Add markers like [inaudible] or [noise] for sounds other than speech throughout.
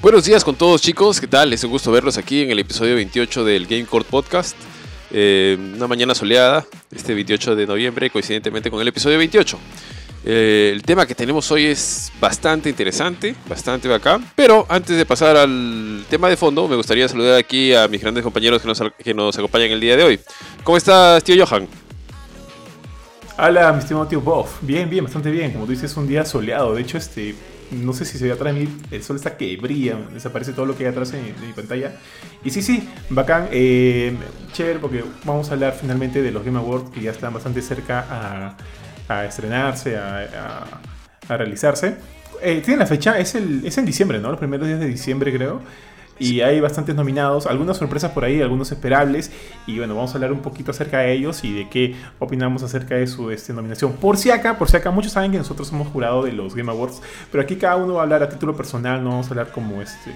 Buenos días con todos chicos, ¿qué tal? Es un gusto verlos aquí en el episodio 28 del Game Court Podcast. Eh, una mañana soleada, este 28 de noviembre, coincidentemente con el episodio 28. Eh, el tema que tenemos hoy es bastante interesante, bastante bacán, pero antes de pasar al tema de fondo, me gustaría saludar aquí a mis grandes compañeros que nos, que nos acompañan el día de hoy. ¿Cómo estás, tío Johan? Hola, mi estimado tío Boff. Bien, bien, bastante bien. Como tú dices, es un día soleado. De hecho, este, no sé si se ve atrás de mí, el sol está que brilla, desaparece todo lo que hay atrás en, mi pantalla. Y sí, sí, bacán, eh, chévere, porque vamos a hablar finalmente de los Game Awards que ya están bastante cerca a, estrenarse, a, realizarse. Eh, tienen la fecha, es, el, es en diciembre, ¿no? Los primeros días de diciembre, creo. Y hay bastantes nominados, algunas sorpresas por ahí, algunos esperables. Y bueno, vamos a hablar un poquito acerca de ellos y de qué opinamos acerca de su este, nominación. Por si acá, por si acá, muchos saben que nosotros somos jurado de los Game Awards, pero aquí cada uno va a hablar a título personal, no vamos a hablar como este.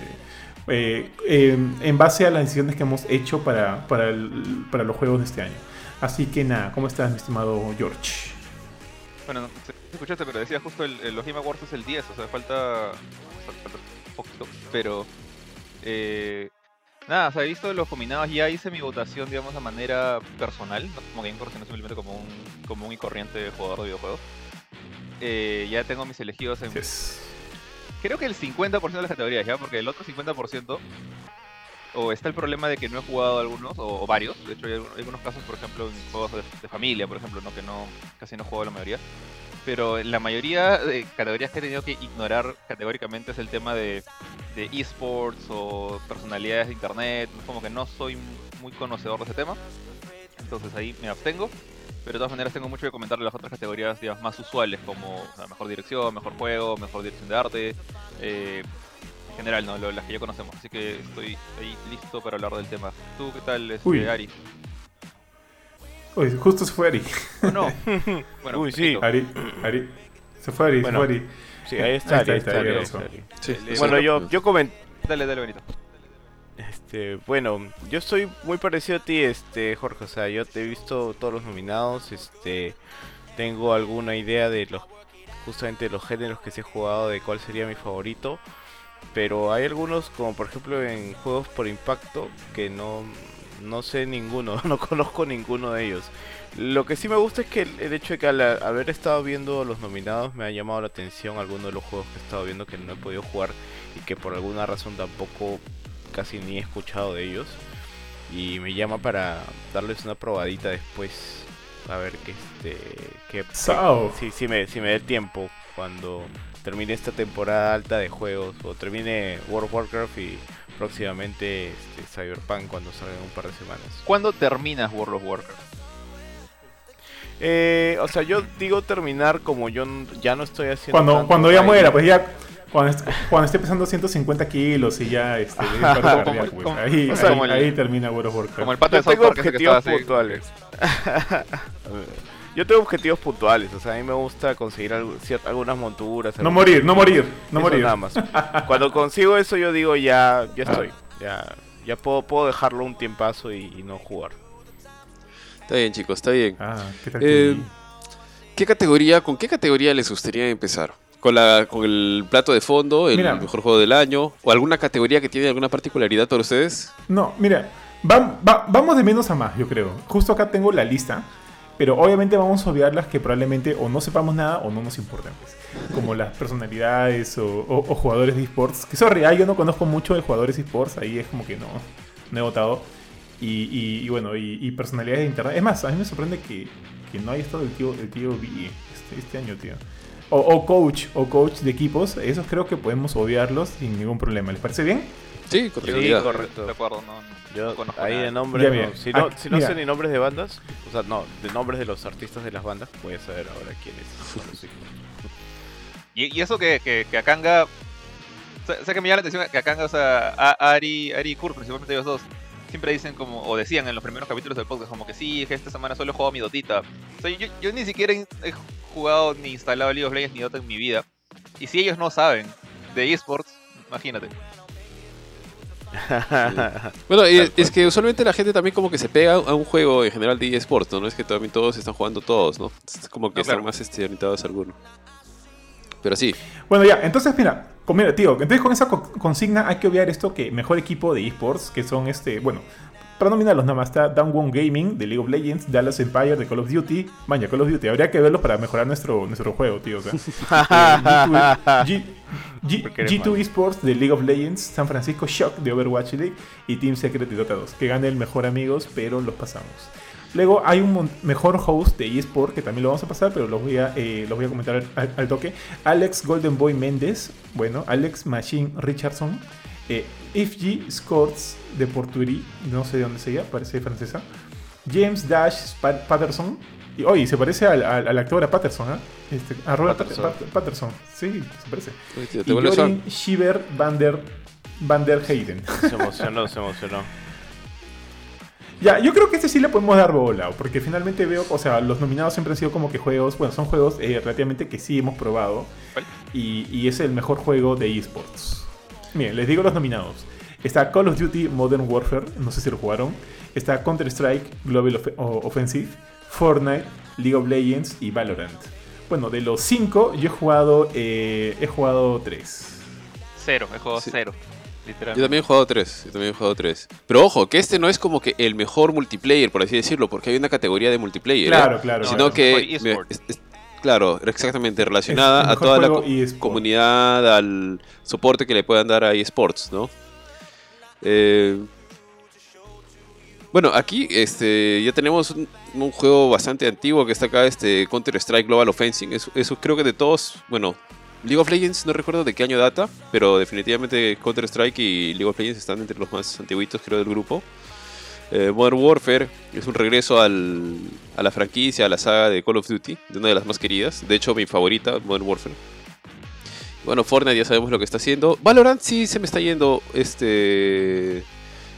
Eh, eh, en base a las decisiones que hemos hecho para, para, los juegos de este año. Así que nada, ¿cómo estás, mi estimado George? Bueno, escuchaste, pero decía justo el, los Game Awards es el 10, o sea, falta, falta poquito, pero eh, nada, o sea, he visto los combinados, ya hice mi votación, digamos, de manera personal, no como gamecore, sino simplemente como un común y corriente jugador de videojuegos. Eh, ya tengo mis elegidos en... Creo que el 50% de las categorías, ¿ya? Porque el otro 50% o está el problema de que no he jugado algunos o, varios. De hecho, hay, algunos casos, por ejemplo, en juegos de, familia, por ejemplo, ¿no? que no casi no juego la mayoría pero la mayoría de categorías que he tenido que ignorar categóricamente es el tema de, esports o personalidades de internet, como que no soy muy conocedor de ese tema, entonces ahí me abstengo, pero de todas maneras tengo mucho que comentar de las otras categorías digamos, más usuales, como mejor dirección, mejor juego, mejor dirección de arte, eh, en general, ¿no? las que ya conocemos, así que estoy ahí listo para hablar del tema. ¿Tú qué tal, este, Ari? Uy, justo se fue Ari. no. [laughs] bueno, Uy, sí. Ari, Ari. Se fue Ari, se fue Ari. Sí, ahí está, ahí está, Ari, Sí, bueno, yo, yo comenté. Dale, dale, Benito. Este, bueno, yo estoy muy parecido a ti, este, Jorge. O sea, yo te he visto todos los nominados. Este, tengo alguna idea de los, justamente los géneros que se he jugado, de cuál sería mi favorito. Pero hay algunos, como por ejemplo en juegos por impacto, que no, no sé ninguno, [laughs] no conozco ninguno de ellos. Lo que sí me gusta es que el, hecho de que al haber estado viendo los nominados me ha llamado la atención algunos de los juegos que he estado viendo que no he podido jugar y que por alguna razón tampoco casi ni he escuchado de ellos. Y me llama para darles una probadita después. A ver que este. Que, si, si, me, si me dé tiempo cuando termine esta temporada alta de juegos o termine World of Warcraft y próximamente este, Cyberpunk cuando salga en un par de semanas. ¿Cuándo terminas World of Warcraft? Eh, o sea, yo digo terminar como yo ya no estoy haciendo. Cuando, cuando ya muera, pues ya. Cuando, cuando esté pesando 150 kilos y ya este, pues, [laughs] ahí, ahí, termina World of Warcraft. Como el pato de tengo objetivos puntuales. [laughs] [laughs] Yo tengo objetivos puntuales, o sea, a mí me gusta conseguir algunas monturas. No morir, no morir, no morir. Nada más. Cuando consigo eso yo digo ya, ya estoy, ya, ya puedo, puedo dejarlo un tiempazo y, no jugar. Está bien chicos, está bien. Ah, ¿qué, eh, ¿Qué categoría, con qué categoría les gustaría empezar? ¿Con, la, con el plato de fondo, el mejor juego del año? ¿O alguna categoría que tiene alguna particularidad para ustedes? No, mira, vamos de menos a más, yo creo. Justo acá tengo la lista. Pero obviamente vamos a obviar las que probablemente o no sepamos nada o no nos importen. Pues. Como las personalidades o, jugadores de esports. Que sorry, yo no conozco mucho de jugadores de esports. Ahí es como que no, no he votado. Y, bueno, y, personalidades de internet. Es más, a mí me sorprende que, no haya estado el tío, el tío B este, este año, tío. O, coach, o coach de equipos. Esos creo que podemos obviarlos sin ningún problema. ¿Les parece bien? Sí, correcto. De acuerdo, no. Yo ahí de nombres, si no, si no sé ni nombres de bandas, o sea, no, de nombres de los artistas de las bandas, voy a saber ahora quién es. [laughs] y, y, eso que, que, que Akanga, sé, que me llama la atención que Akanga, o sea, Ari, Ari y Kurt, principalmente ellos dos, siempre dicen como, o decían en los primeros capítulos del podcast, como que sí, que esta semana solo he jugado mi Dotita. O sea, yo, yo ni siquiera he jugado ni instalado League of Legends ni Dota en mi vida. Y si ellos no saben de esports, imagínate. [laughs] bueno, es que usualmente la gente también como que se pega a un juego en general de eSports, ¿no? Es que también todos están jugando todos, ¿no? Es como que están más este, orientados a alguno. Pero sí. Bueno, ya, entonces mira, con- mira, tío, entonces con esa co- consigna hay que obviar esto que mejor equipo de esports, que son este, bueno, para nominarlos nada más está Down One Gaming de League of Legends, Dallas Empire de Call of Duty, vaya, Call of Duty, habría que verlos para mejorar nuestro, nuestro juego, tío, o sea. [laughs] eh, G2, G- G- Porque eres G2 malo. Esports de League of Legends, San Francisco Shock de Overwatch League y Team Secret de Dota 2, que gane el mejor amigos, pero los pasamos. Luego hay un mejor host de eSport que también lo vamos a pasar, pero los voy a, eh, los voy a comentar al toque. Alex Golden Boy Méndez, bueno, Alex Machine Richardson, eh, FG Scores de Porturí, no sé de dónde sea, parece francesa. James Dash Pa- Patterson. Y, oye, se parece al, al- al actor a Patterson, ¿ah? Este, a Robert Patterson. Pat- Patterson. Sí, se parece. Y Jorin Shiver van der, van der Heyden. [laughs] Se emocionó, se emocionó. Ya, yo creo que este sí le podemos dar bola, porque finalmente veo, o sea, los nominados siempre han sido como que juegos, bueno, son juegos eh, relativamente que sí hemos probado, y es el mejor juego de esports. Miren, les digo los nominados. Está Call of Duty Modern Warfare, no sé si lo jugaron. Está Counter-Strike Global Off- Offensive, Fortnite, League of Legends y Valorant. Bueno, de los cinco, yo he jugado, eh, he jugado tres. Cero, he jugado Sí. cero. Yo Literalmente. también he jugado tres, yo también he jugado tres. Pero ojo, que este no es como que el mejor multiplayer, por así decirlo, porque hay una categoría de multiplayer. ¿eh? Claro, claro. No, Sino claro. que, claro, exactamente, relacionada el a toda la co- comunidad, al soporte que le puedan dar a eSports, ¿no? Eh, bueno, aquí este, ya tenemos un, un juego bastante antiguo que está acá, este Counter-Strike Global Offensive. Eso, eso creo que de todos, bueno, League of Legends no recuerdo de qué año data, pero definitivamente Counter-Strike y League of Legends están entre los más antiguitos, creo, del grupo. Eh, Modern Warfare es un regreso al- a la franquicia, a la saga de Call of Duty, de una de las más queridas. De hecho, mi favorita, Modern Warfare. Bueno, Fortnite ya sabemos lo que está haciendo. Valorant sí se me está yendo. Este.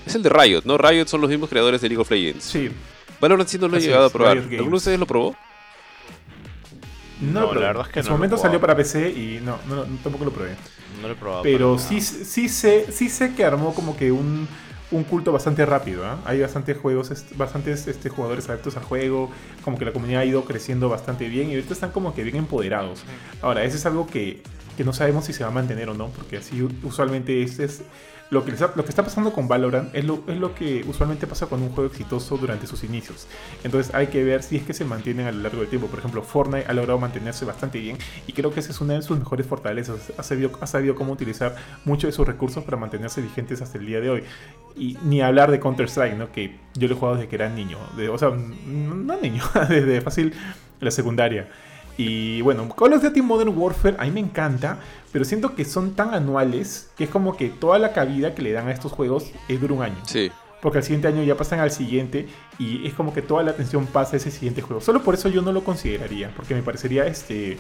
Es el de Riot, ¿no? Riot son los mismos creadores de League of Legends. Sí. Valorant sí no lo he Así llegado es, a probar. ¿Alguno de ustedes lo probó? No, No, lo la verdad es que en su no he momento salió para PC y no, no, no, tampoco lo probé. No lo he probado. Pero sí, sí, sé, sí sé que armó como que un, un culto bastante rápido. ¿ah? Hay bastantes juegos, bastantes este, jugadores adeptos al juego, como que la comunidad ha ido creciendo bastante bien y ahorita están como que bien empoderados. Ahora, eso es algo que, que no sabemos si se va a mantener o no, porque así usualmente este es lo que, está, lo que está pasando con Valorant es lo, es lo que usualmente pasa con un juego exitoso durante sus inicios. Entonces hay que ver si es que se mantienen a lo largo del tiempo. Por ejemplo, Fortnite ha logrado mantenerse bastante bien y creo que esa es una de sus mejores fortalezas. Ha sabido, ha sabido cómo utilizar muchos de sus recursos para mantenerse vigentes hasta el día de hoy. Y ni hablar de Counter-Strike, ¿no? que yo lo he jugado desde que era niño. De- o sea, no niño, [laughs] desde fácil la secundaria. Y bueno, Call of Duty Modern Warfare a mí me encanta, pero siento que son tan anuales que es como que toda la cabida que le dan a estos juegos es dura un año. Sí. Porque al siguiente año ya pasan al siguiente y es como que toda la atención pasa a ese siguiente juego. Solo por eso yo no lo consideraría, porque me parecería este.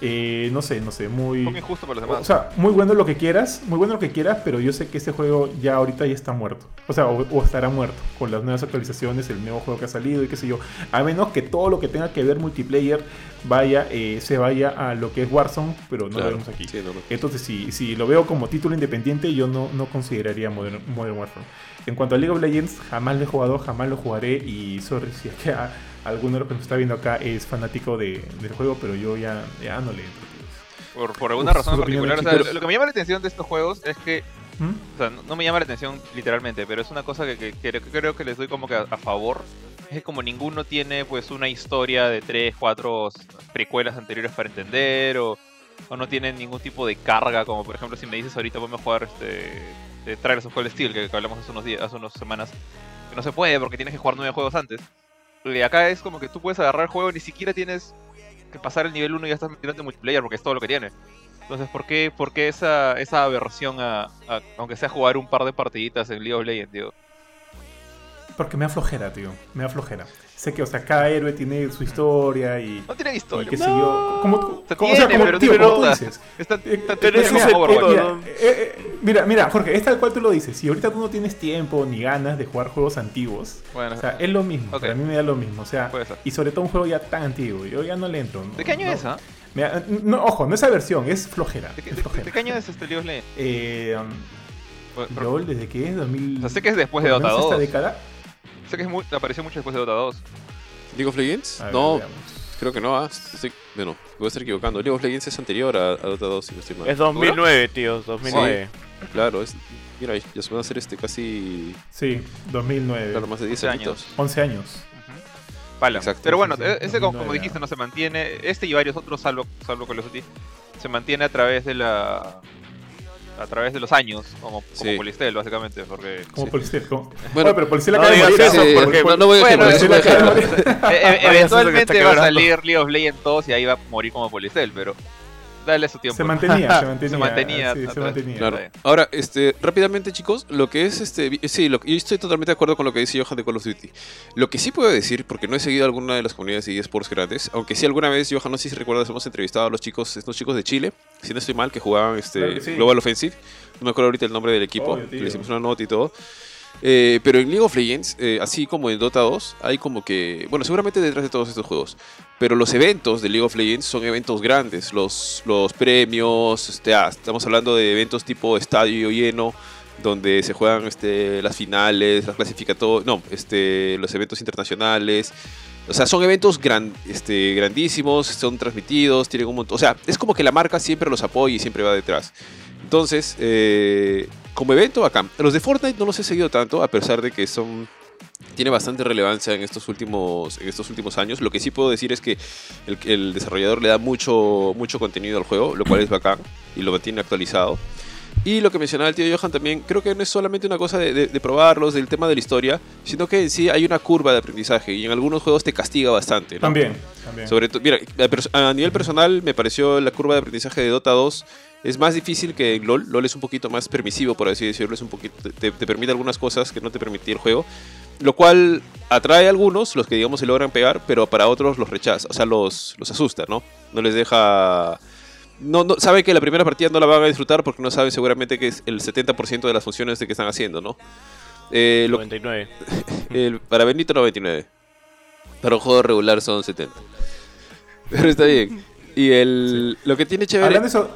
Eh, no sé, no sé, muy. Injusto para los demás. O sea, muy bueno lo que quieras, muy bueno lo que quieras, pero yo sé que este juego ya ahorita ya está muerto. O sea, o, o estará muerto con las nuevas actualizaciones, el nuevo juego que ha salido y qué sé yo. A menos que todo lo que tenga que ver multiplayer vaya, eh, se vaya a lo que es Warzone, pero no claro. lo vemos aquí. Sí, no, no. Entonces, si, si lo veo como título independiente, yo no, no consideraría Modern, Modern Warfare. En cuanto a League of Legends, jamás lo he jugado, jamás lo jugaré. Y sorry si es que a- alguno de los que nos está viendo acá es fanático de- del juego, pero yo ya, ya no le. Por, por alguna Uf, razón en particular. O sea, lo que me llama la atención de estos juegos es que ¿Mm? O sea, no, no me llama la atención literalmente, pero es una cosa que, que- que creo que les doy como que a, a favor. Es como ninguno tiene pues una historia de 3, 4 precuelas anteriores para entender o, o no tienen ningún tipo de carga, como por ejemplo si me dices ahorita vamos a jugar este de Trials of Cold Steel, que, que hablamos hace unos días, hace unas semanas, que no se puede porque tienes que jugar nueve juegos antes. Y acá es como que tú puedes agarrar el juego, ni siquiera tienes que pasar el nivel 1 y ya estás metiendo en multiplayer porque es todo lo que tiene. Entonces, ¿por qué, por qué esa, esa aversión a, aunque sea jugar un par de partiditas en League of Legends, digo? Porque me aflojera, tío. Me aflojera. Sé que, o sea, cada héroe tiene su historia y. No tienen y historia. qué sé yo. Como, Se como- o sea, tiene, como, pero tío, no como tú dices. Está, Eh, está- pero está ese es el como Overwatch. punto, mira, ¿no? eh, eh, mira, mira, Jorge, es tal cual tú lo dices. Si ahorita tú no tienes tiempo ni ganas de jugar juegos antiguos, Bueno, o sea, es lo mismo. Ok. Para mí me da lo mismo. O sea, y sobre todo un juego ya tan antiguo. Yo ya no le entro. ¿no? ¿de qué año No, es, ah? me da- no, ojo, no es versión, es flojera. ¿De, qué, es de- flojera. de qué año es este League of Legends? Eh, um, pero- LOL, ¿desde qué es? 2000. o sea, sé que es después de Dota menos 2. esta década. Sé que es muy, apareció mucho después de Dota 2. ¿League of Legends? Ver, no, veamos. Creo que no, ah, estoy, bueno, voy a estar equivocando. League of Legends es anterior a, a Dota 2, si no estoy mal. Es 2009, tío, 2009. Claro, es, mira, ya se van a hacer este casi, Sí, 2009. claro, más de 10 11 años. 11 años. Pala. Exacto, Pero bueno, sí, sí, e- ese como, como 2009, dijiste no se mantiene, este y varios otros salvo, salvo Call of Duty, se mantiene a través de la a través de los años, como, como Sí. Polistel, básicamente, porque Como Sí. Polistel. como- Bueno, Oye, pero Polistel no acaba de morir. eso, ¿ah? porque- Pol- no, no voy a Bueno, e- e- eventualmente va a salir League of Legends 2 y ahí va a morir como Polistel, pero dale su tiempo. Se mantenía, se [laughs] mantenía. Se mantenía Sí, se mantenía. Claro. Ahora, este, rápidamente, chicos, lo que es este. Sí, lo, yo estoy totalmente de acuerdo con lo que dice Johan de Call of Duty. Lo que sí puedo decir, porque no he seguido alguna de las comunidades de eSports grandes, aunque sí alguna vez, Johan, no sé si recuerdas, hemos entrevistado a los chicos, estos chicos de Chile, si no estoy mal, que jugaban este Claro que sí. Global Offensive. No me acuerdo ahorita el nombre del equipo, Obvio, le hicimos una nota y todo. Eh, pero en League of Legends, eh, así como en Dota 2, hay como que, bueno, seguramente detrás de todos estos juegos, pero los eventos de League of Legends son eventos grandes, los, los premios, este, ah, estamos hablando de eventos tipo estadio lleno, donde se juegan este, las finales, las clasificatorias, no, este, los eventos internacionales. O sea, son eventos gran, grandísimos, son transmitidos, tienen un montón. O sea, es como que la marca siempre los apoya y siempre va detrás. Entonces, eh, como evento, acá. Los de Fortnite no los he seguido tanto, a pesar de que son. Tiene bastante relevancia en estos últimos, en estos últimos años. Lo que sí puedo decir es que el, el desarrollador le da mucho, mucho contenido al juego, lo cual es bacán y lo mantiene actualizado. Y lo que mencionaba el tío Johan también, creo que no es solamente una cosa de, de- de probarlos, del tema de la historia, sino que en sí hay una curva de aprendizaje y en algunos juegos te castiga bastante. ¿no? También, también. Sobre todo, mira, a a nivel personal me pareció la curva de aprendizaje de Dota 2 es más difícil que en LoL. LoL es un poquito más permisivo, por así decirlo, es un poquito te, te permite algunas cosas que no te permitía el juego, lo cual atrae a algunos, los que digamos se logran pegar, pero para otros los rechaza, o sea, los, los asusta, ¿no? No les deja no, no, saben que la primera partida no la van a disfrutar porque no saben seguramente que es el 70% de las funciones de que están haciendo, ¿no? Eh, lo- 99. [laughs] el- para Benito 99. Para un juego regular son 70. Pero está bien. Y el, lo que tiene chévere... Hablando de eso,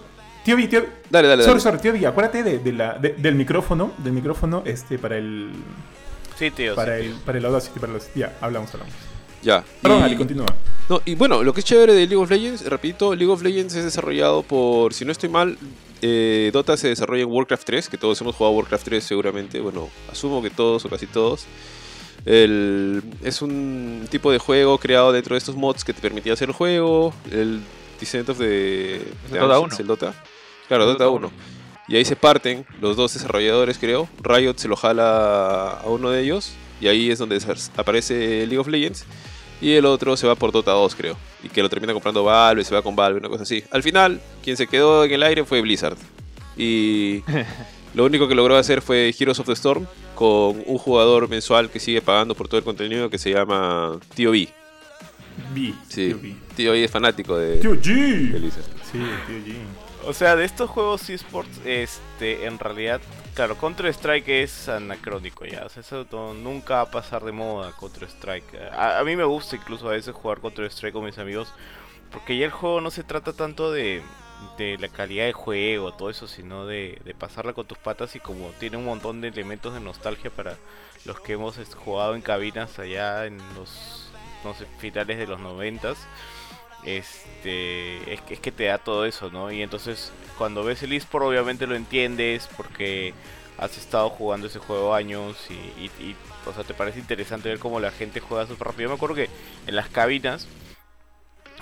tío Vi, tío Dale, dale, Sorry, dale. sorry, tío Vi, acuérdate de, de la, de- del micrófono, del micrófono este para el Sí, tío. para sí, el tío. para el Audacity, para los ya, hablamos, hablamos. Ya. Perdón, Y- Ali, continúa. No, y bueno, lo que es chévere de League of Legends, repito, League of Legends es desarrollado por, si no estoy mal, eh, Dota se desarrolla en Warcraft 3, que todos hemos jugado Warcraft 3 seguramente, bueno, asumo que todos o casi todos. El- es un tipo de juego creado dentro de estos mods que te permitía hacer el juego, el Descent of the, de the Dota Ancients, 1. el Dota. Claro, Dota Dota 1. Y ahí se parten los dos desarrolladores, creo. Riot se lo jala a uno de ellos. Y ahí es donde aparece League of Legends. Y el otro se va por Dota 2, creo. Y que lo termina comprando Valve, se va con Valve, una cosa así. Al final, quien se quedó en el aire fue Blizzard. Y [laughs] lo único que logró hacer fue Heroes of the Storm con un jugador mensual que sigue pagando por todo el contenido que se llama Tío B. Vi, Sí. tío Vi. Tío B es fanático de, Tío de G. Blizzard. Sí, tío G. O sea, de estos juegos esports, este, en realidad, claro, Counter Strike es anacrónico ya. O sea, eso nunca va a pasar de moda Counter Strike. A, a mí me gusta incluso a veces jugar Counter Strike con mis amigos, porque ya el juego no se trata tanto de, de la calidad de juego, todo eso, sino de, de pasarla con tus patas y como tiene un montón de elementos de nostalgia para los que hemos este, jugado en cabinas allá en los, no sé, finales de los noventas este es que, es que te da todo eso, ¿no? Y entonces cuando ves el eSport obviamente lo entiendes porque has estado jugando ese juego años y, o sea, te parece interesante ver cómo la gente juega súper rápido. Yo me acuerdo que en las cabinas,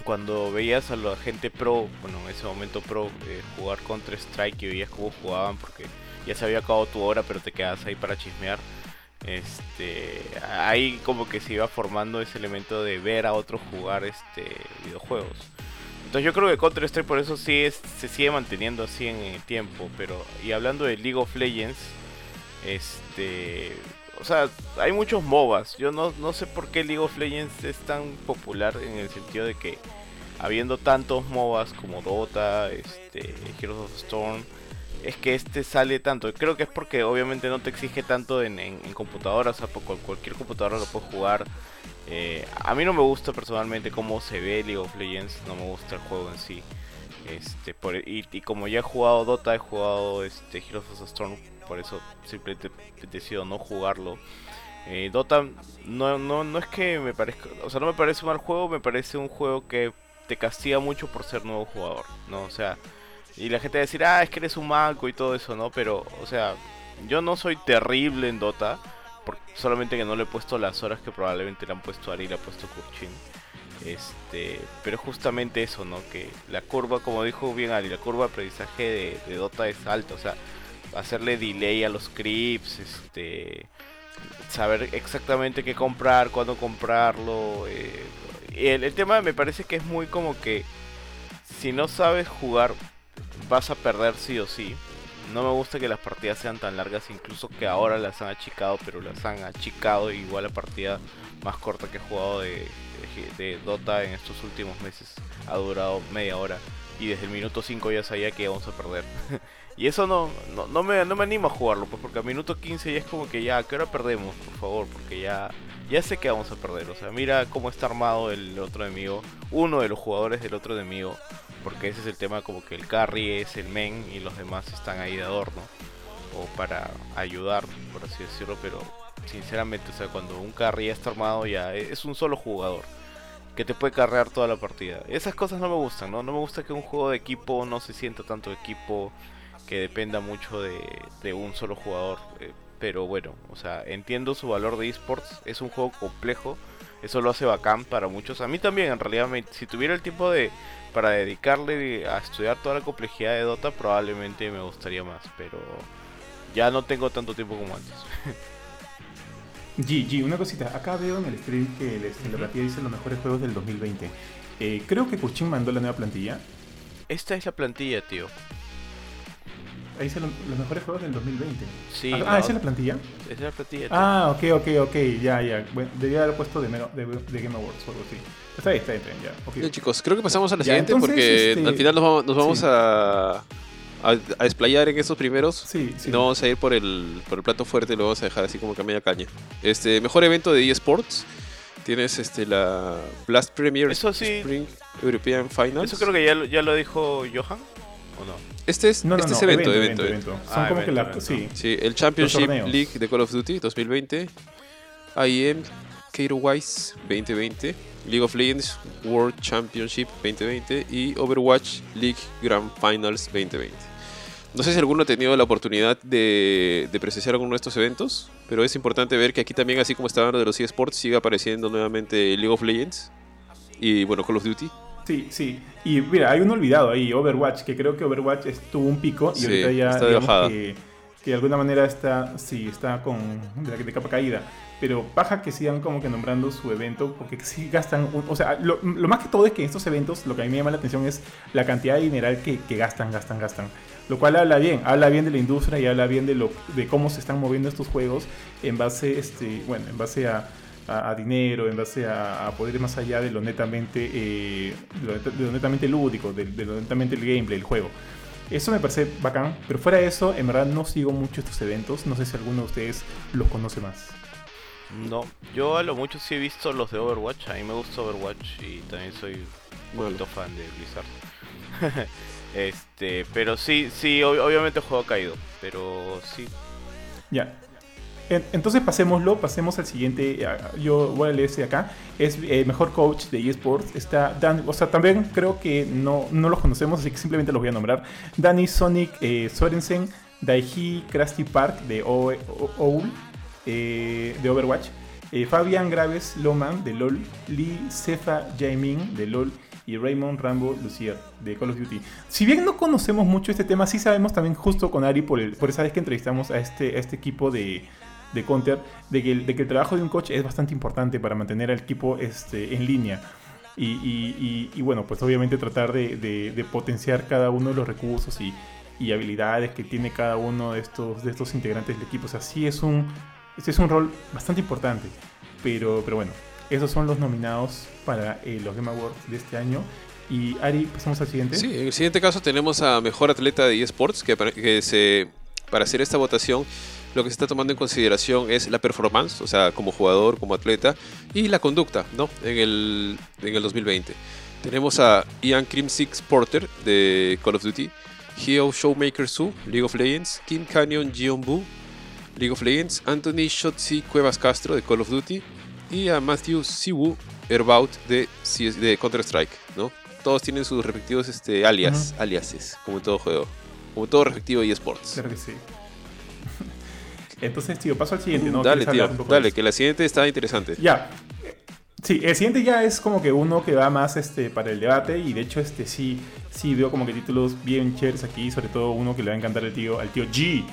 cuando veías a la gente pro, bueno, en ese momento pro, eh, jugar Counter Strike y veías cómo jugaban porque ya se había acabado tu hora pero te quedas ahí para chismear. Este, ahí como que se iba formando ese elemento de ver a otros jugar este videojuegos. Entonces yo creo que Counter Strike por eso sí se sigue manteniendo así en el tiempo, pero y hablando de League of Legends, este, o sea, hay muchos MOBAs. Yo no, no sé por qué League of Legends es tan popular en el sentido de que habiendo tantos MOBAs como Dota, este, Heroes of Storm, es que este sale tanto. Creo que es porque obviamente no te exige tanto en, en, en computadora, o sea, cualquier computadora lo puedes jugar. Eh, a mí no me gusta personalmente cómo se ve League of Legends, no me gusta el juego en sí. Este, y como ya he jugado Dota, he jugado este, Heroes of the Storm, por eso simplemente decido no jugarlo. Eh, Dota no, no, no es que me parezca, o sea, no me parece un mal juego, me parece un juego que te castiga mucho por ser nuevo jugador, ¿no? O sea, y la gente va a decir, ah, es que eres un manco y todo eso, ¿no? Pero, o sea, yo no soy terrible en Dota, solamente que no le he puesto las horas que probablemente le han puesto Ari y le ha puesto Kurchin. Este, pero justamente eso, ¿no? Que la curva, como dijo bien Ari, la curva de aprendizaje de, Dota es alta, o sea, hacerle delay a los creeps, este, saber exactamente qué comprar, cuándo comprarlo. Eh, el tema me parece que es muy como que si no sabes jugar vas a perder sí o sí. No me gusta que las partidas sean tan largas, incluso que ahora las han achicado, pero las han achicado igual la partida más corta que he jugado de, de, Dota en estos últimos meses ha durado media hora y desde el minuto 5 ya sabía que íbamos a perder. [laughs] y eso no, no, me, no me animo a jugarlo, pues porque al minuto 15 ya es como que ya, ¿qué hora perdemos? Por favor, porque ya, ya sé que vamos a perder. O sea, mira cómo está armado el otro enemigo, uno de los jugadores del otro enemigo, porque ese es el tema como que el carry es el men y los demás están ahí de adorno o para ayudar, por así decirlo, pero sinceramente, o sea, cuando un carry ya está armado ya es un solo jugador que te puede carrear toda la partida. Esas cosas no me gustan, ¿no? No me gusta que un juego de equipo no se sienta tanto equipo que dependa mucho de, un solo jugador. Eh, pero bueno, o sea, entiendo su valor de esports, es un juego complejo, eso lo hace bacán para muchos. A mí también, en realidad, si tuviera el tiempo de para dedicarle a estudiar toda la complejidad de Dota, probablemente me gustaría más, pero ya no tengo tanto tiempo como antes. [laughs] G, G, una cosita. Acá veo en el stream que la plantilla dice los mejores juegos del 2020. Eh, creo que Kuchin mandó la nueva plantilla. Esta es la plantilla, tío. Ahí dice los, mejores juegos del 2020. Sí. Ah, ¿esa es la plantilla? Esa es la plantilla. Tío. Ah, ok, ok, ok. Ya, ya. Bueno, debía haber puesto de, de, Game Awards o algo así. Está ahí, está bien, ya. Okay. Bien, chicos, creo que pasamos a la siguiente porque este, al final nos vamos, nos vamos a a, desplayar en estos primeros. Sí, sí. No vamos a ir por el, por el plato fuerte, lo vamos a dejar así como que a media caña. Este, mejor evento de eSports. Tienes este, la Blast Premier Spring European Finals. Eso creo que ya, ya lo dijo Johan. ¿O no? Este es, este es evento, evento, evento, Son ah, como que la, Sí. sí. el Championship League de Call of Duty 2020. IEM Cato Wise 2020. League of Legends World Championship 2020 y Overwatch League Grand Finals 2020. No sé si alguno ha tenido la oportunidad de, presenciar alguno de estos eventos, pero es importante ver que aquí también, así como está hablando de los eSports, sigue apareciendo nuevamente League of Legends y, bueno, Call of Duty. Sí, sí. Y mira, hay uno olvidado ahí, Overwatch, que creo que Overwatch tuvo un pico y ahorita ya está que, que, de alguna manera está, sí, está con de, de capa caída. Pero baja que sigan como que nombrando su evento, porque sí gastan, o sea, lo, más que todo es que en estos eventos lo que a mí me llama la atención es la cantidad de dinero que, que gastan, gastan, gastan lo cual habla bien, habla bien de la industria y habla bien de, lo, de cómo se están moviendo estos juegos en base, este, bueno, en base a, dinero, en base a, poder ir más allá de lo netamente, eh, de lo netamente lúdico, de, lo netamente el gameplay, el juego. Eso me parece bacán, pero fuera de eso, en verdad no sigo mucho estos eventos, no sé si alguno de ustedes los conoce más. No, yo a lo mucho sí he visto los de Overwatch, a mí me gusta Overwatch y también soy un fan de Blizzard. [laughs] Este, pero sí, sí, obviamente el juego ha caído, pero sí. Ya. Entonces pasémoslo, pasemos al siguiente. Yo voy a leer este acá. Es el mejor coach de eSports. Está Dan, o sea, también creo que no, no los conocemos, así que simplemente los voy a nombrar. Danny Sonic eh, Sorensen, Daiji Krusty Park de OUL, eh, de Overwatch, eh, Fabian Graves Loman de LOL, Lee Cefa Jaiming de LOL y Raymond Rambo Lucier de Call of Duty. Si bien no conocemos mucho este tema, sí sabemos también justo con Ari por, esa vez que entrevistamos a este, este equipo de, de Counter, de que, el, trabajo de un coach es bastante importante para mantener al equipo este, en línea. Y, bueno, pues obviamente tratar de, potenciar cada uno de los recursos y, habilidades que tiene cada uno de estos, de estos integrantes del equipo. O sea, sí es un, este es un rol bastante importante. Pero, pero bueno, esos son los nominados para eh, los Game Awards de este año. Y Ari, pasamos al siguiente. Sí, en el siguiente caso tenemos a Mejor Atleta de eSports, que, que se, para hacer esta votación lo que se está tomando en consideración es la performance, o sea, como jugador, como atleta, y la conducta, ¿no? En el, en el 2020. Tenemos a Ian Crimsix Porter de Call of Duty, Heo Showmaker Su, League of Legends, Kim Canyon Jeonbu, League of Legends, Anthony Shotzi Cuevas Castro de Call of Duty y a Matthew Siwu Erbaut de, de Counter-Strike, ¿no? Todos tienen sus respectivos este, alias, aliases, como en todo juego. Como todo respectivo eSports. Claro que sí. [laughs] Entonces, tío, paso al siguiente, ¿no? Dale, ¿Quieres tío, dale, que la siguiente está interesante. Ya. Sí, el siguiente ya es como que uno que va más este, para el debate y de hecho este sí, sí veo como que títulos bien chéveres aquí, sobre todo uno que le va a encantar al tío, al tío G.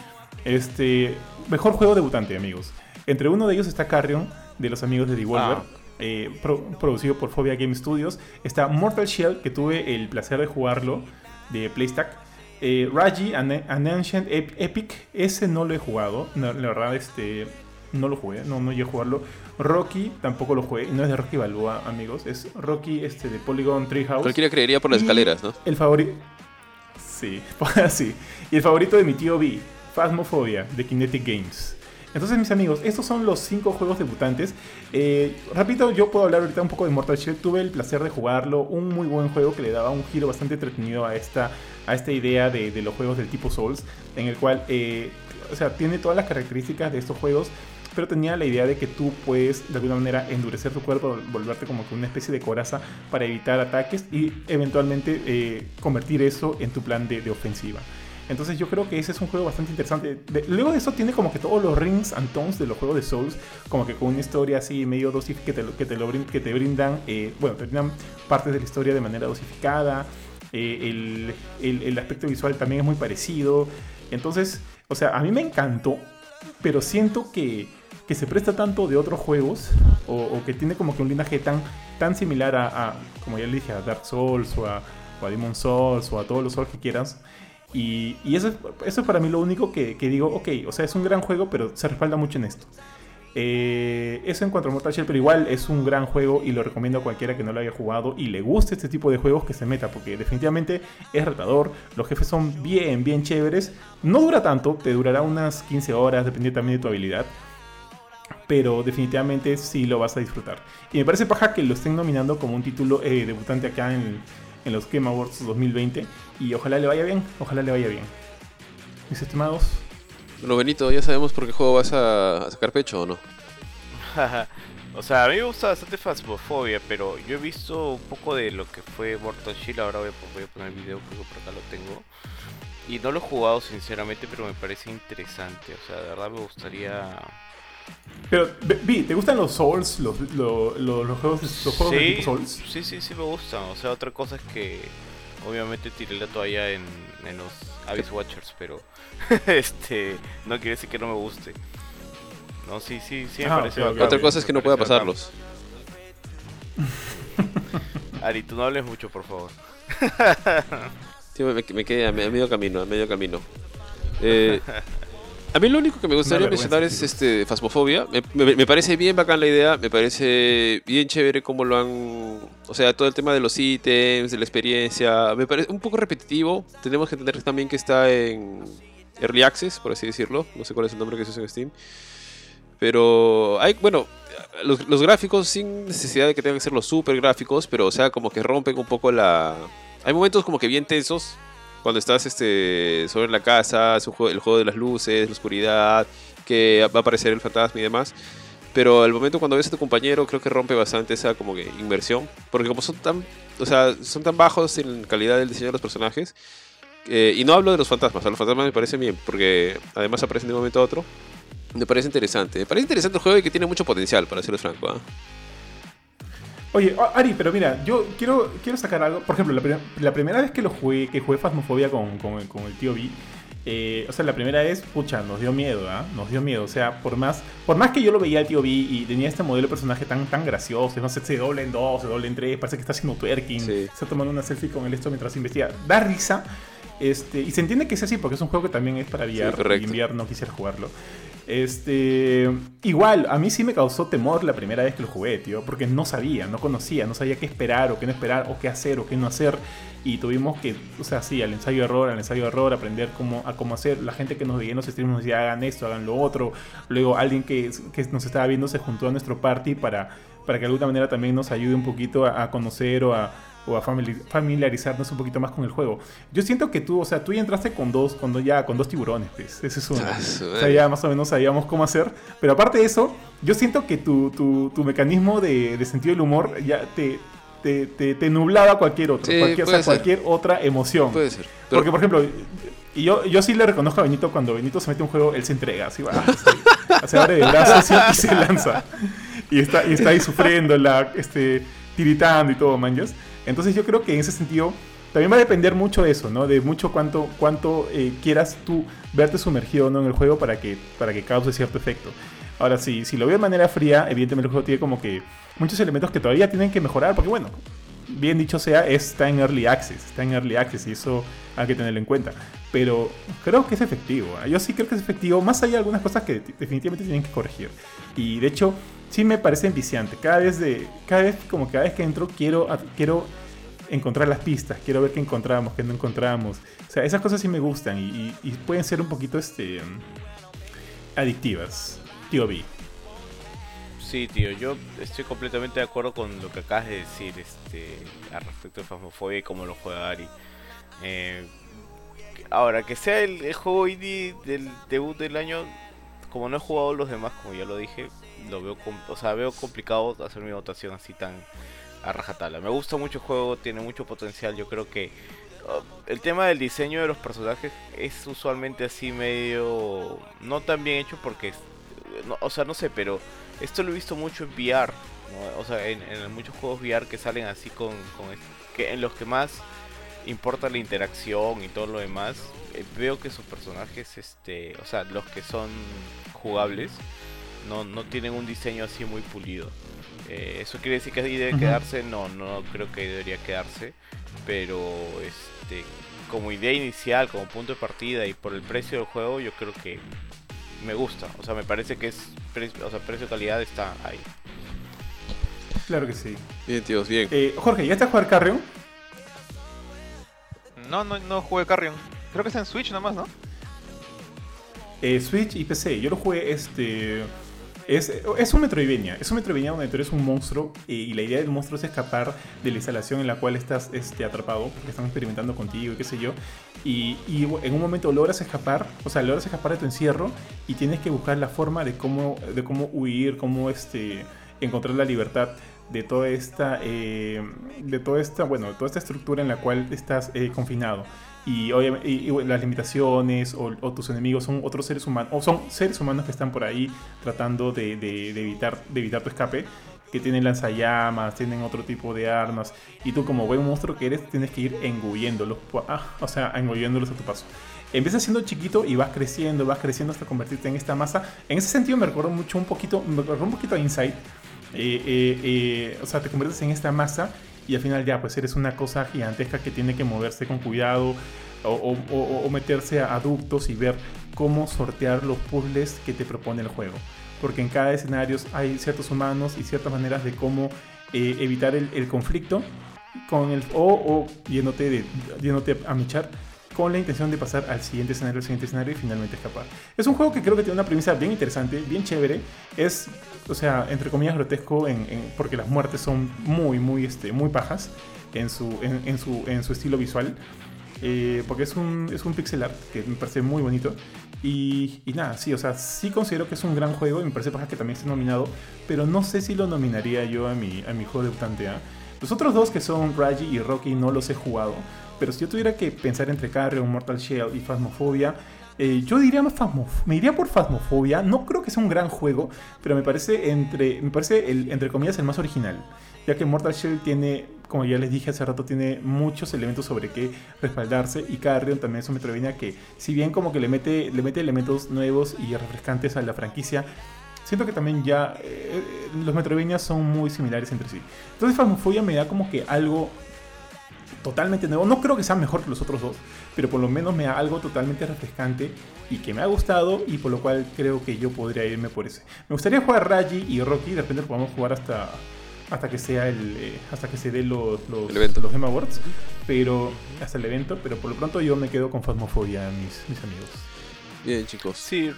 Este, mejor juego debutante, amigos. Entre uno de ellos está Carrion, de los amigos de Devolver, Ah. eh, pro- producido por Phobia Game Studios. Está Mortal Shell, que tuve el placer de jugarlo, de Playstack. Eh, Raji, An, An Ancient Ep- Epic, ese no lo he jugado. No, la verdad, este, no lo jugué, no, no llegué a jugarlo. Rocky tampoco lo jugué, no es de Rocky Balboa, amigos, es Rocky este, de Polygon Treehouse. Cualquiera creería por las Y escaleras, ¿no? El favorito. Sí, [laughs] sí. Y el favorito de mi tío B, Phasmophobia, de Kinetic Games. Entonces, mis amigos, estos son los cinco juegos debutantes. Eh, rápido, yo puedo hablar ahorita un poco de Mortal Shell. Tuve el placer de jugarlo. Un muy buen juego que le daba un giro bastante entretenido a esta, a esta idea de, los juegos del tipo Souls. En el cual, eh, o sea, tiene todas las características de estos juegos. Pero tenía la idea de que tú puedes, de alguna manera, endurecer tu cuerpo, volverte como una especie de coraza para evitar ataques y eventualmente eh, convertir eso en tu plan de, de ofensiva. Entonces yo creo que ese es un juego bastante interesante. Luego de eso tiene como que todos los rings and tones de los juegos de Souls, como que con una historia así medio dosificada que te, que te, lo brin- que te brindan, eh, bueno, te brindan partes de la historia de manera dosificada. eh, el, el- aspecto visual también es muy parecido. Entonces, o sea, a mí me encantó, pero siento que, que se presta tanto de otros juegos, o, que tiene como que un linaje tan, tan similar a, a, como ya le dije, a Dark Souls o a, o a Demon Souls o a todos los Souls que quieras. Y, eso, es, para mí lo único que, que digo, ok, o sea, es un gran juego, pero se respalda mucho en esto. Eh, eso en cuanto a Mortal Shell, pero igual es un gran juego y lo recomiendo a cualquiera que no lo haya jugado y le guste este tipo de juegos que se meta, porque definitivamente es retador, los jefes son bien, bien chéveres, no dura tanto, te durará unas 15 horas, dependiendo también de tu habilidad, pero definitivamente sí lo vas a disfrutar. Y me parece paja que lo estén nominando como un título eh, debutante acá en, en los Game Awards 2020 y ojalá le vaya bien, ojalá le vaya bien. Mis estimados, Bueno, Benito, ya sabemos por qué juego vas a, a sacar pecho o no. [laughs] o sea, a mí me gusta bastante Phasmophobia, pero yo he visto un poco de lo que fue Mortal Shell. Ahora voy a, voy a poner el video, creo que por acá lo tengo. Y no lo he jugado sinceramente, pero me parece interesante. O sea, de verdad me gustaría. Pero Vi, ¿te gustan los Souls, los, lo- lo- los juegos, los juegos de Sí, tipo Souls? sí, sí, sí me gustan. O sea, otra cosa es que obviamente tiré la toalla en, en los Abyss Watchers, pero [laughs] este no quiere decir que no me guste. No, sí, sí, sí me Ah, parece Otra cosa es que no pueda pasarlos. Ari, tú no hables mucho, por favor. Sí, me, me quedé a medio camino, a medio camino. Eh, [laughs] a mí lo único que me gustaría mencionar es este Fasmofobia. Me, me- me parece bien bacán la idea, me parece bien chévere cómo lo han... O sea, todo el tema de los ítems, de la experiencia, me parece un poco repetitivo. Tenemos que entender también que está en Early Access, por así decirlo. No sé cuál es el nombre que se usa en Steam. Pero hay, bueno, los, los gráficos sin necesidad de que tengan que ser los super gráficos, pero o sea, como que rompen un poco la... Hay momentos como que bien tensos cuando estás este, sobre la casa, es un juego- el juego de las luces, la oscuridad, que va a aparecer el fantasma y demás. Pero al momento cuando ves a tu compañero creo que rompe bastante esa como que inversión. Porque como son tan, o sea, son tan bajos en calidad del diseño de los personajes. eh, y no hablo de los fantasmas, a los fantasmas me parecen bien, porque además aparecen de un momento a otro. Me parece interesante. Me parece interesante el juego y que tiene mucho potencial, para serles franco. ¿ah? Oye, Ari, pero mira, yo quiero, quiero sacar algo. Por ejemplo, la, pri- la primera vez que lo jugué, que jugué Phasmophobia con, con, con el tío B, eh, o sea, la primera vez, pucha, nos dio miedo, ¿ah? Nos dio miedo. O sea, por más, por más que yo lo veía al tío B y tenía este modelo de personaje tan, tan gracioso, no sé, se doble en dos, se doble en tres, parece que está haciendo twerking, Sí. está tomando una selfie con él esto mientras investiga. Da risa. Este, y se entiende que es así porque es un juego que también es para VR. correcto. y invierno quisiera jugarlo. Este, igual, a mí sí me causó temor la primera vez que lo jugué, tío, porque no sabía, no conocía, no sabía qué esperar o qué no esperar o qué hacer o qué no hacer. Y tuvimos que, o sea, sí, al ensayo error, al ensayo error, aprender cómo, a cómo hacer. La gente que nos veía en los streams nos decía, hagan esto, hagan lo otro. Luego alguien que, que nos estaba viendo se juntó a nuestro party para, para que de alguna manera también nos ayude un poquito a, a conocer o a, o a famili- familiarizarnos un poquito más con el juego. Yo siento que tú, o sea, tú ya entraste con dos, con ya, con dos tiburones, pues. Ese es uno. Ah, O sea, ya más o menos sabíamos cómo hacer. Pero aparte de eso, yo siento que tu, tu, tu mecanismo de, de sentido del humor ya te, te, te, te nublaba cualquier otro. Sí, cualquier, o sea, cualquier otra emoción. Puede ser. Pero- Porque, por ejemplo, y yo, yo sí le reconozco a Benito cuando Benito se mete un juego, él se entrega, así va, se, [laughs] se abre de brazos y, y [laughs] se lanza. Y está, y está ahí sufriendo, la, este, tiritando y todo, manjas. Entonces yo creo que en ese sentido también va a depender mucho de eso, ¿no? De mucho cuánto, cuánto eh, quieras tú verte sumergido no en el juego para que, para que cause cierto efecto. Ahora, sí, si lo veo de manera fría, evidentemente el juego tiene como que muchos elementos que todavía tienen que mejorar, porque bueno, bien dicho sea, está en Early Access, está en Early Access y eso hay que tenerlo en cuenta. Pero creo que es efectivo, ¿eh? yo sí creo que es efectivo, más allá de algunas cosas que definitivamente tienen que corregir. Y de hecho, sí me parece enviciante, cada vez, de, cada vez como cada vez que entro quiero, quiero encontrar las pistas, quiero ver qué encontramos, qué no encontramos. O sea, esas cosas sí me gustan y, pueden ser un poquito este, adictivas. Tío B. Sí, tío, yo estoy completamente de acuerdo con lo que acabas de decir este, al respecto de Phasmophobia y cómo lo juega Ari. Eh, ahora, que sea el, el juego indie del debut del año, como no he jugado los demás, como ya lo dije, lo veo, o sea, veo complicado hacer mi votación así tan a rajatabla. Me gusta mucho el juego, tiene mucho potencial, yo creo que uh, el tema del diseño de los personajes es usualmente así medio no tan bien hecho porque o sea no sé pero esto lo he visto mucho en VR o sea en, muchos juegos VR que salen así con, con que en los que más importa la interacción y todo lo demás eh, veo que sus personajes este o sea los que son jugables no, no tienen un diseño así muy pulido Eh, eso quiere decir que ahí debe quedarse no no creo que debería quedarse pero este como idea inicial como punto de partida y por el precio del juego yo creo que me gusta o sea me parece que es pre- o sea precio calidad está ahí Claro que sí. Bien, tíos, bien. Eh, Jorge, ¿ya estás a jugar Carrion? No, no, no jugué Carrion. Creo que es en Switch nomás, ¿no? Eh, Switch y PC. Yo lo jugué, este... Es, es un Metroidvania. Es un Metroidvania donde tú eres un monstruo y la idea del monstruo es escapar de la instalación en la cual estás este, atrapado, porque están experimentando contigo y qué sé yo. Y, y en un momento logras escapar, o sea, logras escapar de tu encierro y tienes que buscar la forma de cómo, de cómo huir, cómo este, encontrar la libertad de toda esta, eh, de toda esta, bueno, de toda esta estructura en la cual estás eh, confinado. Y, y- las limitaciones o, tus enemigos son otros seres humanos, o son seres humanos que están por ahí tratando de, evitar, tu escape, que tienen lanzallamas, tienen otro tipo de armas, y tú como buen monstruo que eres tienes que ir engulliéndolos, po- ah, o sea, engulliéndolos a tu paso. Empiezas siendo chiquito y vas creciendo, vas creciendo hasta convertirte en esta masa. En ese sentido me recuerdo mucho un poquito, me recuerdo un poquito a Inside. Eh, eh, eh, o sea, te conviertes en esta masa y al final ya pues eres una cosa gigantesca que tiene que moverse con cuidado o, meterse a ductos y ver cómo sortear los puzzles que te propone el juego. Porque en cada escenario hay ciertos humanos y ciertas maneras de cómo eh, evitar el, conflicto con el, o, o yéndote, de, yéndote a michar con la intención de pasar al siguiente escenario, al siguiente escenario y finalmente escapar. Es un juego que creo que tiene una premisa bien interesante, bien chévere. Es, o sea, entre comillas, grotesco en- en- porque las muertes son muy, muy, este, muy pajas en su, en, en su, en su estilo visual. Eh, porque es un, es un pixel art que me parece muy bonito. Y, y nada, sí, o sea, sí considero que es un gran juego y me parece paja que también esté nominado, pero no sé si lo nominaría yo a mi, a mi juego debutante. ¿ah? Los otros dos que son Raji y Rocky no los he jugado, pero si yo tuviera que pensar entre Carrion, Mortal Shell y Phasmophobia, eh, yo diría más me iría por Phasmophobia. No creo que sea un gran juego, pero me parece entre, me parece el, entre comillas el más original, ya que Mortal Shell tiene, como ya les dije hace rato, tiene muchos elementos sobre qué respaldarse y Carrion también es un Metroidvania que, si bien como que le mete, le mete elementos nuevos y refrescantes a la franquicia, siento que también ya eh, los Metroidvania son muy similares entre sí. Entonces Phasmophobia me da como que algo totalmente nuevo. No creo que sea mejor que los otros dos, pero por lo menos me da algo totalmente refrescante y que me ha gustado y por lo cual creo que yo podría irme por ese. Me gustaría jugar Raji y Rocky, de repente lo podamos jugar hasta hasta que sea el eh, hasta que se dé los los, El evento. los Game Awards, pero hasta el evento, pero por lo pronto yo me quedo con Phasmophobia, mis, mis amigos. Bien, chicos. sí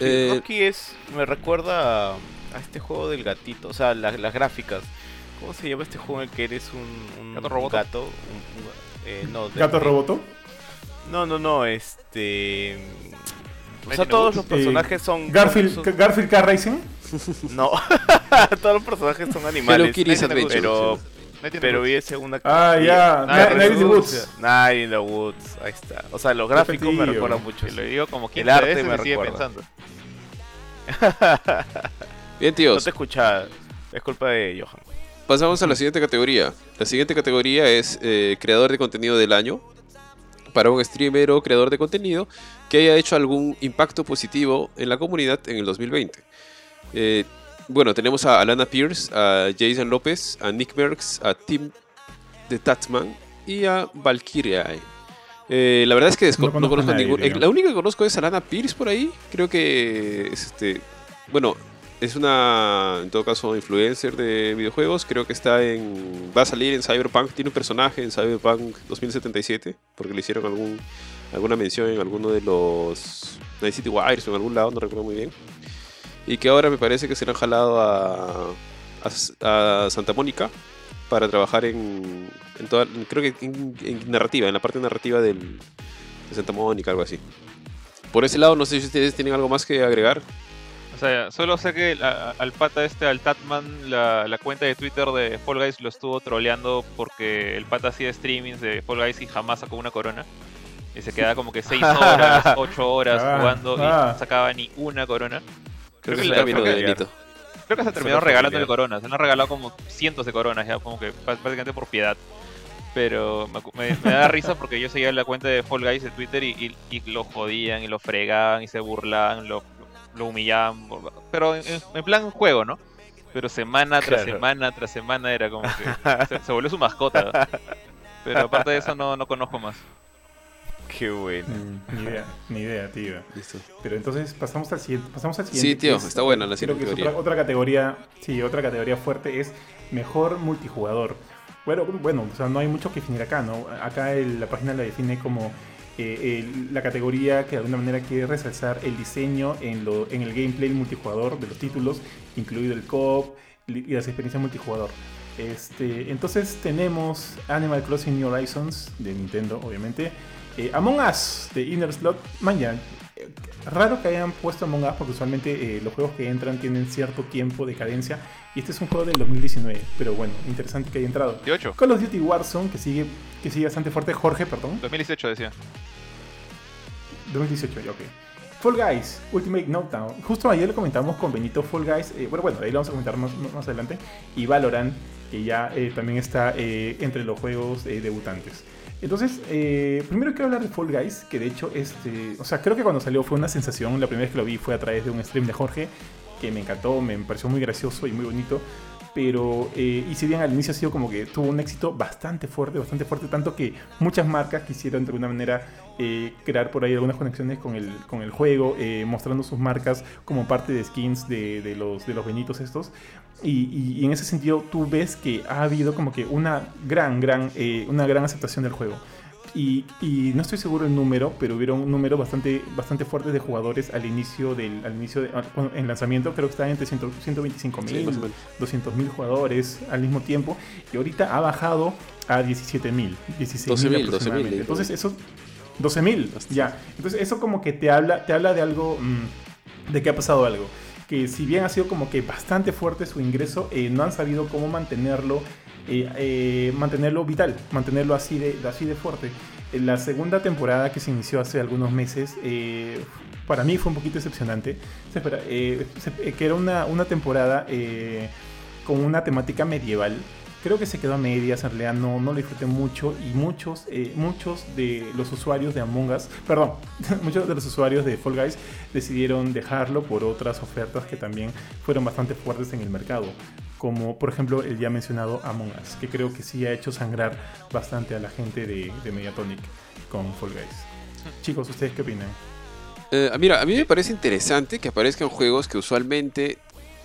Eh, Rocky es me recuerda a, a este juego del gatito o sea la- las gráficas ¿Cómo se llama este juego en el que eres un, un ¿Gato roboto? gato? Un- un- eh, no, de- ¿Gato Roboto? No, no, no, este. O sea, Lightning todos los personajes son. Garfield, son- Garfield Car Racing. [laughs] No, [laughs] todos los personajes son Hello animales. Kitty's Lightning Adventure. Pero, pero vi segunda. Ah, ya. Night in the Woods. Night in the Woods, ahí está. O sea, los gráficos me recuerdan mucho. Que lo digo como 15 El arte me sigue recuerda. pensando. [laughs] Bien, No tíos. te escuchaba, es culpa de Johan. Pasamos a la siguiente categoría. La siguiente categoría es eh, creador de contenido del año. Para un streamer o creador de contenido que haya hecho algún impacto positivo en la comunidad en el 2020. Eh, bueno, tenemos a Alana Pierce, a Jason López, a Nick Merckx, a Tim de Tatsman y a Valkyria. Eh, la verdad es que No no conozco a nadie, ningún. eh, La única que conozco es Alana Pierce por ahí. Creo que es este. Bueno, es una, en todo caso, influencer de videojuegos. Creo que está en. Va a salir en Cyberpunk. Tiene un personaje en Cyberpunk 2077. Porque le hicieron algún, alguna mención en alguno de los Night City Wires o en algún lado, no recuerdo muy bien. Y que ahora me parece que se le han jalado a, a, a Santa Mónica para trabajar en, en toda. Creo que en, en narrativa, en la parte narrativa del, de Santa Mónica, algo así. Por ese lado, no sé si ustedes tienen algo más que agregar. O sea, solo sé que a- al pata este, al Tatman, la, la cuenta de Twitter de Fall Guys lo estuvo troleando porque el pata hacía streamings de Fall Guys y jamás sacó una corona. Y se quedaba como que 6 [laughs] horas, 8 horas jugando y ah. no sacaba ni una corona. Creo, que que el la- camino creo que- se terminaron regalando coronas. Se han regalado como cientos de coronas ya, como que bás- básicamente por piedad. Pero me, me- me da risa porque yo seguía la cuenta de Fall Guys de Twitter y, y- y lo jodían y lo fregaban y se burlaban, lo, lo humillaban. Pero en, en- en plan juego, ¿no? Pero semana tras Claro. semana tras semana era como que se, se volvió su mascota. Pero aparte de eso no, no conozco más. Qué bueno. Mm, Ni idea, ni idea, tío. Listo. Pero entonces pasamos al siguiente. Pasamos al siguiente Sí, tío, es- está buena la creo siguiente es otra, otra categoría. Sí, otra categoría fuerte es mejor multijugador. Bueno, bueno, o sea, no hay mucho que definir acá, ¿no? Acá el- la página la define como eh, el- la categoría que de alguna manera quiere resalzar el diseño en, lo, en el gameplay multijugador de los títulos, incluido el co-op y las experiencias multijugador. Este, entonces tenemos Animal Crossing New Horizons de Nintendo, obviamente. Eh, Among Us de Inner Slot. Man, ya, eh, raro que hayan puesto Among Us porque usualmente eh, los juegos que entran tienen cierto tiempo de cadencia. Y este es un juego del 2019, pero bueno, interesante que haya entrado. 18. Call of Duty Warzone, que sigue, que sigue bastante fuerte. Jorge, perdón. 2018 decía. 2018, ya, ok. Fall Guys, Ultimate Knockdown. Justo ayer lo comentamos con Benito Fall Guys. eh, bueno, bueno, ahí lo vamos a comentar más, más adelante. Y Valorant, que ya eh, también está eh, entre los juegos debutantes. Entonces, eh, primero quiero hablar de Fall Guys, que de hecho, este, o sea, creo que cuando salió fue una sensación. La primera vez que lo vi fue a través de un stream de Jorge, que me encantó, me pareció muy gracioso y muy bonito. Pero, eh, y si bien al inicio ha sido como que tuvo un éxito bastante fuerte, bastante fuerte, tanto que muchas marcas quisieron de alguna manera eh, crear por ahí algunas conexiones con el, con el juego, eh, mostrando sus marcas como parte de skins de, de los, de los benitos estos. Y, y- y en ese sentido tú ves que ha habido como que una gran, gran, eh, una gran aceptación del juego. Y, y no estoy seguro el número, pero hubieron un número bastante, bastante fuerte de jugadores al inicio del al inicio de, cuando- en lanzamiento. Creo que estaba entre 100 125 Sí, mil, menos. 200 mil jugadores al mismo tiempo. Y ahorita ha bajado a 17 mil, 16 12.000, mil 12.000, aproximadamente. leí. Entonces eso 12 mil, ya. Entonces eso como que te habla, te habla de algo, mm, de que ha pasado algo. Que si bien ha sido como que bastante fuerte su ingreso, eh, no han sabido cómo mantenerlo, eh, eh, mantenerlo vital, mantenerlo así de, así de fuerte. En la segunda temporada que se inició hace algunos meses, para mí fue un poquito decepcionante. Que era una, una temporada con una temática medieval. Creo que se quedó a medias, en realidad no, no lo disfruté mucho y muchos, eh, muchos de los usuarios de Among Us, perdón, [laughs] muchos de los usuarios de Fall Guys decidieron dejarlo por otras ofertas que también fueron bastante fuertes en el mercado, como por ejemplo el ya mencionado Among Us, que creo que sí ha hecho sangrar bastante a la gente de, Mediatonic con Fall Guys. Chicos, ¿ustedes qué opinan? Eh, mira, a mí me parece interesante que aparezcan juegos que usualmente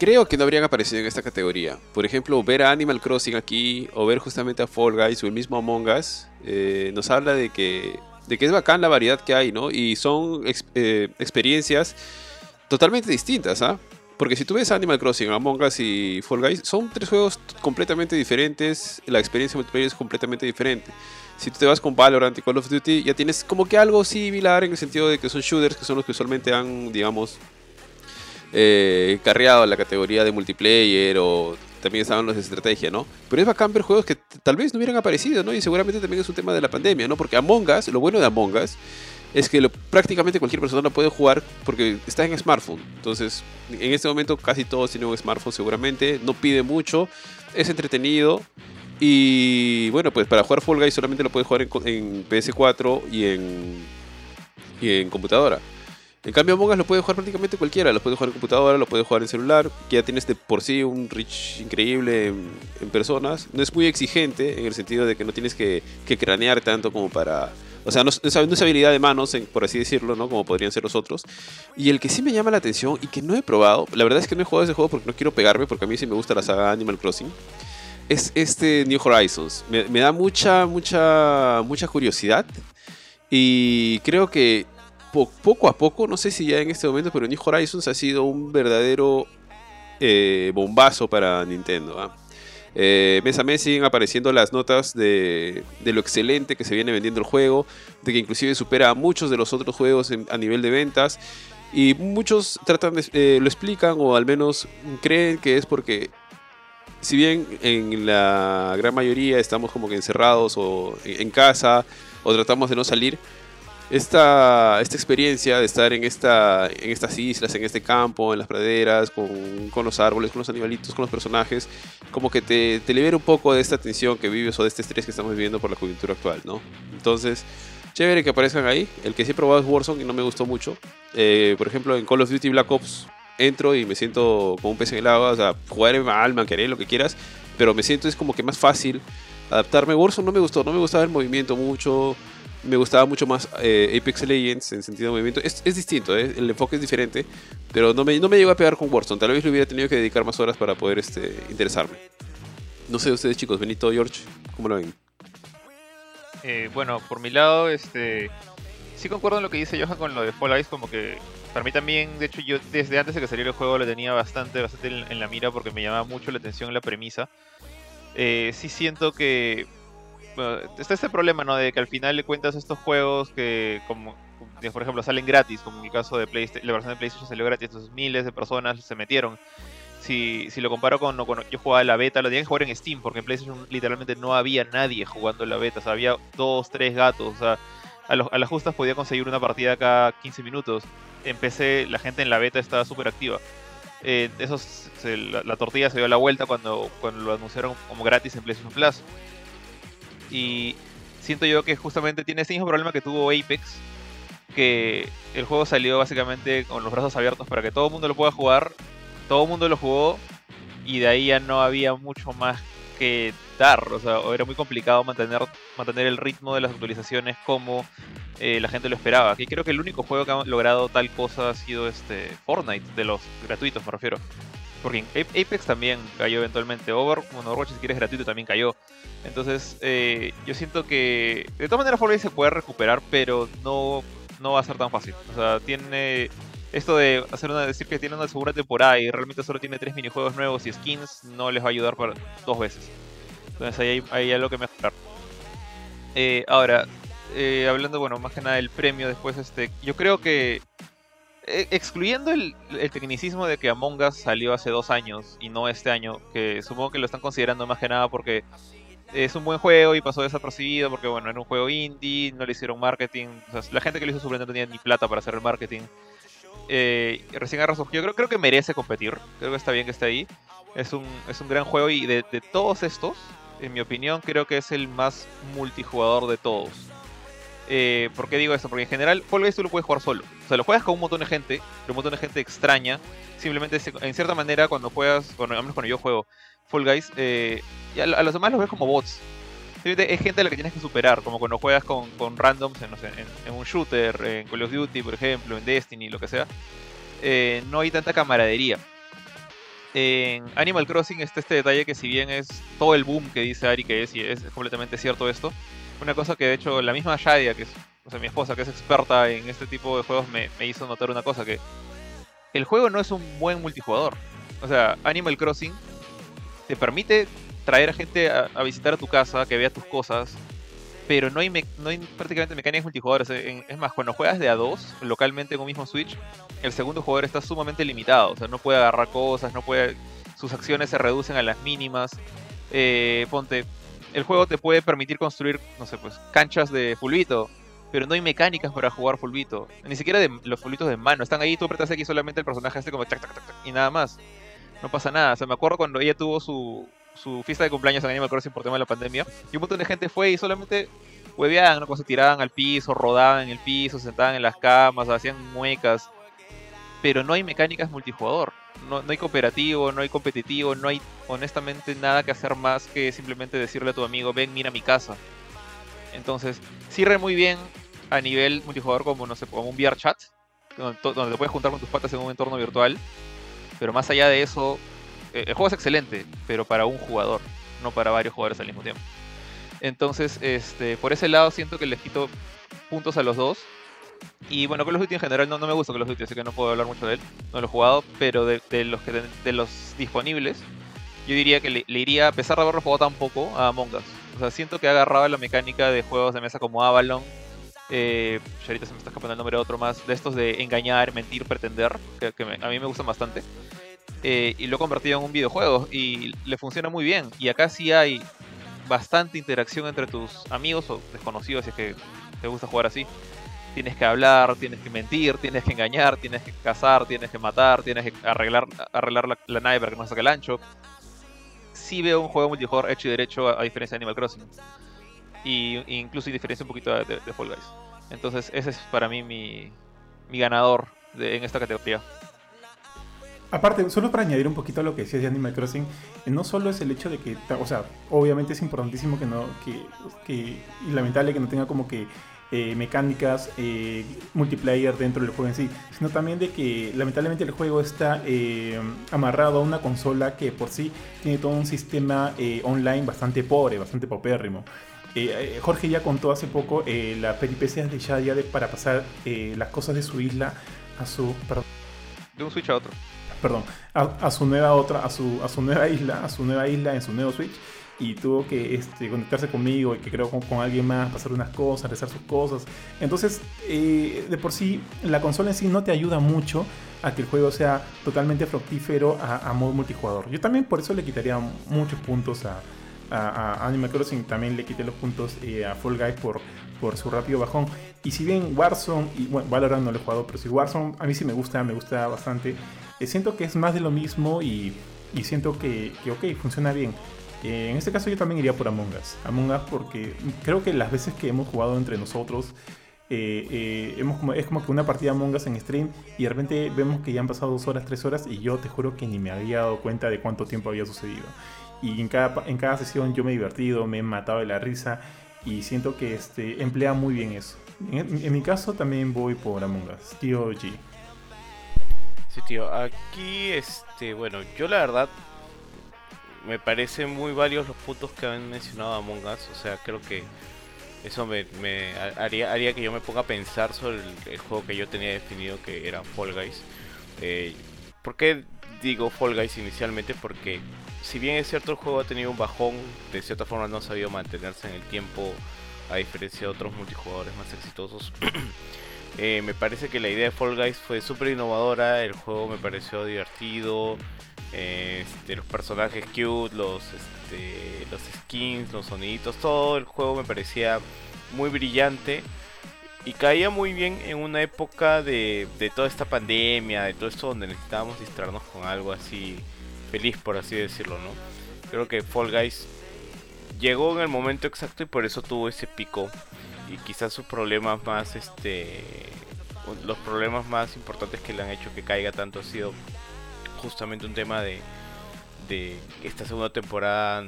creo que no habrían aparecido en esta categoría. Por ejemplo, ver a Animal Crossing aquí o ver justamente a Fall Guys o el mismo Among Us eh, nos habla de que, de que es bacán la variedad que hay, ¿no? Y son eh, experiencias totalmente distintas, ¿ah? Porque si tú ves Animal Crossing, Among Us y Fall Guys, son tres juegos completamente diferentes. La experiencia multiplayer es completamente diferente. Si tú te vas con Valorant y Call of Duty, ya tienes como que algo similar en el sentido de que son shooters, que son los que usualmente han, digamos, eh, carreado la categoría de multiplayer o también estaban los de estrategia, ¿no? Pero es bacán ver juegos que tal vez no hubieran aparecido, ¿no? Y seguramente también es un tema de la pandemia, ¿no? Porque Among Us, lo bueno de Among Us es que prácticamente cualquier persona lo puede jugar porque está en smartphone. Entonces, en este momento casi todos tienen un smartphone seguramente, no pide mucho, es entretenido. Y bueno, pues para jugar Fall Guys solamente lo puedes jugar en, PS4 y en, y en computadora. En cambio, Among Us lo puede jugar prácticamente cualquiera. Lo puede jugar en computadora, lo puede jugar en celular. Que ya tienes de por sí un reach increíble en, personas. No es muy exigente en el sentido de que no tienes que, cranear tanto como para o sea, no, es habilidad de manos, por así decirlo, ¿no? Como podrían ser los otros. Y el que sí me llama la atención y que no he probado, la verdad es que no he jugado ese juego porque no quiero pegarme, porque a mí sí me gusta la saga Animal Crossing, es este New Horizons. Me, da mucha, mucha, mucha curiosidad. Y creo que poco a poco, no sé si ya en este momento, pero New Horizons ha sido un verdadero eh, bombazo para Nintendo. ¿ah? Eh, mes a mes siguen apareciendo las notas de, lo excelente que se viene vendiendo el juego, de que inclusive supera a muchos de los otros juegos a nivel de ventas. Y muchos tratan de, eh, lo explican o al menos creen que es porque si bien en la gran mayoría estamos como que encerrados o en casa o tratamos de no salir, esta, esta experiencia de estar en, esta, en estas islas, en este campo, en las praderas, con, con los árboles, con los animalitos, con los personajes, como que te, te, libera un poco de esta tensión que vives o de este estrés que estamos viviendo por la coyuntura actual, ¿no? Entonces, chévere que aparezcan ahí. El que sí he probado es Warzone y no me gustó mucho. Eh, por ejemplo, en Call of Duty Black Ops entro y me siento como un pez en el agua, o sea, jugar mal, manqueré, lo que quieras, pero me siento es como que más fácil adaptarme. Warzone no me gustó, no me gustaba el movimiento mucho me gustaba mucho más eh, Apex Legends en sentido de movimiento. Es, es distinto, ¿eh? el enfoque es diferente, pero no me, no me llegó a pegar con Warzone. Tal vez le hubiera tenido que dedicar más horas para poder este, interesarme. No sé ustedes chicos, Benito, George, ¿cómo lo ven? Eh, bueno, por mi lado, este sí concuerdo en lo que dice Johan con lo de Fall Guys, como que para mí también, de hecho yo desde antes de que saliera el juego lo tenía bastante, bastante en, la mira porque me llamaba mucho la atención la premisa. Eh, sí siento que está este problema, ¿no? De que al final le cuentas estos juegos que, como, por ejemplo, salen gratis, como en el caso de PlayStation, la versión de PlayStation salió gratis, entonces miles de personas se metieron. Si, si lo comparo con, cuando yo jugaba la beta, lo tenía que jugar en Steam, porque en PlayStation literalmente no había nadie jugando la beta, o sea, había dos, tres gatos, o sea, a, a las justas podía conseguir una partida cada 15 minutos. En PC la gente en la beta estaba súper activa. Eh, eso la, la, tortilla se dio la vuelta cuando, cuando lo anunciaron como gratis en PlayStation Plus. Y siento yo que justamente tiene ese mismo problema que tuvo Apex, que el juego salió básicamente con los brazos abiertos para que todo el mundo lo pueda jugar, todo el mundo lo jugó y de ahí ya no había mucho más que dar, o sea, era muy complicado mantener, mantener el ritmo de las actualizaciones como eh, la gente lo esperaba. Que creo que el único juego que ha logrado tal cosa ha sido este Fortnite, de los gratuitos me refiero. Porque Apex también cayó eventualmente. Over, bueno, Overwatch si quieres gratuito también cayó. Entonces, eh, yo siento que de todas maneras Fall se puede recuperar, pero no, no va a ser tan fácil. O sea, tiene esto de hacer una, decir que tiene una segunda temporada y realmente solo tiene tres minijuegos nuevos y skins, no les va a ayudar para dos veces. Entonces ahí hay, algo que mejorar. Eh, ahora, eh, hablando, bueno, más que nada del premio después, este, yo creo que excluyendo el, tecnicismo de que Among Us salió hace dos años y no este año, que supongo que lo están considerando más que nada porque es un buen juego y pasó desapercibido porque bueno, era un juego indie, no le hicieron marketing, la gente que lo hizo seguramente no tenía ni plata para hacer el marketing. Eh, recién ha resurgido, creo, creo que merece competir, creo que está bien que esté ahí. Es un, es un gran juego y de todos estos, en mi opinión, creo que es el más multijugador de todos. Eh, ¿Por qué digo esto? Porque en general Fall Guys tú lo puedes jugar solo. O sea, lo juegas con un montón de gente, un montón de gente extraña. Simplemente, en cierta manera, cuando juegas, cuando, al menos cuando yo juego Fall Guys, eh, a, los demás los ves como bots. Es gente a la que tienes que superar, como cuando juegas con, randoms en, un shooter, en Call of Duty, por ejemplo, en Destiny, lo que sea. Eh, no hay tanta camaradería. En Animal Crossing está este detalle que si bien es todo el boom que dice Ari que es, y es completamente cierto esto, una cosa que de hecho la misma Shadia, que es o sea, mi esposa, que es experta en este tipo de juegos, me, hizo notar una cosa, que el juego no es un buen multijugador. O sea, Animal Crossing te permite traer a gente a, visitar a tu casa, que vea tus cosas, pero no hay, no hay prácticamente mecánicas multijugadores. Es más, cuando juegas de a dos, localmente en un mismo Switch, el segundo jugador está sumamente limitado. O sea, no puede agarrar cosas, no puede. Sus acciones se reducen a las mínimas. Eh, ponte. El juego te puede permitir construir, no sé, pues, canchas de fulbito. Pero no hay mecánicas para jugar fulbito. Ni siquiera de los fulbitos de mano. Están ahí, tú apretas aquí solamente el personaje este como y nada más. No pasa nada. O sea, me acuerdo cuando ella tuvo su, su fiesta de cumpleaños en Animal Crossing por tema de la pandemia. Y un montón de gente fue y solamente hueveaban, ¿no? se tiraban al piso, rodaban en el piso, se sentaban en las camas, hacían muecas. Pero no hay mecánicas multijugador. No, no hay cooperativo, no hay competitivo, no hay honestamente nada que hacer más que simplemente decirle a tu amigo, ven, mira mi casa. Entonces, sirve muy bien a nivel multijugador como, no sé, como un VR chat, donde, donde te puedes juntar con tus patas en un entorno virtual. Pero más allá de eso, eh, el juego es excelente, pero para un jugador, no para varios jugadores al mismo tiempo. Entonces, este, por ese lado siento que les quito puntos a los dos. Y bueno, Call of Duty en general no, no me gusta Call of Duty, así que no puedo hablar mucho de él. No lo he jugado, pero de, los, que, de, los disponibles, yo diría que le, iría, a pesar de haberlo jugado tan poco, a Among Us. O sea, siento que agarraba la mecánica de juegos de mesa como Avalon. Eh, ahorita se me está escapando el nombre de otro más. De estos de engañar, mentir, pretender, que, a mí me gustan bastante. Eh, y lo he convertido en un videojuego y le funciona muy bien. Y acá sí hay bastante interacción entre tus amigos o desconocidos si es que te gusta jugar así. Tienes que hablar, tienes que mentir, tienes que engañar, tienes que cazar, tienes que matar, tienes que arreglar, arreglar la, nave para que no saque el ancho. Sí veo un juego multijugador hecho y derecho a, diferencia de Animal Crossing. Y incluso diferencia un poquito de, Fall Guys. Entonces ese es para mí mi, mi ganador en esta categoría. Aparte, solo para añadir un poquito a lo que decías de Animal Crossing, eh, no solo es el hecho de que, o sea, obviamente es importantísimo que no, que, y lamentable que no tenga como que eh, mecánicas eh, multiplayer dentro del juego en sí, sino también de que lamentablemente el juego está amarrado a una consola que por sí tiene todo un sistema online bastante pobre, bastante popérrimo. Jorge ya contó hace poco las peripecias de Shadia para pasar las cosas de su isla a su... De un Switch a otro. Perdón, a, su nueva otra, a su, a su nueva isla, a su nueva isla en su nuevo Switch y tuvo que este, conectarse conmigo y que creo con, con, alguien más, pasar unas cosas, rezar sus cosas. Entonces, eh, de por sí, la consola en sí no te ayuda mucho a que el juego sea totalmente fructífero a, modo multijugador. Yo también por eso le quitaría muchos puntos a, a, Animal Crossing, también le quité los puntos eh, a Fall Guys por, por su rápido bajón. Y si bien Warzone, y bueno, Valorant no lo he jugado, pero si Warzone a mí sí me gusta, me gusta bastante. Eh, siento que es más de lo mismo y, siento que, ok, funciona bien. Eh, en este caso yo también iría por Among Us. Among Us porque creo que las veces que hemos jugado entre nosotros, eh, hemos como, es como que una partida Among Us en stream y de repente vemos que ya han pasado dos horas, tres horas y yo te juro que ni me había dado cuenta de cuánto tiempo había sucedido. Y en cada, en cada sesión yo me he divertido, me he matado de la risa y siento que este, emplea muy bien eso. En, en mi caso también voy por Among Us, tío G. Sí, tío, aquí, este, bueno, yo la verdad me parecen muy varios los puntos que han mencionado Among Us, o sea, creo que eso me, haría, haría que yo me ponga a pensar sobre el, juego que yo tenía definido que era Fall Guys. Eh, ¿Por qué digo Fall Guys inicialmente? Porque si bien es cierto el juego ha tenido un bajón, de cierta forma no ha sabido mantenerse en el tiempo a diferencia de otros multijugadores más exitosos. [clears throat] Eh, me parece que la idea de Fall Guys fue súper innovadora, el juego me pareció divertido, este, los personajes cute, los, este, los skins, los soniditos, todo el juego me parecía muy brillante y caía muy bien en una época de, de toda esta pandemia, de todo esto donde necesitábamos distraernos con algo así feliz, por así decirlo, ¿no? Creo que Fall Guys llegó en el momento exacto y por eso tuvo ese pico y quizás sus problemas más este los problemas más importantes que le han hecho que caiga tanto ha sido justamente un tema de, de esta segunda temporada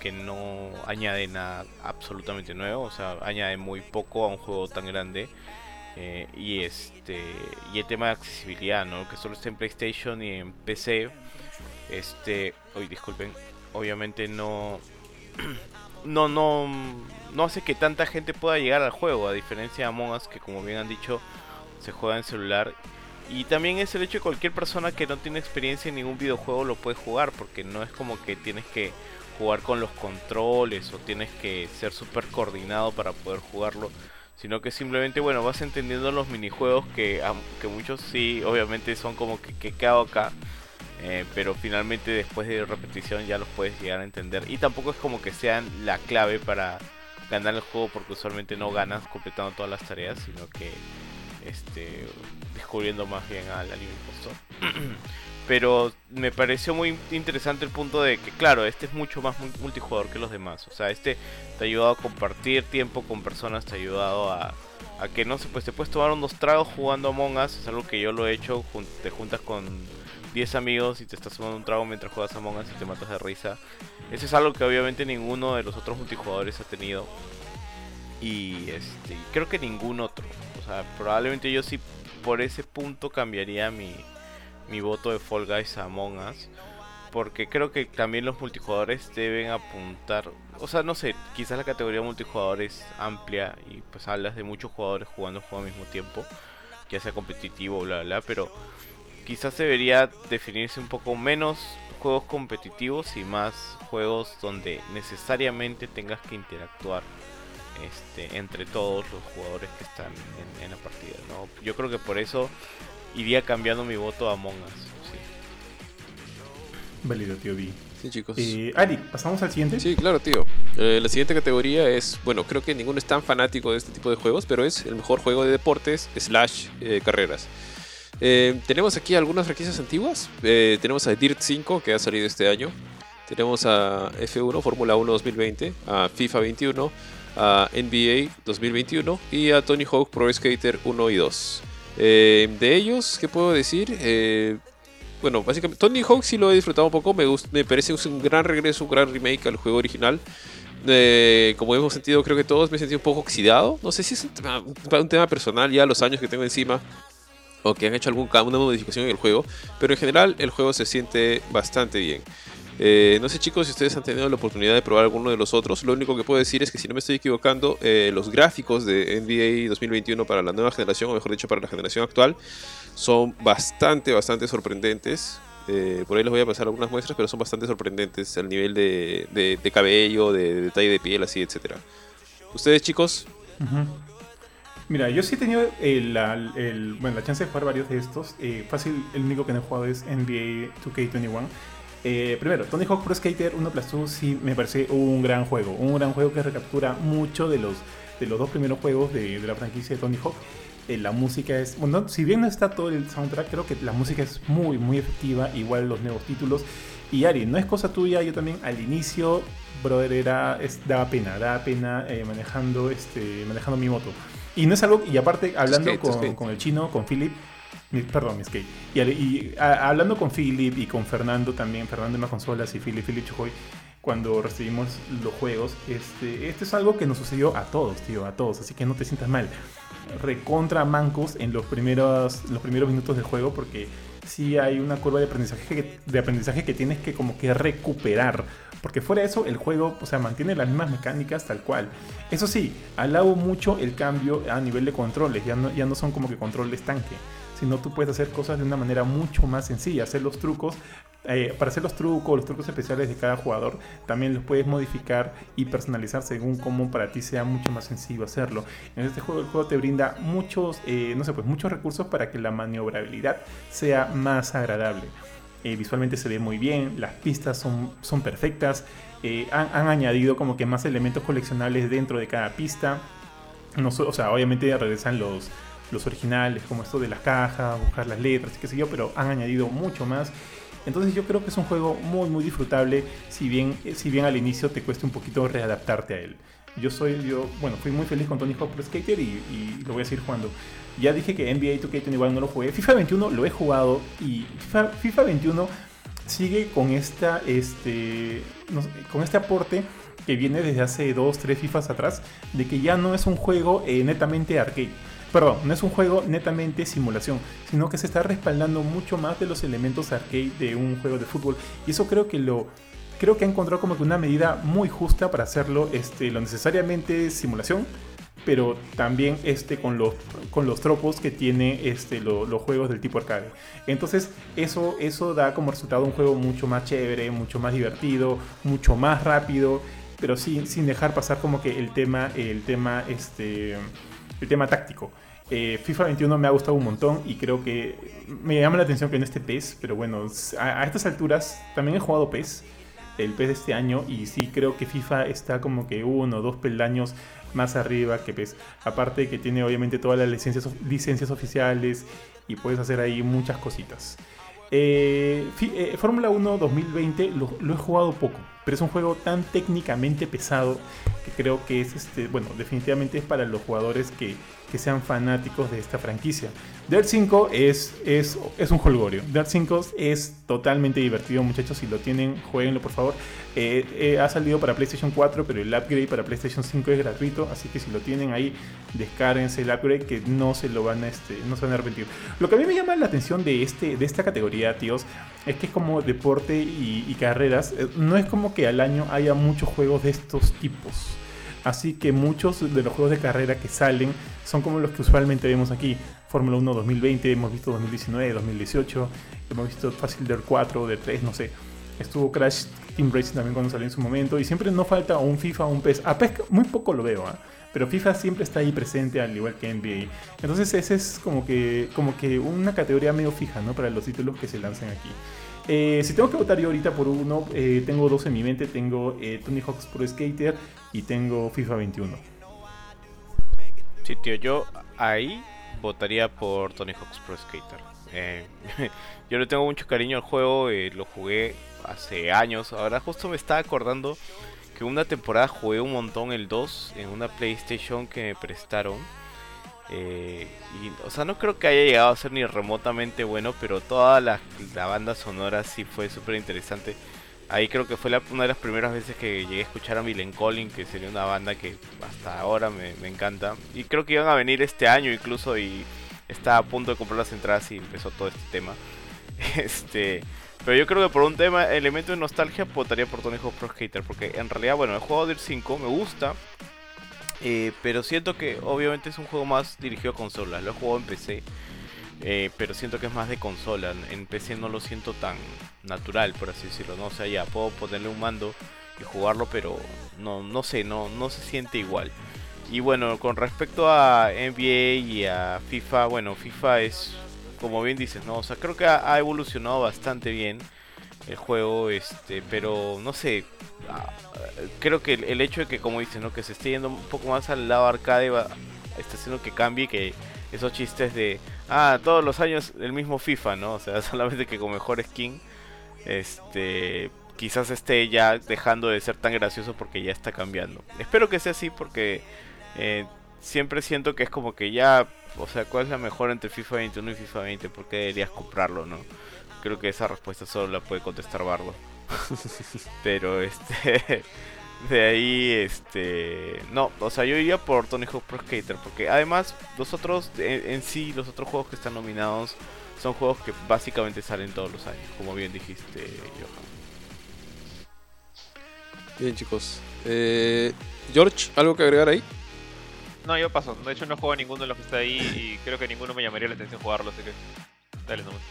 que no añade nada absolutamente nuevo, o sea, añade muy poco a un juego tan grande. Eh, y este y el tema de accesibilidad, ¿no? Que solo está en PlayStation y en PC. Este, hoy disculpen, obviamente no [clears throat] no, no, no hace que tanta gente pueda llegar al juego, a diferencia de Among Us, que como bien han dicho, se juega en celular Y también es el hecho de cualquier persona que no tiene experiencia en ningún videojuego lo puede jugar, porque no es como que tienes que jugar con los controles o tienes que ser súper coordinado para poder jugarlo, sino que simplemente, bueno, vas entendiendo los minijuegos que, que muchos sí, obviamente son como que, que hago acá, eh, pero finalmente después de repetición ya los puedes llegar a entender. Y tampoco es como que sean la clave para ganar el juego, porque usualmente no ganas completando todas las tareas, sino que este, descubriendo más bien al anime impostor. [clears throat] Pero me pareció muy interesante el punto de que, claro, este es mucho más multijugador que los demás. O sea, este te ha ayudado a compartir tiempo con personas, te ha ayudado a, a que no sé, pues te puedes tomar unos tragos jugando Among Us. Es algo que yo lo he hecho. Te juntas con 10 amigos y te estás tomando un trago mientras juegas Among Us y te matas de risa. Eso es algo que obviamente ninguno de los otros multijugadores ha tenido. Y este, creo que ningún otro. Sea, probablemente yo sí por ese punto cambiaría mi, mi voto de Fall Guys a Among Us. Porque creo que también los multijugadores deben apuntar. O sea, no sé, quizás la categoría multijugador es amplia y pues hablas de muchos jugadores jugando juego al mismo tiempo. Ya sea competitivo, bla, bla, bla. Pero quizás debería definirse un poco menos juegos competitivos y más juegos donde necesariamente tengas que interactuar este, entre todos los jugadores que están en, la partida. ¿no? Yo creo que por eso iría cambiando mi voto a Among Us. Sí. Válido, tío B. Sí, chicos. Eh, Ari, ¿pasamos al siguiente? Sí, claro, tío. Eh, la siguiente categoría es, bueno, creo que ninguno es tan fanático de este tipo de juegos, pero es el mejor juego de deportes slash eh, carreras. tenemos aquí algunas franquicias antiguas. tenemos a Dirt 5, que ha salido este año. Tenemos a F1, Fórmula 1 2020, a FIFA 21, a NBA 2021 y a Tony Hawk Pro Skater 1 y 2. Eh, de ellos, ¿qué puedo decir? Eh, bueno, básicamente Tony Hawk sí lo he disfrutado un poco, me, me parece un gran regreso, un gran remake al juego original. Eh, como hemos sentido, creo que todos me he sentido un poco oxidado. No sé si es un tema, personal, ya los años que tengo encima, o que han hecho alguna modificación en el juego, pero en general el juego se siente bastante bien. Eh, no sé chicos si ustedes han tenido la oportunidad de probar alguno de los otros. Lo único que puedo decir es que si no me estoy equivocando, eh, los gráficos de NBA 2021 para la nueva generación, o mejor dicho para la generación actual, son bastante, bastante sorprendentes. Eh, por ahí les voy a pasar algunas muestras, pero son bastante sorprendentes al nivel de, cabello, de, detalle de piel, así, etcétera. ¿Ustedes chicos? Mira, yo sí he tenido el, bueno, la chance de jugar varios de estos. fácil, el único que no he jugado es NBA 2K21. Eh, primero, Tony Hawk Pro Skater 1 Plus 2 sí me parece un gran juego. Un gran juego que recaptura mucho de los, de los dos primeros juegos de, la franquicia de Tony Hawk. Eh, la música es, bueno, si bien no está todo el soundtrack, creo que la música es muy, muy efectiva. Igual los nuevos títulos. Y Ari, no es cosa tuya, yo también al inicio, brother, era, daba pena, daba pena eh, manejando, este, manejando mi moto. Y no es algo, y aparte, hablando con, con el chino, con Philip, perdón, mi skate. Y, hablando con Philip y con Fernando también, Fernando de más consolas y Philip, Philip Chujoy, cuando recibimos los juegos, este, este es algo que nos sucedió a todos, tío, a todos, así que no te sientas mal. Recontra mancos en los primeros, los primeros minutos del juego porque sí hay una curva de aprendizaje, que, de aprendizaje que tienes que como que recuperar. Porque fuera de eso, el juego, o sea, mantiene las mismas mecánicas tal cual. Eso sí, alabo mucho el cambio a nivel de controles. Ya no, ya no son como que controles tanque sino tú puedes hacer cosas de una manera mucho más sencilla, hacer los trucos. Eh, para hacer los trucos, los trucos especiales de cada jugador, también los puedes modificar y personalizar según cómo para ti sea mucho más sencillo hacerlo. En este juego, el juego te brinda muchos, eh, no sé, pues muchos recursos para que la maniobrabilidad sea más agradable. Eh, visualmente se ve muy bien, las pistas son, son perfectas, han, han, añadido como que más elementos coleccionables dentro de cada pista. No, o sea, obviamente regresan los, los originales, como esto de las cajas, buscar las letras y qué sé yo, pero han añadido mucho más. Entonces yo creo que es un juego muy muy disfrutable, si bien, si bien al inicio te cuesta un poquito readaptarte a él. Yo soy, yo, bueno, fui muy feliz con Tony Hawk Pro Skater y, lo voy a seguir jugando. Ya dije que NBA 2K21 no lo jugué. FIFA 21 lo he jugado y FIFA, 21 sigue con esta, este, con este aporte que viene desde hace 2, 3 FIFAs atrás, de que ya no es un juego eh, netamente arcade Perdón, no es un juego netamente simulación, sino que se está respaldando mucho más de los elementos arcade de un juego de fútbol. Y eso creo que lo, creo que ha encontrado como que una medida muy justa para hacerlo este, lo necesariamente simulación, pero también este, con, los, con los tropos que tiene este, los juegos del tipo arcade. Entonces eso, eso da como resultado un juego mucho más chévere, mucho más divertido, mucho más rápido, pero sin, sin dejar pasar como que el tema, el tema, este, el tema táctico. Eh, FIFA 21 me ha gustado un montón y creo que me llama la atención que no esté PES, pero bueno, a, estas alturas también he jugado PES, el PES de este año, y sí creo que FIFA está como que uno o dos peldaños más arriba que PES. Aparte que tiene obviamente todas las licencias, licencias oficiales y puedes hacer ahí muchas cositas. Eh, eh, Fórmula 1 2020 lo, lo, he jugado poco, pero es un juego tan técnicamente pesado que creo que es este, bueno, definitivamente es para los jugadores que que sean fanáticos de esta franquicia. Dirt 5 es, es, es un holgorio. Dirt 5 es totalmente divertido, muchachos. Si lo tienen, jueguenlo por favor. Eh, eh, ha salido para PlayStation 4, pero el upgrade para PlayStation 5 es gratuito. Así que si lo tienen ahí, descárguense el upgrade que no se lo van a, este, no se van a arrepentir. Lo que a mí me llama la atención de, este, de esta categoría, tíos, es que es como deporte y, carreras. Eh, no es como que al año haya muchos juegos de estos tipos. Así que muchos de los juegos de carrera que salen son como los que usualmente vemos aquí. Fórmula 1 2020, hemos visto 2019, 2018, hemos visto Fácil del 4, del 3, no sé. Estuvo Crash Team Racing también cuando salió en su momento. Y siempre no falta un FIFA o un PES. A PES muy poco lo veo, ¿eh? pero FIFA siempre está ahí presente al igual que NBA. Entonces ese es como que, como que una categoría medio fija ¿no? para los títulos que se lanzan aquí. Eh, si tengo que votar yo ahorita por uno, eh, tengo dos en mi mente. Tengo eh, Tony Hawk's Pro Skater y tengo FIFA 21. Sí, tío, yo ahí votaría por Tony Hawk's Pro Skater. [laughs] yo le tengo mucho cariño al juego, lo jugué hace años. Ahora justo me estaba acordando que una temporada jugué un montón el 2 en una PlayStation que me prestaron. Eh, o sea, no creo que haya llegado a ser ni remotamente bueno, pero toda la, banda sonora sí fue súper interesante. Ahí creo que fue una de las primeras veces que llegué a escuchar a Milen Collin, que sería una banda que hasta ahora me, encanta. Y creo que iban a venir este año incluso y estaba a punto de comprar las entradas y empezó todo este tema. [laughs] Este, pero yo creo que por un tema, elemento de nostalgia, votaría por Tony Hawk Pro Skater. Porque en realidad, bueno, el juego del 5 me gusta. Eh, pero siento que obviamente es un juego más dirigido a consolas. Lo he jugado en PC. Eh, pero siento que es más de consola. En PC no lo siento tan natural, por así decirlo. No o sea, ya puedo ponerle un mando y jugarlo, pero no, no sé, no, no se siente igual. Y bueno, con respecto a NBA y a FIFA, bueno, FIFA es como bien dices, ¿no? O sea, creo que ha, evolucionado bastante bien el juego, este, pero no sé, ah, creo que el, hecho de que, como dices, ¿no? Que se esté yendo un poco más al lado arcade va, está haciendo que cambie, que esos chistes de, ah, todos los años el mismo FIFA, ¿no? O sea, [laughs] solamente que con mejor skin, este, quizás esté ya dejando de ser tan gracioso porque ya está cambiando. Espero que sea así porque eh, siempre siento que es como que ya, o sea, ¿cuál es la mejor entre FIFA 21 y FIFA 20? ¿Por qué deberías comprarlo, no? Creo que esa respuesta solo la puede contestar Bardo. [laughs] Pero este [laughs] de ahí este no, o sea, yo iría por Tony Hawk Pro Skater porque además los otros en, sí, los otros juegos que están nominados son juegos que básicamente salen todos los años, como bien dijiste, Johan. Bien, chicos. Eh, George, ¿algo que agregar ahí? No, yo paso. De hecho, no juego a ninguno de los que está ahí y creo que ninguno me llamaría la atención jugarlo, así que. Dale nomás.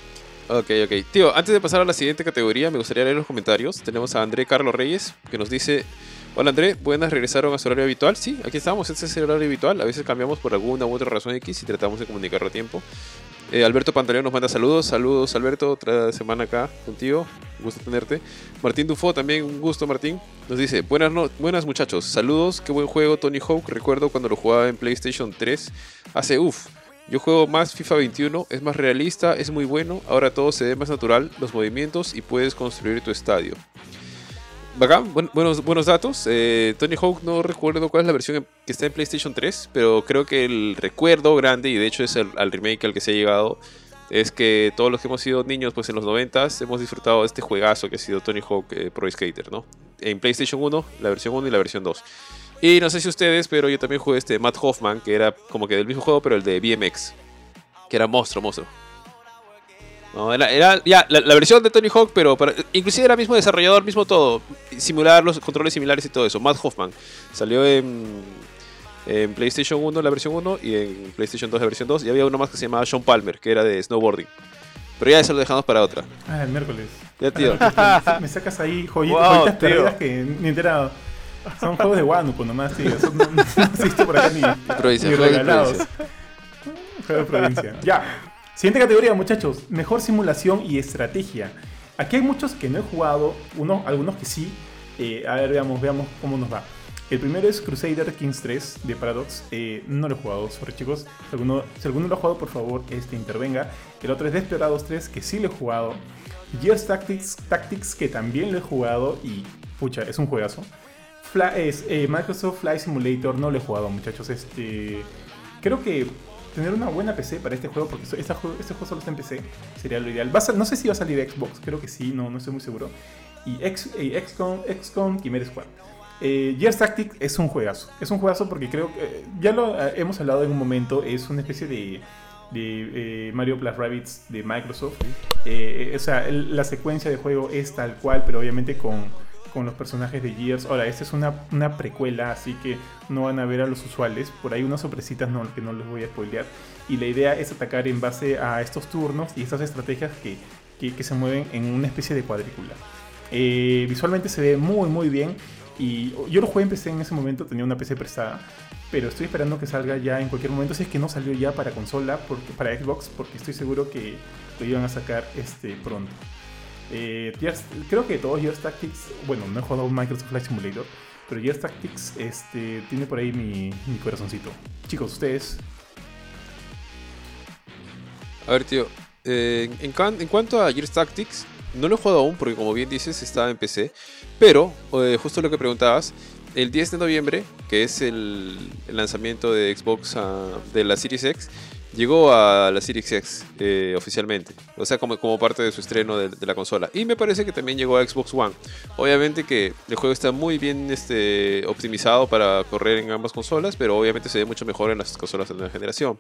Ok, ok. Tío, antes de pasar a la siguiente categoría, me gustaría leer los comentarios. Tenemos a André Carlos Reyes, que nos dice: Hola André, buenas, regresaron a su horario habitual. Sí, aquí estamos, este es el horario habitual. A veces cambiamos por alguna u otra razón X y tratamos de comunicarlo a tiempo. Eh, Alberto Pantaleón nos manda saludos. Saludos, Alberto. Otra semana acá contigo. Un gusto tenerte. Martín Dufo, también un gusto, Martín. Nos dice: Buenas, no buenas muchachos. Saludos. Qué buen juego, Tony Hawk. Recuerdo cuando lo jugaba en PlayStation 3. Hace uff. Yo juego más FIFA 21. Es más realista. Es muy bueno. Ahora todo se ve más natural. Los movimientos y puedes construir tu estadio. Bacán, buenos, buenos datos. Eh, Tony Hawk no recuerdo cuál es la versión que está en PlayStation 3, pero creo que el recuerdo grande, y de hecho es el, remake al que se ha llegado, es que todos los que hemos sido niños pues en los 90 hemos disfrutado de este juegazo que ha sido Tony Hawk eh, Pro Skater, ¿no? En PlayStation 1, la versión 1 y la versión 2. Y no sé si ustedes, pero yo también jugué este Matt Hoffman, que era como que del mismo juego, pero el de BMX, que era monstruo, monstruo. No, era, ya, la, versión de Tony Hawk, pero inclusive era mismo desarrollador, mismo todo. Simular los controles similares y todo eso. Matt Hoffman. Salió en, En PlayStation 1 la versión 1 y en PlayStation 2 la versión 2. Y había uno más que se llamaba Sean Palmer, que era de snowboarding. Pero ya eso lo dejamos para otra. Ah, el miércoles. Ya, tío. Me sacas ahí joyi- Wow, joyitas tío. que ni enterado. Son juegos de Guanuco nomás, tío. Son, no, [laughs] no existe por acá ni, Provincia, ni regalados. provincia. Juego de provincia. Ya. Siguiente categoría, muchachos. Mejor simulación y estrategia. Aquí hay muchos que no he jugado, unos, algunos que sí. Eh, a ver, veamos, veamos cómo nos va. El primero es Crusader Kings 3 de Paradox. Eh, no lo he jugado, sorry chicos. Si alguno, si alguno lo ha jugado, por favor, este intervenga. El otro es Desperados 3, que sí lo he jugado. Gears Tactics, Tactics, que también lo he jugado y, pucha, es un juegazo. Es, eh, Microsoft Flight Simulator no lo he jugado, muchachos. Este, creo que tener una buena PC para este juego, porque jue- este juego solo está en PC, sería lo ideal. Va a sal- no sé si va a salir Xbox, creo que sí, no, no estoy muy seguro. Y X, eh, XCOM, XCOM Chimera Squad. Eh, Gears Tactics es un juegazo. Es un juegazo porque creo que eh, ya lo eh, hemos hablado en un momento. Es una especie de, de Mario Plus Rabbids de Microsoft. O sea, el- la secuencia de juego es tal cual, pero obviamente con, con los personajes de Gears. Ahora, esta es una, una precuela, así que no van a ver a los usuales. Por ahí unas sorpresitas que no les voy a spoilear. Y la idea es atacar en base a estos turnos y estas estrategias que, que, que se mueven en una especie de cuadrícula. Eh, visualmente se ve muy muy bien y yo lo jugué en PC en ese momento, tenía una PC prestada, pero estoy esperando que salga ya en cualquier momento, si es que no salió ya para consola, porque, para Xbox, porque estoy seguro que lo iban a sacar este, pronto. Eh, creo que todos Gears Tactics, bueno, no he jugado Microsoft Flight Simulator, pero Gears Tactics este, tiene por ahí mi, corazoncito. Chicos, ustedes, A ver, tío. eh, en, cuanto a Gears Tactics, no lo he jugado aún porque, como bien dices, está en PC. Pero, eh, justo lo que preguntabas, el 10 de noviembre, que es el, el lanzamiento de Xbox ah, de la Series X, llegó a la Series X eh, oficialmente. O sea, como, como parte de su estreno de, la consola. Y me parece que también llegó a Xbox One. Obviamente que el juego está muy bien este, optimizado para correr en ambas consolas, pero obviamente se ve mucho mejor en las consolas de nueva generación.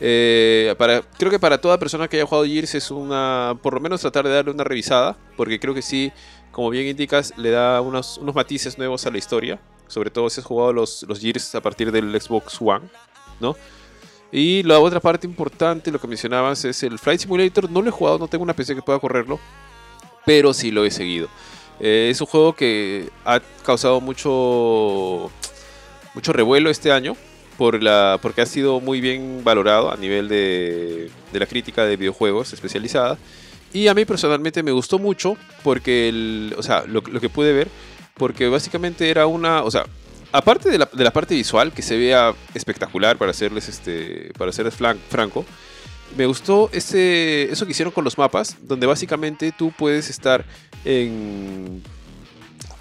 Eh, creo que para toda persona que haya jugado Gears es una. Por lo menos tratar de darle una revisada. Porque creo que sí, como bien indicas, le da unos, unos matices nuevos a la historia. Sobre todo si has jugado los, los Gears a partir del Xbox One, ¿no? Y la otra parte importante, lo que mencionabas, es el Flight Simulator. No lo he jugado, no tengo una PC que pueda correrlo. Pero sí lo he seguido. Eh, es un juego que ha causado mucho. mucho revuelo este año por la, porque ha sido muy bien valorado a nivel de, de la crítica de videojuegos especializada. Y a mí personalmente me gustó mucho porque, el, o sea, lo, lo que pude ver, porque básicamente era una, o sea, aparte de la, de la parte visual que se vea espectacular para hacerles este, para serles franco, me gustó ese, eso que hicieron con los mapas, donde básicamente tú puedes estar en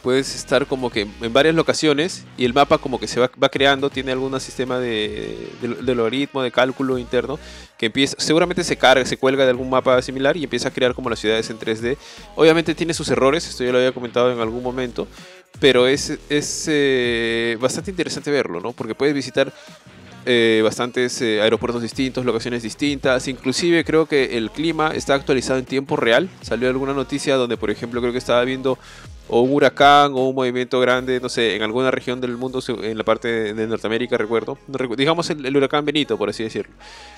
puedes estar como que en varias locaciones y el mapa como que se va, creando, tiene algún sistema de, de, de logaritmo, de cálculo interno, que empieza, seguramente se carga, se cuelga de algún mapa similar y empieza a crear como las ciudades en 3D. Obviamente tiene sus errores, esto ya lo había comentado en algún momento, pero es, es eh, bastante interesante verlo, ¿no? Porque puedes visitar eh, bastantes eh, aeropuertos distintos, locaciones distintas. Inclusive creo que el clima está actualizado en tiempo real. Salió alguna noticia donde, por ejemplo, creo que estaba viendo o un huracán o un movimiento grande, no sé, en alguna región del mundo, en la parte de, Norteamérica, recuerdo. Digamos el, huracán Benito, por así decirlo.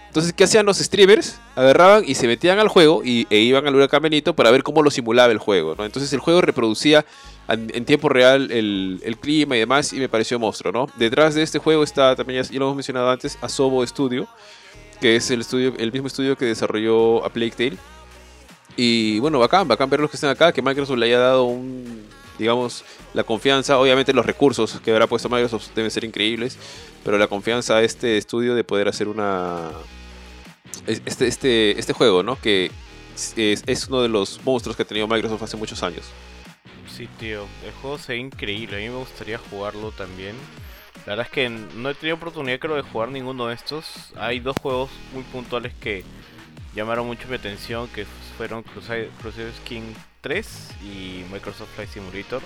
Entonces, ¿qué hacían los streamers? Agarraban y se metían al juego y, e iban al huracán Benito para ver cómo lo simulaba el juego. Entonces el juego reproducía en, tiempo real el, clima y demás y me pareció monstruo, ¿no? Detrás de este juego está, también ya, lo hemos mencionado antes, Asobo Studio, que es el, estudio, el mismo estudio que desarrolló A Plague Tale. Y bueno, bacán, bacán ver los que están acá, que Microsoft le haya dado un, digamos, la confianza. Obviamente los recursos que habrá puesto Microsoft deben ser increíbles, pero la confianza a este estudio de poder hacer una... es- Este, este, este juego, ¿no? Que es uno de los monstruos que ha tenido Microsoft hace muchos años. Sí, tío, el juego se ve increíble. A mí me gustaría jugarlo también. La verdad es que no he tenido oportunidad, creo, de jugar ninguno de estos. Hay dos juegos muy puntuales que llamaron mucho mi atención, que fueron Crusader, King 3 y Microsoft Flight Simulator.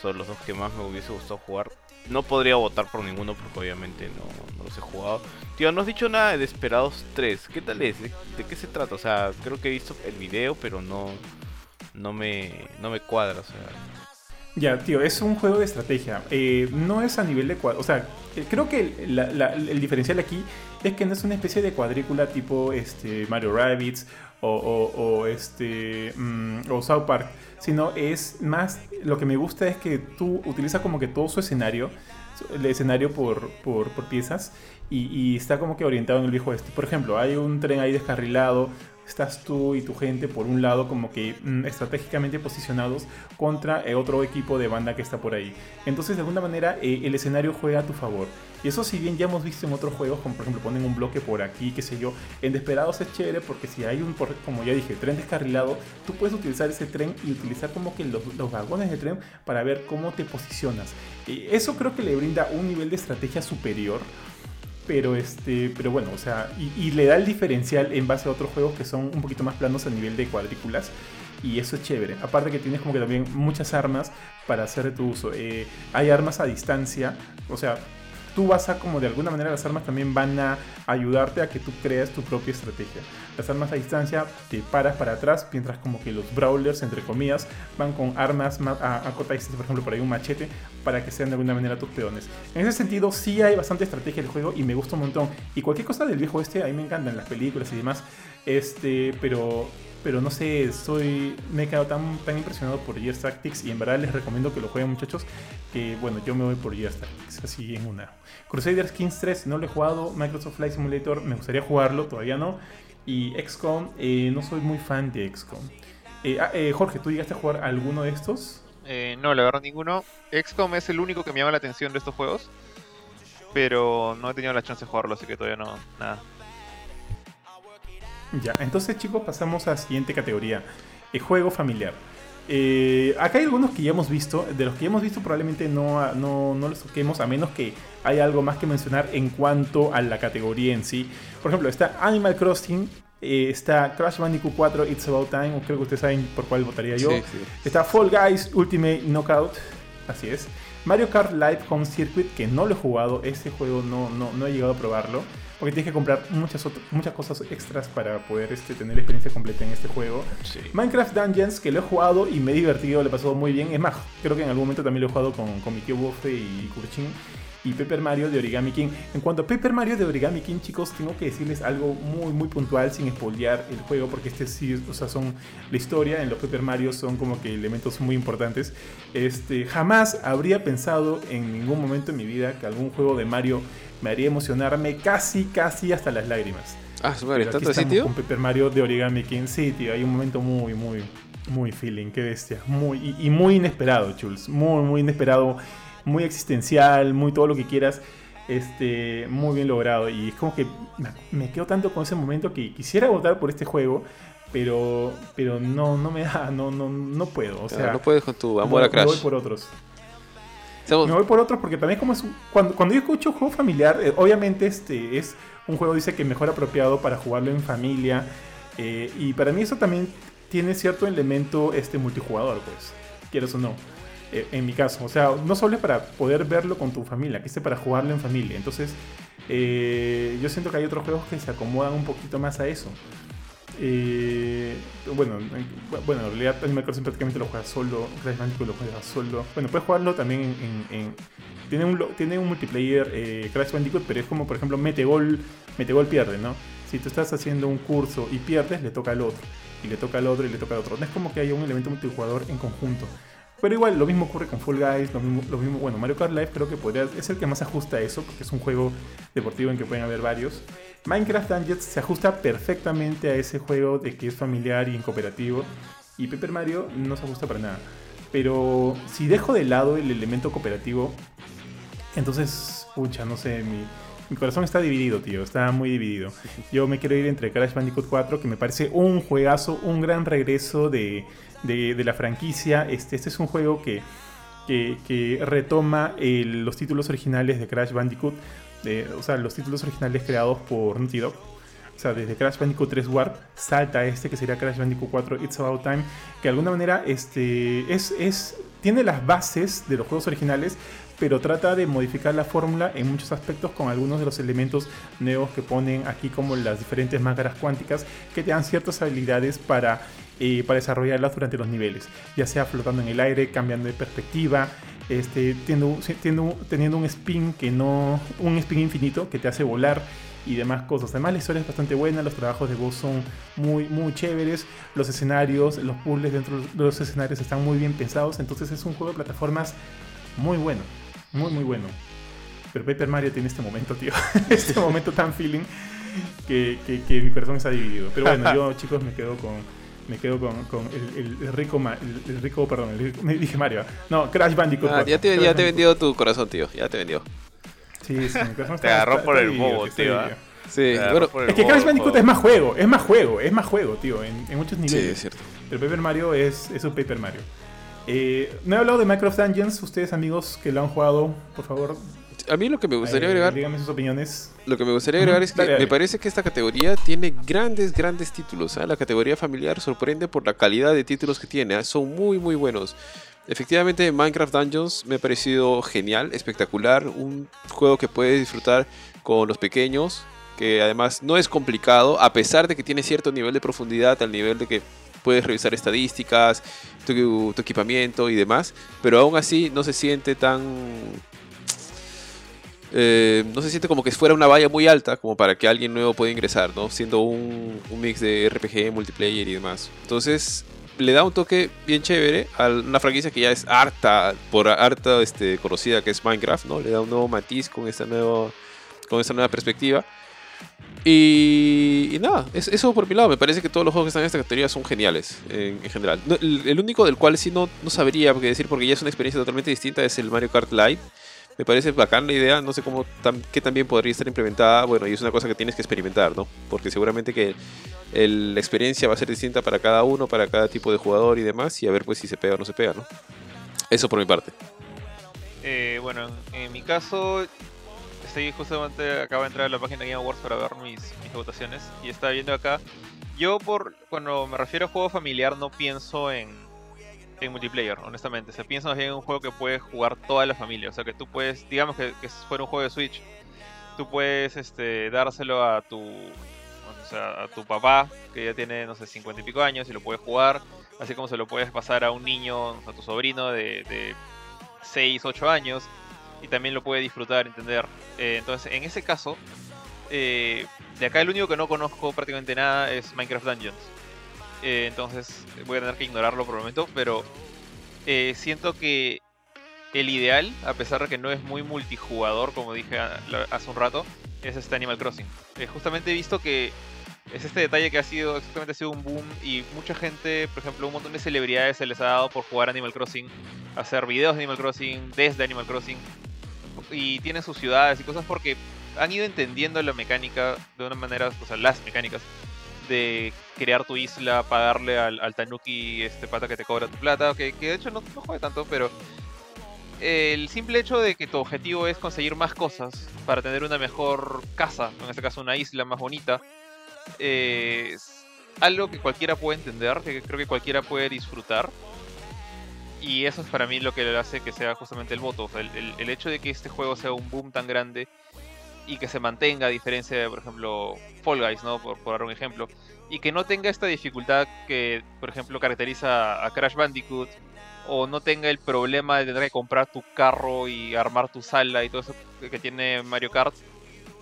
Son los dos que más me hubiese gustado jugar. No podría votar por ninguno porque obviamente no, no los he jugado. Tío, no has dicho nada de Desperados 3. ¿Qué tal es? ¿De, de qué se trata? O sea, creo que he visto el video, pero no, no me, no me cuadra. O Ya, tío, es un juego de estrategia. Eh, no es a nivel de cuadro. O sea, eh, creo que el diferencial aquí es que no es una especie de cuadrícula tipo este, Mario Rabbids o, este, mm, o South Park, sino es más. Lo que me gusta es que tú utilizas como que todo su escenario, el escenario por, por, piezas, y, y, está como que orientado en el viejo este. Por ejemplo, hay un tren ahí descarrilado estás tú y tu gente por un lado como que mm, estratégicamente posicionados contra eh, otro equipo de banda que está por ahí. Entonces de alguna manera eh, el escenario juega a tu favor. Y eso si bien ya hemos visto en otros juegos, como por ejemplo ponen un bloque por aquí, qué sé yo, en Desperados es chévere porque si hay un, como ya dije, tren descarrilado, tú puedes utilizar ese tren y utilizar como que los, vagones de tren para ver cómo te posicionas. eso creo que le brinda un nivel de estrategia superior pero este pero bueno o sea y, le da el diferencial en base a otros juegos que son un poquito más planos a nivel de cuadrículas y eso es chévere aparte que tienes como que también muchas armas para hacer de tu uso eh, hay armas a distancia o sea tú vas a como de alguna manera las armas también van a ayudarte a que tú creas tu propia estrategia. Las armas a distancia te paras para atrás, mientras como que los brawlers, entre comillas, van con armas a, a corta distancia, por ejemplo, por ahí un machete, para que sean de alguna manera tus peones. En ese sentido, sí hay bastante estrategia del juego y me gusta un montón. Y cualquier cosa del viejo este, a mí me encantan las películas y demás. Este, pero pero no sé, soy, me he quedado tan, tan impresionado por Gears Tactics y en verdad les recomiendo que lo jueguen muchachos, que bueno, yo me voy por Gears Tactics, así en una. Crusader Kings 3 no lo he jugado, Microsoft Flight Simulator me gustaría jugarlo, todavía no, y XCOM, eh, no soy muy fan de XCOM. Eh, ah, eh, Jorge, ¿tú llegaste a jugar alguno de estos? no, la verdad ninguno. XCOM es el único que me llama la atención de estos juegos, pero no he tenido la chance de jugarlo, así que todavía no, nada. Ya, entonces chicos pasamos a la siguiente categoría, el juego familiar. Eh, acá hay algunos que ya hemos visto, de los que ya hemos visto probablemente no, no, no los toquemos a menos que haya algo más que mencionar en cuanto a la categoría en sí. Por ejemplo, está Animal Crossing, eh, está Crash Bandicoot 4 It's About Time, creo que ustedes saben por cuál votaría yo. Está Fall Guys Ultimate Knockout, así es. Mario Kart Live Home Circuit, que no lo he jugado, ese juego no, no, no he llegado a probarlo porque tienes que comprar muchas, muchas cosas extras para poder este, tener experiencia completa en este juego. Minecraft Dungeons, que lo he jugado y me he divertido, le he pasado muy bien. Es más, creo que en algún momento también lo he jugado con, con mi tío y Kurchin y Paper Mario de Origami King. En cuanto a Paper Mario de Origami King, chicos, tengo que decirles algo muy, muy puntual sin spoilear el juego, porque este sí, o sea, son la historia en los Paper Mario son como que elementos muy importantes. Este, jamás habría pensado en ningún momento en mi vida que algún juego de Mario me haría emocionarme casi, casi hasta las lágrimas. Ah, super, ¿tanto así, tío? Con Paper Mario de Origami King, sí, tío, hay un momento muy, muy, muy feeling, qué bestia. Muy, y, y muy inesperado, Chuls, muy, muy inesperado muy existencial, muy todo lo que quieras, este, muy bien logrado. Y es como que me quedo tanto con ese momento que quisiera votar por este juego, pero, pero no, no me da, no, no, no puedo. O sea, no puedes con tu amor a Crash. Voy por otros. Me voy por otros porque también como es cuando, cuando yo escucho juego familiar, eh, obviamente este es un juego dice que mejor apropiado para jugarlo en familia eh, y para mí eso también tiene cierto elemento este multijugador, pues, quieres o no. Eh, en mi caso. O sea, no solo es para poder verlo con tu familia, que es para jugarlo en familia. Entonces, yo siento que hay otros juegos que se acomodan un poquito más a eso. Eh, bueno, bueno, en realidad Animal Crossing prácticamente lo juegas solo, Crash Bandicoot lo juegas solo. Bueno, puedes jugarlo también en... tiene, un, tiene un multiplayer eh, Crash Bandicoot, pero es como por ejemplo mete gol, mete gol pierde, ¿no? Si tú estás haciendo un curso y pierdes, le toca al otro, y le toca al otro, y le toca al otro. No es como que haya un elemento multijugador en conjunto. Pero igual, lo mismo ocurre con Fall Guys, lo mismo, lo mismo bueno, Mario Kart Live creo que podría, es el que más ajusta a eso, porque es un juego deportivo en que pueden haber varios. Minecraft Dungeons se ajusta perfectamente a ese juego de que es familiar y en cooperativo. Y Paper Mario no se ajusta para nada. Pero si dejo de lado el elemento cooperativo, entonces, pucha, no sé, mi, corazón está dividido, tío, está muy dividido. Yo me quiero ir entre Crash Bandicoot 4, que me parece un juegazo, un gran regreso de, de, la franquicia. Este, este es un juego que, que, retoma los títulos originales de Crash Bandicoot, o sea, los títulos originales creados por Naughty Dog. O sea, desde Crash Bandicoot 3 Warp salta este que sería Crash Bandicoot 4 It's About Time, que de alguna manera este, es, es, tiene las bases de los juegos originales, pero trata de modificar la fórmula en muchos aspectos con algunos de los elementos nuevos que ponen aquí como las diferentes máscaras cuánticas que te dan ciertas habilidades para, eh, para desarrollarlas durante los niveles, ya sea flotando en el aire, cambiando de perspectiva, este, teniendo, teniendo, teniendo un spin que no un spin infinito que te hace volar y demás cosas. Además la historia es bastante buena, los trabajos de voz son muy, muy chéveres, los escenarios, los puzzles dentro de los escenarios están muy bien pensados, entonces es un juego de plataformas muy bueno, muy muy bueno. Pero Paper Mario tiene este momento, tío, [laughs] este momento tan feeling que, que, mi corazón está dividido. Pero bueno, [laughs] yo chicos me quedo con... Me quedo con, con el, el, rico, el, rico, perdón, me dije Mario. No, Crash Bandicoot. Ah, ya te, ya te vendió tu corazón, tío. Ya te vendió. Sí, sí, [laughs] Te agarró por el bobo, tío. Sí, bueno, es que Crash Bandicoot es más juego, es más juego, es más juego, tío, en, en muchos niveles. Sí, es cierto. Pero Paper Mario es, es un Paper Mario. Eh, no he hablado de Minecraft Dungeons, ustedes amigos que lo han jugado, por favor. A mí lo que me gustaría agregar. Díganme sus opiniones. Lo que me gustaría agregar es que me parece que esta categoría tiene grandes, grandes títulos. ¿ah? La categoría familiar sorprende por la calidad de títulos que tiene. ¿ah? Son muy, muy buenos. Efectivamente, Minecraft Dungeons me ha parecido genial, espectacular. Un juego que puedes disfrutar con los pequeños, que además no es complicado, a pesar de que tiene cierto nivel de profundidad, al nivel de que puedes revisar estadísticas, tu, equipamiento y demás, pero aún así no se siente tan... Eh, no se siente como que fuera una valla muy alta como para que alguien nuevo pueda ingresar, ¿no? Siendo un, mix de RPG, multiplayer y demás. Entonces, le da un toque bien chévere a una franquicia que ya es harta, por harta este, conocida que es Minecraft, ¿no? Le da un nuevo matiz con esta, nuevo, con esta nueva perspectiva. Y, nada, eso por mi lado. Me parece que todos los juegos que están en esta categoría son geniales en, general. el, único del cual sí no, no sabría decir porque ya es una experiencia totalmente distinta es el Mario Kart Live. Me parece bacán la idea, no sé cómo qué también podría estar implementada. Bueno, y es una cosa que tienes que experimentar, ¿no? Porque seguramente que la experiencia va a ser distinta para cada uno, para cada tipo de jugador y demás, y a ver pues si se pega o no se pega, ¿no? Eso por mi parte. Eh, bueno, en, mi caso, estoy justamente, acabo de entrar a la página Game Awards para ver mis, mis votaciones, y estaba viendo acá, yo por cuando me refiero a juego familiar no pienso en, en multiplayer, honestamente, se piensa más bien en un juego que puede jugar toda la familia, o sea que tú puedes, digamos que, que fuera un juego de Switch, tú puedes este, dárselo a tu o sea, a tu papá, que ya tiene, no sé, 50 y pico años y lo puedes jugar, así como se lo puedes pasar a un niño, a tu sobrino de, de 6, 8 años, y también lo puede disfrutar, entender. Eh, entonces, en ese caso, eh, de acá el único que no conozco prácticamente nada es Minecraft Dungeons. Eh, entonces, voy a tener que ignorarlo por el momento, pero siento que el ideal, a pesar de que no es muy multijugador, como dije hace un rato, es este Animal Crossing. justamente he visto que es este detalle que ha sido exactamente ha sido un boom y mucha gente, por ejemplo, un montón de celebridades se les ha dado por jugar Animal Crossing, hacer videos de Animal Crossing desde Animal Crossing y tienen sus ciudades y cosas porque han ido entendiendo la mecánica de una manera, o sea, las mecánicas de crear tu isla, pagarle al, al tanuki este pata que te cobra tu plata, que, de hecho no, no juega tanto, pero el simple hecho de que tu objetivo es conseguir más cosas para tener una mejor casa, en este caso una isla más bonita, es algo que cualquiera puede entender, que creo que cualquiera puede disfrutar. Y eso es para mí lo que le hace que sea justamente el voto. el, hecho de que este juego sea un boom tan grande y que se mantenga, a diferencia de, por ejemplo, Fall Guys, ¿no? Por, dar un ejemplo. Y que no tenga esta dificultad que, por ejemplo, caracteriza a Crash Bandicoot. O no tenga el problema de tener que comprar tu carro y armar tu sala y todo eso que tiene Mario Kart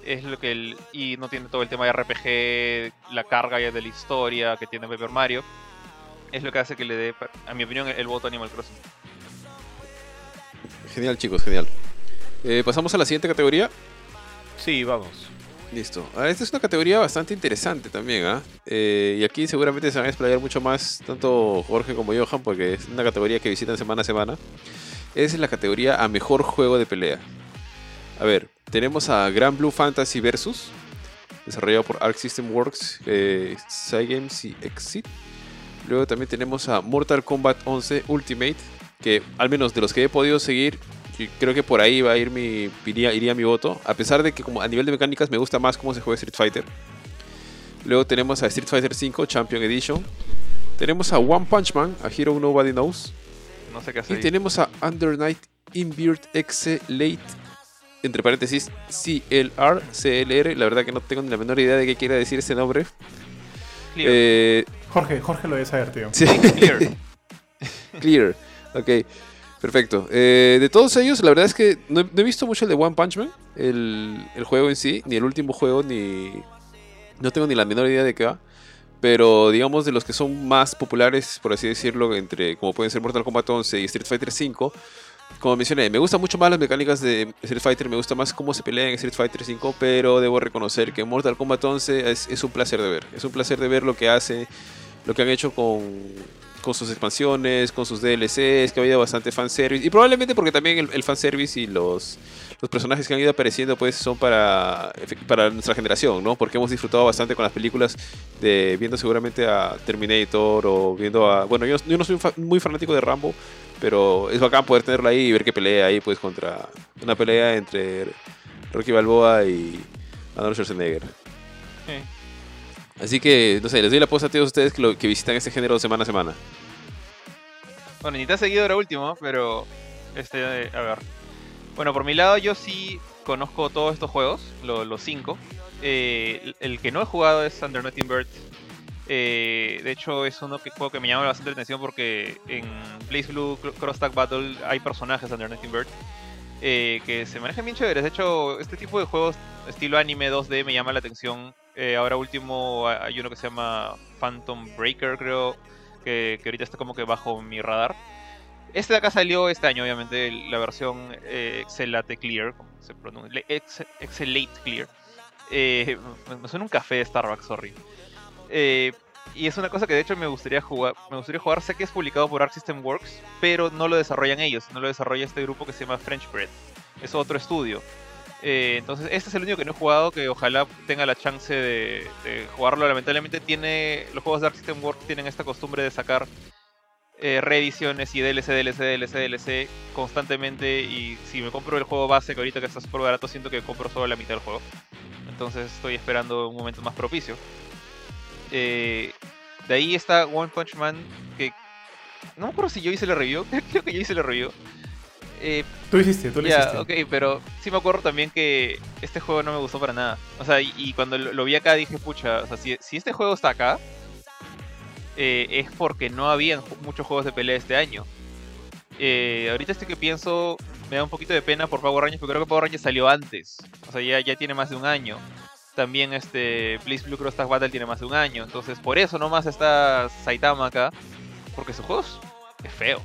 es lo que el, y no tiene todo el tema de RPG, la carga ya de la historia que tiene Paper Mario, es lo que hace que le dé, a mi opinión, el voto a Animal Crossing. Genial chicos, genial. Eh, Pasamos a la siguiente categoría. Sí, vamos. Listo. Ah, esta es una categoría bastante interesante también, ¿ah? Eh, y aquí seguramente se van a explayar mucho más, tanto Jorge como Johan, porque es una categoría que visitan semana a semana. Es la categoría a mejor juego de pelea. A ver, tenemos a Grand Blue Fantasy Versus, desarrollado por Arc System Works, eh, y Exit. Luego también tenemos a Mortal Kombat 11 Ultimate, que al menos de los que he podido seguir, creo que por ahí va a ir mi, iría, iría mi voto, a pesar de que como a nivel de mecánicas me gusta más cómo se juega Street Fighter. Luego tenemos a Street Fighter 5 Champion Edition. Tenemos a One Punch Man, a Hero Nobody Knows. No sé qué hacer. Y tenemos a Under Night Invert X Late, entre paréntesis, CLR, CLR. La verdad que no tengo ni la menor idea de qué quiere decir ese nombre. Clear. Eh, Jorge, Jorge lo debe saber, tío. [laughs] sí. Clear. Clear. Ok, perfecto. Eh, de todos ellos, la verdad es que no he, visto mucho el de One Punch Man, el, juego en sí, ni el último juego, ni. No tengo ni la menor idea de qué va. Pero digamos de los que son más populares, por así decirlo, entre como pueden ser Mortal Kombat 11 y Street Fighter 5. Como mencioné, me gustan mucho más las mecánicas de Street Fighter, me gusta más cómo se pelea en Street Fighter 5, pero debo reconocer que Mortal Kombat 11 es, es un placer de ver. Es un placer de ver lo que hace, lo que han hecho con, con sus expansiones, con sus DLCs, que ha habido bastante fanservice. Y probablemente porque también el, el fanservice y los, los personajes que han ido apareciendo pues son para, para nuestra generación, ¿no? Porque hemos disfrutado bastante con las películas de viendo seguramente a Terminator o viendo a... Bueno, yo, yo no soy muy fanático de Rambo, pero es bacán poder tenerlo ahí y ver que pelea ahí pues contra una pelea entre Rocky Balboa y Arnold Schwarzenegger. Así que, no sé, les doy la posta a todos ustedes que, visitan este género semana a semana. Bueno, ni te has seguido ahora último, pero. Este, eh, a ver. Bueno, por mi lado, yo sí conozco todos estos juegos, lo- los cinco. Eh, el- que no he jugado es Under Bird. Eh, de hecho, es uno que, juego que me llama bastante la atención porque en Blaze Blue Cro- Cross Tag Battle hay personajes Under Nothing Bird eh, que se manejan bien chéveres. De hecho, este tipo de juegos estilo anime 2D me llama la atención. Eh, ahora último ha- hay uno que se llama Phantom Breaker, creo, que, que ahorita está como que bajo mi radar. Este de acá salió este año, obviamente, la versión eh, Excelate Clear, se pronuncia, Excelate Clear. Eh, me, suena un café de Starbucks, sorry. Y es una cosa que de hecho me gustaría jugar. Me gustaría jugar, sé que es publicado por Arc System Works, pero no lo desarrollan ellos, no lo desarrolla este grupo que se llama French Bread. Es otro estudio. Eh, entonces, este es el único que no he jugado, que ojalá tenga la chance de, jugarlo. Lamentablemente tiene. Los juegos de Arc System Works tienen esta costumbre de sacar eh, reediciones y DLC, DLC, DLC, DLC constantemente. Y si me compro el juego base, que ahorita que está súper barato, siento que compro solo la mitad del juego. Entonces estoy esperando un momento más propicio. Eh, de ahí está One Punch Man, que no me acuerdo si yo hice la review, [laughs] creo que yo hice la review. Eh, Tú hiciste, tú lo ya, hiciste. ok, pero sí me acuerdo también que este juego no me gustó para nada. O sea, y, y cuando lo, lo vi acá dije, pucha, o sea, si, si este juego está acá, eh, es porque no habían muchos juegos de pelea este año. Eh, ahorita estoy que pienso, me da un poquito de pena por Power Rangers, porque creo que Power Rangers salió antes. O sea, ya, ya tiene más de un año. También este Blaze Blue Cross Tag Battle tiene más de un año. Entonces, por eso nomás está Saitama acá. Porque su juego es feo.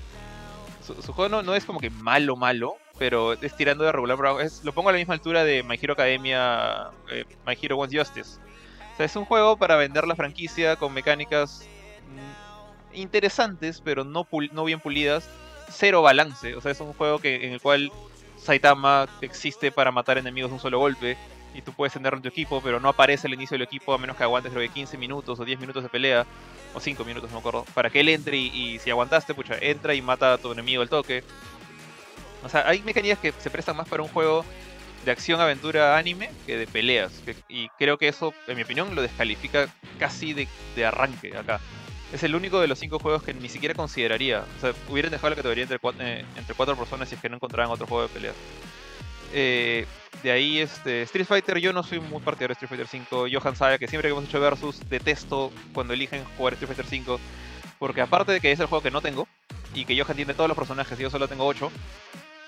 Su, juego no, es como que malo, malo, pero es tirando de regular. Es, lo pongo a la misma altura de My Hero Academia, eh, My Hero Wants Justice. O sea, es un juego para vender la franquicia con mecánicas mm, interesantes, pero no, no bien pulidas. Cero balance. O sea, es un juego que, en el cual Saitama existe para matar enemigos de un solo golpe. Y tú puedes tenerlo en tu equipo, pero no aparece al inicio del equipo a menos que aguantes creo que 15 minutos o 10 minutos de pelea. O 5 minutos, no me acuerdo. Para que él entre y, si aguantaste, pucha, entra y mata a tu enemigo al toque. O sea, hay mecánicas que se prestan más para un juego de acción, aventura, anime que de peleas. y creo que eso, en mi opinión, lo descalifica casi de, de arranque acá. Es el único de los cinco juegos que ni siquiera consideraría. O sea, hubieran dejado la categoría entre, cua- eh, entre cuatro personas si es que no encontraran otro juego de peleas. Eh, de ahí, este, Street Fighter, yo no soy muy partidario de Street Fighter 5. Johan sabe que siempre que hemos hecho versus, detesto cuando eligen jugar Street Fighter 5. Porque aparte de que es el juego que no tengo, y que Johan tiene todos los personajes y yo solo tengo 8,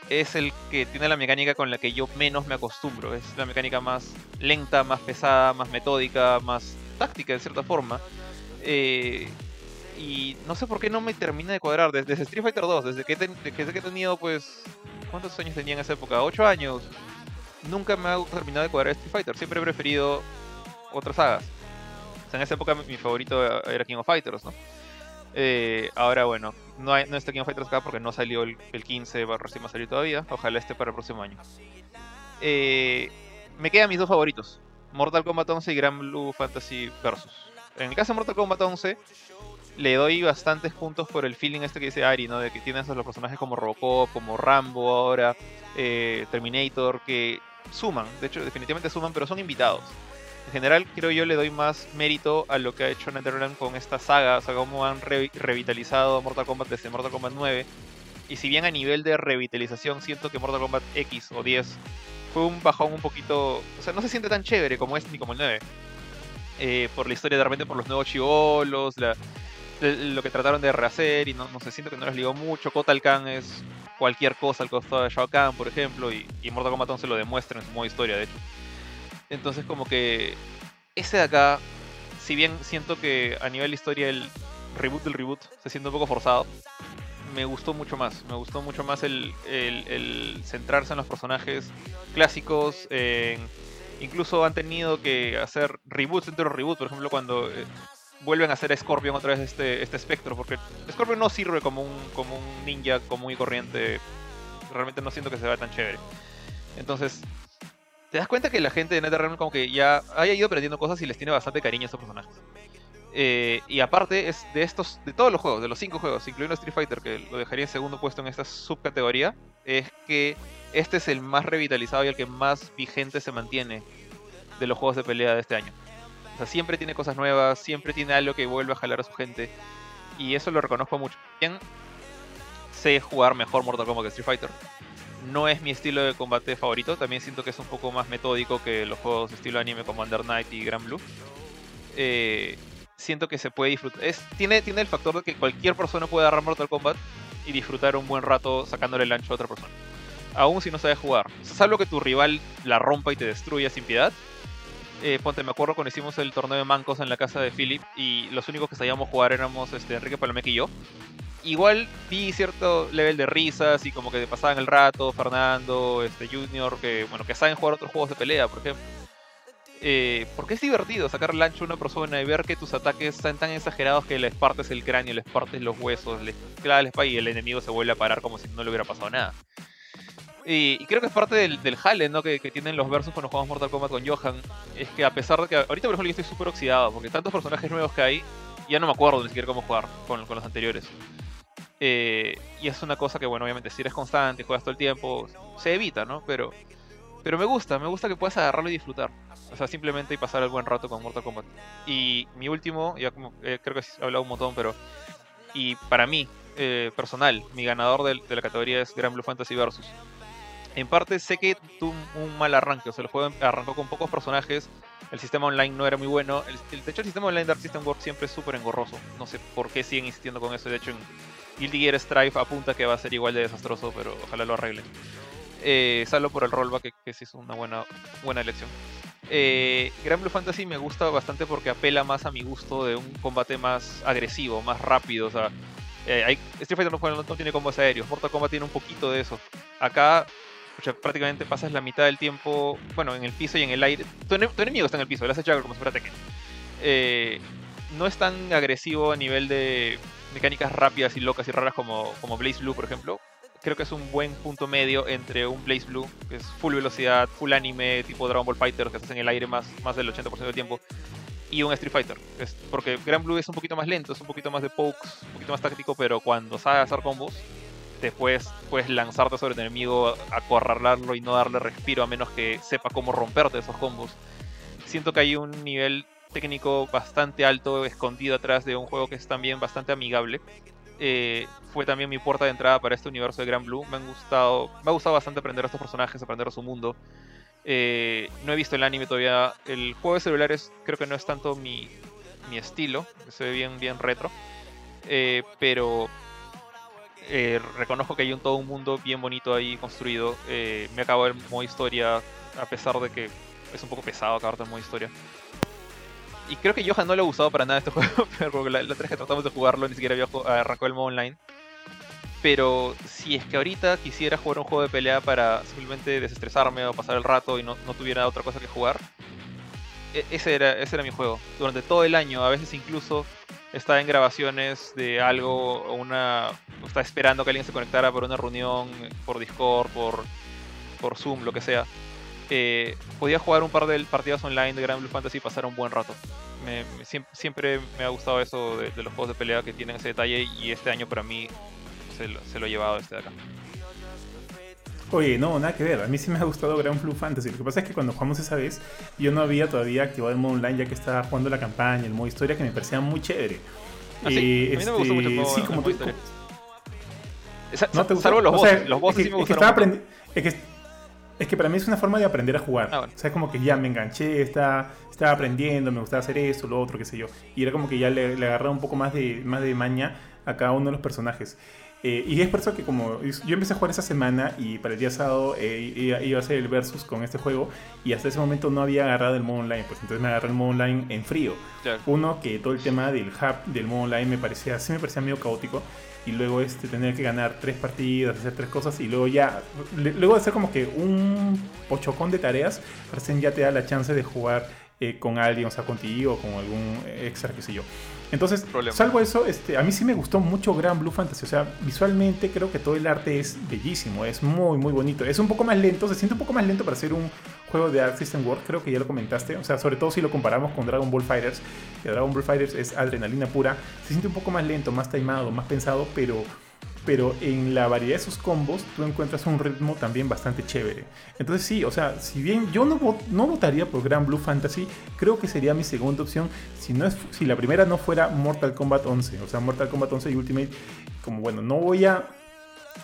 es el que tiene la mecánica con la que yo menos me acostumbro. Es la mecánica más lenta, más pesada, más metódica, más táctica de cierta forma. Eh, y no sé por qué no me termina de cuadrar. Desde, Street Fighter 2, desde que, ten- desde que he tenido, pues. ¿Cuántos años tenía en esa época? ¿8 años? Nunca me ha terminado de cuadrar Street Fighter. Siempre he preferido otras sagas. O sea, en esa época mi favorito era King of Fighters, ¿no? Eh, ahora, bueno, no, hay, no está King of Fighters acá porque no salió el, el 15, va, recién a salir todavía. Ojalá esté para el próximo año. Eh, me quedan mis dos favoritos: Mortal Kombat 11 y Grand Blue Fantasy Versus. En el caso de Mortal Kombat 11, le doy bastantes puntos por el feeling este que dice Ari, ¿no? De que tienes a los personajes como Robocop, como Rambo ahora, eh, Terminator, que suman, de hecho definitivamente suman, pero son invitados. En general, creo yo le doy más mérito a lo que ha hecho NetherRealm con esta saga, o sea, cómo han re- revitalizado Mortal Kombat desde Mortal Kombat 9. y si bien a nivel de revitalización siento que Mortal Kombat X o 10 fue un bajón un poquito. O sea, no se siente tan chévere como es ni como el 9. Eh, por la historia de repente, por los nuevos chivolos, lo que trataron de rehacer y no, no sé, siento que no les ligó mucho. Kotal Khan es cualquier cosa al costado de Shao Kahn, por ejemplo, y, y Mortal Kombat 11 lo demuestra en su modo historia, de hecho. Entonces, como que ese de acá, si bien siento que a nivel de historia el reboot del reboot se siente un poco forzado, me gustó mucho más. Me gustó mucho más el, centrarse en los personajes clásicos. incluso han tenido que hacer reboots dentro de los reboots. Por ejemplo, cuando eh, vuelven a hacer a Scorpion otra vez este, este espectro. Porque Scorpion no sirve como un, como un ninja común y corriente. Realmente no siento que se vea tan chévere. Entonces, te das cuenta que la gente de NetherRealm como que ya haya ido aprendiendo cosas y les tiene bastante cariño a estos personajes. Eh, y aparte es de estos, de todos los juegos, de los cinco juegos, incluyendo Street Fighter, que lo dejaría en segundo puesto en esta subcategoría, es que este es el más revitalizado y el que más vigente se mantiene de los juegos de pelea de este año. Siempre tiene cosas nuevas, siempre tiene algo que vuelve a jalar a su gente. Y eso lo reconozco mucho. Bien, sé jugar mejor Mortal Kombat que Street Fighter. No es mi estilo de combate favorito, también siento que es un poco más metódico que los juegos estilo anime como Under Night y Grand Blue. Eh, siento que se puede disfrutar. Es, tiene, tiene el factor de que cualquier persona puede agarrar Mortal Kombat y disfrutar un buen rato sacándole el ancho a otra persona. Aún si no sabe jugar. Salvo que tu rival la rompa y te destruya sin piedad. Eh, ponte, me acuerdo cuando hicimos el torneo de mancos en la casa de Philip y los únicos que sabíamos jugar éramos este, Enrique Palomeque y yo. Igual vi cierto level de risas y como que pasaban el rato, Fernando, este Junior, que bueno, que saben jugar otros juegos de pelea, por ejemplo. Eh, porque es divertido sacar el ancho a una persona y ver que tus ataques están tan exagerados que les partes el cráneo, les partes los huesos, les clavas y el enemigo se vuelve a parar como si no le hubiera pasado nada. Y, creo que es parte del, del jale ¿no? que, tienen los versos cuando jugamos Mortal Kombat con Johan. Es que a pesar de que ahorita por ejemplo yo estoy súper oxidado, porque tantos personajes nuevos que hay, ya no me acuerdo ni siquiera cómo jugar con, con los anteriores. Eh, y es una cosa que, bueno, obviamente si eres constante, juegas todo el tiempo, se evita, ¿no? Pero, pero me gusta, me gusta que puedas agarrarlo y disfrutar. O sea, simplemente y pasar el buen rato con Mortal Kombat. Y mi último, ya como eh, creo que he hablado un montón, pero. Y para mí, eh, personal, mi ganador de, la categoría es Grand Blue Fantasy Versus. En parte sé que tuvo un, mal arranque, o sea, el juego arrancó con pocos personajes, el sistema online no era muy bueno. El, de hecho, el sistema online de Dark System Works siempre es súper engorroso. No sé por qué siguen insistiendo con eso. De hecho, en Guilty Gear Strife apunta que va a ser igual de desastroso, pero ojalá lo arreglen. Eh, salvo por el rollback, que, que sí es una buena, buena elección. Eh, Grand Blue Fantasy me gusta bastante porque apela más a mi gusto de un combate más agresivo, más rápido. O sea, eh, Street Fighter no, tiene combos aéreos, Mortal Kombat tiene un poquito de eso. Acá prácticamente pasas la mitad del tiempo, bueno, en el piso y en el aire. Tu, enemigo está en el piso, le haces Jagger como fuera Tekken. Eh, no es tan agresivo a nivel de mecánicas rápidas y locas y raras como, como Blaze Blue, por ejemplo creo que es un buen punto medio entre un Blaze Blue, que es full velocidad, full anime, tipo Dragon Ball Fighter, que estás en el aire más, más del 80% del tiempo, y un Street Fighter. Es porque Grand Blue es un poquito más lento, es un poquito más de pokes, un poquito más táctico, pero cuando sabes hacer combos, después puedes lanzarte sobre el enemigo, acorralarlo y no darle respiro a menos que sepa cómo romperte esos combos. Siento que hay un nivel técnico bastante alto escondido atrás de un juego que es también bastante amigable eh, fue también mi puerta de entrada para este universo de Gran Blue. Me han gustado, me ha gustado bastante aprender a estos personajes, aprender a su mundo. Eh, no he visto el anime todavía. El juego de celulares creo que no es tanto mi, mi estilo, se ve bien, bien retro. Eh, pero reconozco que hay un todo un mundo bien bonito ahí construido. me acabo el modo historia, a pesar de que es un poco pesado acabarte el modo historia. Y creo que Johan no le ha gustado para nada este [laughs] juego, pero la, la vez que tratamos de jugarlo ni siquiera había arrancado el modo online. Pero si es que ahorita quisiera jugar un juego de pelea para simplemente desestresarme o pasar el rato y no, no tuviera otra cosa que jugar, e, ese era, ese era mi juego. Durante todo el año, a veces incluso estaba en grabaciones de algo una. estaba esperando que alguien se conectara por una reunión, por Discord, por, por Zoom, lo que sea. Eh, podía jugar un par de partidas online de Grand Blue Fantasy y pasar un buen rato. siempre, me ha gustado eso de, los juegos de pelea que tienen ese detalle y este año para mí se lo, he llevado este de acá. Oye, no, nada que ver. A mí sí me ha gustado Grand Blue Fantasy. Lo que pasa es que cuando jugamos esa vez, yo no había todavía activado el modo online ya que estaba jugando la campaña, el modo historia, que me parecía muy chévere. ¿Ah, sí? a mí no me gustó mucho este, sí, como tú, Sa- ¿No te gustó? Salvo los O bosses. sea, los bosses es sí que- me es que gustaron. estaba es que, es que para mí es una forma de aprender a jugar. Ah, bueno. O sea, es como que ya me enganché, está, estaba aprendiendo, me gustaba hacer esto, lo otro, qué sé yo. Y era como que ya le, le agarré un poco más de, más de maña a cada uno de los personajes. Eh, y es por eso que como yo empecé a jugar esa semana y para el día sábado eh, iba, a hacer el versus con este juego y hasta ese momento no había agarrado el modo online, pues entonces me agarré el modo online en frío. Claro. Uno, que todo el tema del hub del modo online me parecía, sí me parecía medio caótico. Y luego este, tener que ganar tres partidas, hacer tres cosas. Y luego ya, le- luego de hacer como que un pochocón de tareas, recién ya te da la chance de jugar eh, con alguien, o sea, contigo o con algún extra, qué sé yo. Entonces, Problema. salvo eso, este, a mí sí me gustó mucho Gran Blue Fantasy. O sea, visualmente creo que todo el arte es bellísimo, es muy, muy bonito. Es un poco más lento, se siente un poco más lento para ser un juego de Arc System World, creo que ya lo comentaste. O sea, sobre todo si lo comparamos con Dragon Ball Fighters, que Dragon Ball Fighters es adrenalina pura. Se siente un poco más lento, más timado, más pensado, pero, pero en la variedad de sus combos tú encuentras un ritmo también bastante chévere. Entonces sí, o sea, si bien yo no, no votaría por Gran Blue Fantasy, creo que sería mi segunda opción si, no es, si la primera no fuera Mortal Kombat 11. O sea, Mortal Kombat 11 y Ultimate, como bueno, no voy a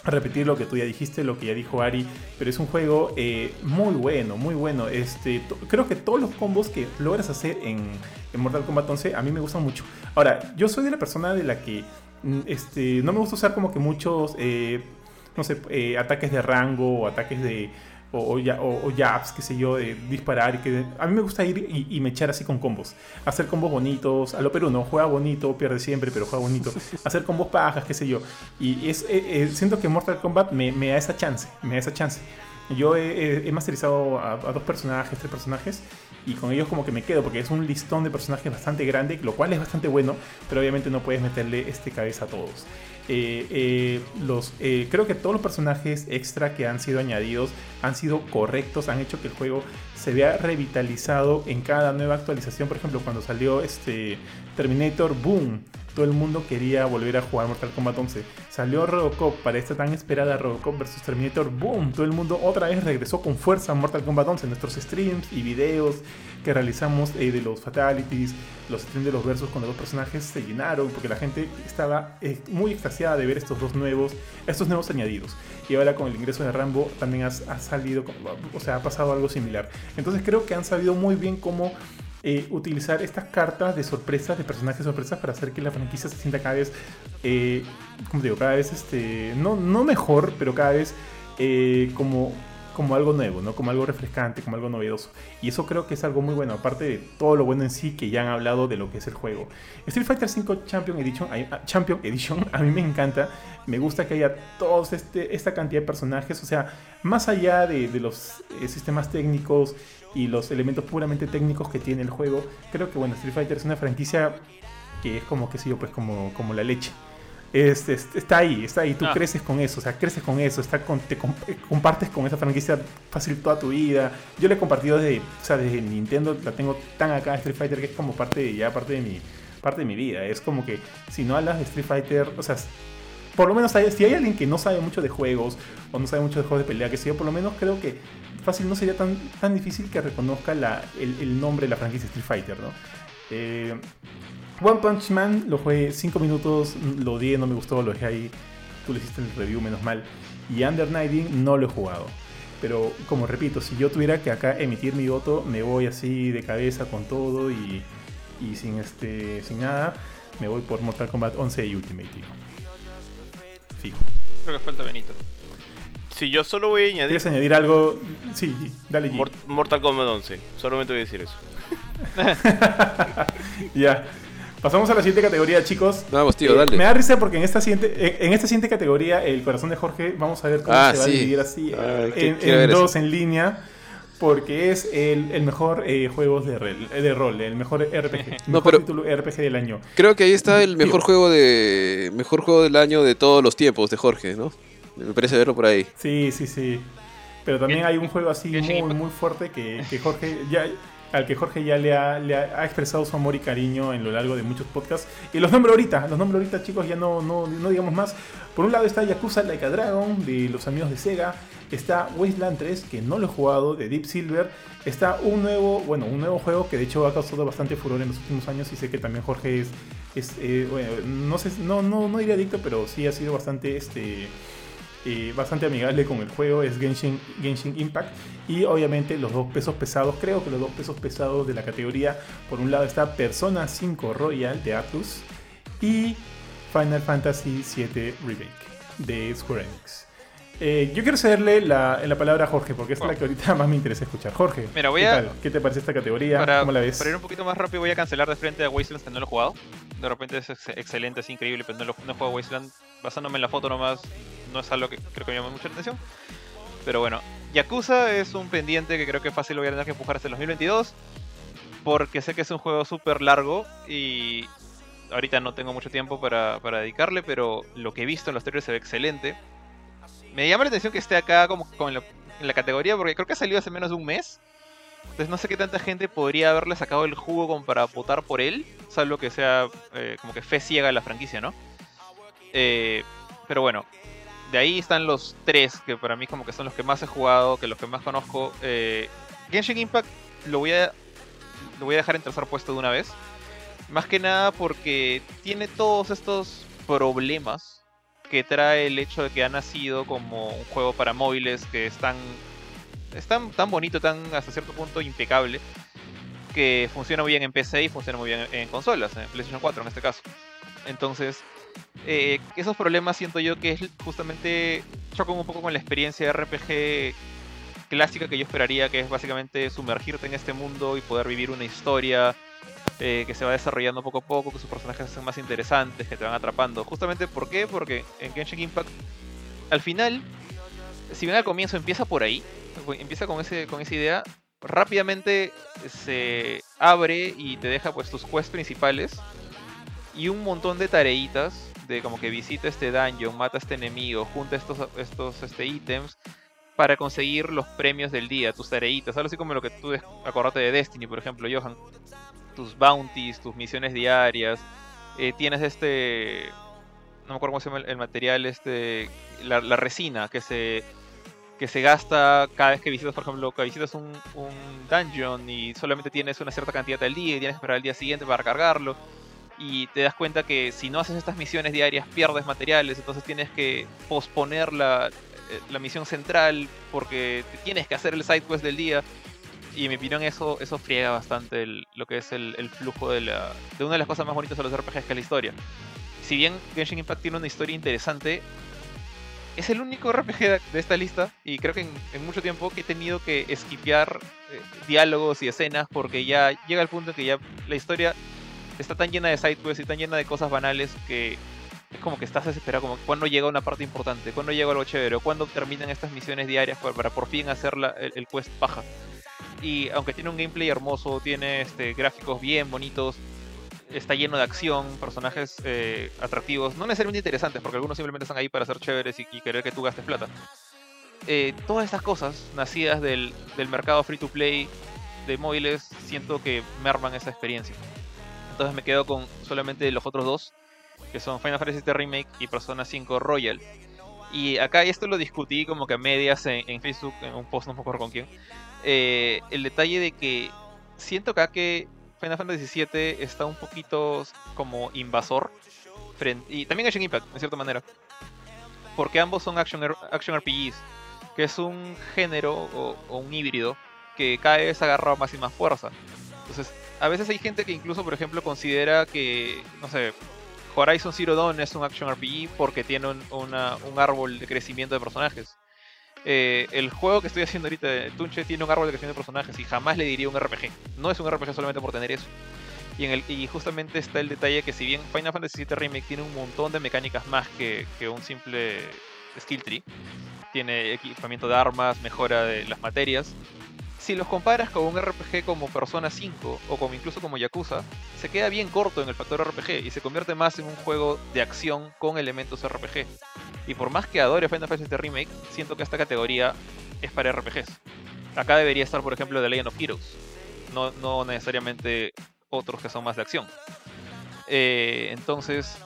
repetir lo que tú ya dijiste, lo que ya dijo Ari, pero es un juego eh, muy bueno, muy bueno. Este, creo que todos los combos que logras hacer en, en Mortal Kombat 11 a mí me gustan mucho. Ahora, yo soy de la persona de la que este, no me gusta usar como que muchos, eh, no sé, eh, ataques de rango o ataques de... O, o, ya- o- o jabs, qué sé yo, de disparar y que... A mí me gusta ir y, y me echar así con combos. Hacer combos bonitos, a lo peruno, juega bonito, pierde siempre, pero juega bonito. [laughs] Hacer combos pajas, qué sé yo. Y es, eh, siento que Mortal Kombat me, me da esa chance, me da esa chance. Yo he, he- masterizado a, a dos personajes, tres personajes, y con ellos como que me quedo, porque es un listón de personajes bastante grande, lo cual es bastante bueno, pero obviamente no puedes meterle este cabeza a todos. Eh, eh, los, eh, creo que todos los personajes extra que han sido añadidos han sido correctos, han hecho que el juego se vea revitalizado en cada nueva actualización. Por ejemplo, cuando salió este Terminator, boom, todo el mundo quería volver a jugar Mortal Kombat 11. Salió Robocop para esta tan esperada Robocop vs Terminator, boom, todo el mundo otra vez regresó con fuerza a Mortal Kombat 11. Nuestros streams y videos que realizamos eh, de los fatalities, los streams de los versos con los dos personajes se llenaron porque la gente estaba eh, muy extasiada de ver estos dos nuevos, estos nuevos añadidos. Y ahora con el ingreso de Rambo también ha, ha salido, o sea, ha pasado algo similar. Entonces creo que han sabido muy bien cómo eh, utilizar estas cartas de sorpresas, de personajes sorpresas, para hacer que la franquicia se sienta cada vez, eh, como digo, cada vez, este, no, no mejor, pero cada vez eh, como, como algo nuevo, ¿no? Como algo refrescante, como algo novedoso. Y eso creo que es algo muy bueno, aparte de todo lo bueno en sí que ya han hablado de lo que es el juego. Street Fighter V Champion Edition, a- a- Champion Edition [laughs] a mí me encanta. Me gusta que haya toda este, esta cantidad de personajes. O sea, más allá de, de los eh, sistemas técnicos y los elementos puramente técnicos que tiene el juego, creo que bueno, Street Fighter es una franquicia que es como, qué sé yo, pues como, como la leche. Es- es- está ahí, está ahí, tú Ah. creces con eso, o sea, creces con eso, está con- te comp- eh, compartes con esa franquicia fácil toda tu vida. Yo la he compartido desde, o sea, desde Nintendo, la tengo tan acá Street Fighter que es como parte de, ya parte de mi parte de mi vida. Es como que si no hablas de Street Fighter, o sea, por lo menos si hay alguien que no sabe mucho de juegos o no sabe mucho de juegos de pelea, que yo, por lo menos creo que fácil no sería tan, tan difícil que reconozca la- el, nombre de la franquicia Street Fighter, ¿no? Eh, One Punch Man lo jugué 5 minutos, lo odié, no me gustó, lo dejé ahí. Tú le hiciste el review, menos mal. Y Under Nighting no lo he jugado. Pero como repito, si yo tuviera que acá emitir mi voto, me voy así de cabeza con todo y, y sin, este, sin nada. Me voy por Mortal Kombat 11 y Ultimate. tío. Fijo. Creo que falta Benito. Si yo solo voy a añadir ¿Quieres añadir algo? Sí, dale G. Mor- Mortal Kombat 11, solamente voy a decir eso. [laughs] Ya. Pasamos a la siguiente categoría, chicos. Vamos, tío, Eh, dale. Me da risa porque en esta siguiente, en, en esta siguiente categoría, el corazón de Jorge, vamos a ver cómo Ah, se va a dividir así Ah, eh, qué- en, quiero en ver eso. dos en línea. Porque es el, el mejor eh, juego de, rel- de rol, el mejor RPG. [laughs] No, mejor pero- título RPG del año. Creo que ahí está el Tío. mejor juego de mejor juego del año de todos los tiempos de Jorge, ¿no? Me parece verlo por ahí. Sí, sí, sí. Pero también hay un juego así muy, muy fuerte que, que Jorge ya al que Jorge ya le ha, le ha- ha expresado su amor y cariño en lo largo de muchos podcasts. Y los nombro ahorita, los nombro ahorita chicos, ya no, no, no digamos más. Por un lado está Yakuza Like a Dragon, de los amigos de Sega. Está Wasteland 3, que no lo he jugado, de Deep Silver. Está un nuevo, bueno, un nuevo juego que de hecho ha causado bastante furor en los últimos años y sé que también Jorge es eh, no, sé, no, no, no diría adicto, pero sí ha sido bastante, este, eh, bastante amigable con el juego, es Genshin, Genshin Impact. Y obviamente los dos pesos pesados, creo que los dos pesos pesados de la categoría, por un lado está Persona 5 Royal de Atlus y Final Fantasy VII Remake de Square Enix. Eh, yo quiero cederle la, la, palabra a Jorge, porque es la que ahorita más me interesa escuchar. Jorge, Mira, voy ¿qué, a, tal? ¿qué te parece esta categoría? para, ¿Cómo la ves? Para ir un poquito más rápido, voy a cancelar de frente a Wasteland que no lo he jugado. De repente es ex- excelente, es increíble, pero no, lo, no he jugado Wasteland. Basándome en la foto nomás, no es algo que creo que me llama mucho la atención. Pero bueno, Yakuza es un pendiente que creo que fácil lo voy a tener que empujar hasta el 2022. Porque sé que es un juego súper largo y ahorita no tengo mucho tiempo para, para dedicarle, pero lo que he visto en los trailers se ve excelente. Me llama la atención que esté acá como, en, la, en la categoría porque creo que ha salido hace menos de un mes. Entonces no sé qué tanta gente podría haberle sacado el jugo como para votar por él, salvo que sea eh, como que fe ciega a la franquicia, ¿no? Eh, pero bueno, de ahí están los tres que para mí como que son los que más he jugado, que los que más conozco. Eh, Genshin Impact lo voy a lo voy a dejar en tercer puesto de una vez. Más que nada porque tiene todos estos problemas que trae el hecho de que ha nacido como un juego para móviles que es tan, es tan, tan bonito, tan hasta cierto punto impecable, que funciona muy bien en PC y funciona muy bien en consolas, en PlayStation 4 en este caso. Entonces, eh, esos problemas siento yo que es justamente chocan un poco con la experiencia de RPG clásica que yo esperaría, que es básicamente sumergirte en este mundo y poder vivir una historia eh, que se va desarrollando poco a poco, que sus personajes hacen más interesantes, que te van atrapando. Justamente, ¿por qué? Porque en Genshin Impact, al final, si bien al comienzo empieza por ahí, empieza con, ese, con esa idea, rápidamente se abre y te deja pues tus quests principales y un montón de tareitas de como que visita este dungeon, mata a este enemigo, junta estos, estos este, ítems para conseguir los premios del día, tus tareitas, algo así como lo que tú acordate de Destiny, por ejemplo, Johan. Tus bounties, tus misiones diarias. Eh, tienes este. No me acuerdo cómo se llama el, material, este. La, resina que se. que se gasta cada vez que visitas, por ejemplo, que visitas un, un dungeon y solamente tienes una cierta cantidad al día y tienes que esperar al día siguiente para cargarlo. Y te das cuenta que si no haces estas misiones diarias pierdes materiales, entonces tienes que posponer la, la misión central porque tienes que hacer el side quest del día. Y en mi opinión eso, eso friega bastante lo que es el, el flujo de, la, de una de las cosas más bonitas de los RPGs que es la historia. Si bien Genshin Impact tiene una historia interesante, es el único RPG de esta lista y creo que en, en mucho tiempo que he tenido que esquipear eh, diálogos y escenas porque ya llega el punto que ya la historia está tan llena de side quests y tan llena de cosas banales que es como que estás desesperado, como cuando llega una parte importante, cuando llega algo chévere, cuando terminan estas misiones diarias para, por fin hacer la, el, el, quest paja. Y aunque tiene un gameplay hermoso, tiene este, gráficos bien bonitos, está lleno de acción, personajes eh, atractivos, no necesariamente interesantes, porque algunos simplemente están ahí para ser chéveres y, querer que tú gastes plata. Eh, todas estas cosas, nacidas del, del mercado free to play de móviles, siento que merman esa experiencia. Entonces me quedo con solamente los otros dos, que son Final Fantasy VII Remake y Persona 5 Royal. Y acá esto lo discutí como que a medias en, en Facebook, en un post, no me acuerdo con quién. Eh, el detalle de que siento acá que Final Fantasy VII está un poquito como invasor. Frente, y también Action Impact, en cierta manera. Porque ambos son action, action RPGs, que es un género o, un híbrido que cada vez agarra más y más fuerza. Entonces, a veces hay gente que incluso, por ejemplo, considera que, no sé, Horizon Zero Dawn es un action RPG porque tiene un, un árbol de crecimiento de personajes. Eh, el juego que estoy haciendo ahorita de Tunche tiene un árbol de crecimiento de personajes y jamás le diría un RPG. No es un RPG solamente por tener eso. Y, en el, y justamente está el detalle que si bien Final Fantasy VII Remake tiene un montón de mecánicas más que, que un simple skill tree, tiene equipamiento de armas, mejora de las materias, si los comparas con un RPG como Persona 5 o como incluso como Yakuza, se queda bien corto en el factor RPG y se convierte más en un juego de acción con elementos RPG. Y por más que adore Final Fantasy Remake, siento que esta categoría es para RPGs. Acá debería estar, por ejemplo, The Legend of Heroes, no, no necesariamente otros que son más de acción. Eh, entonces,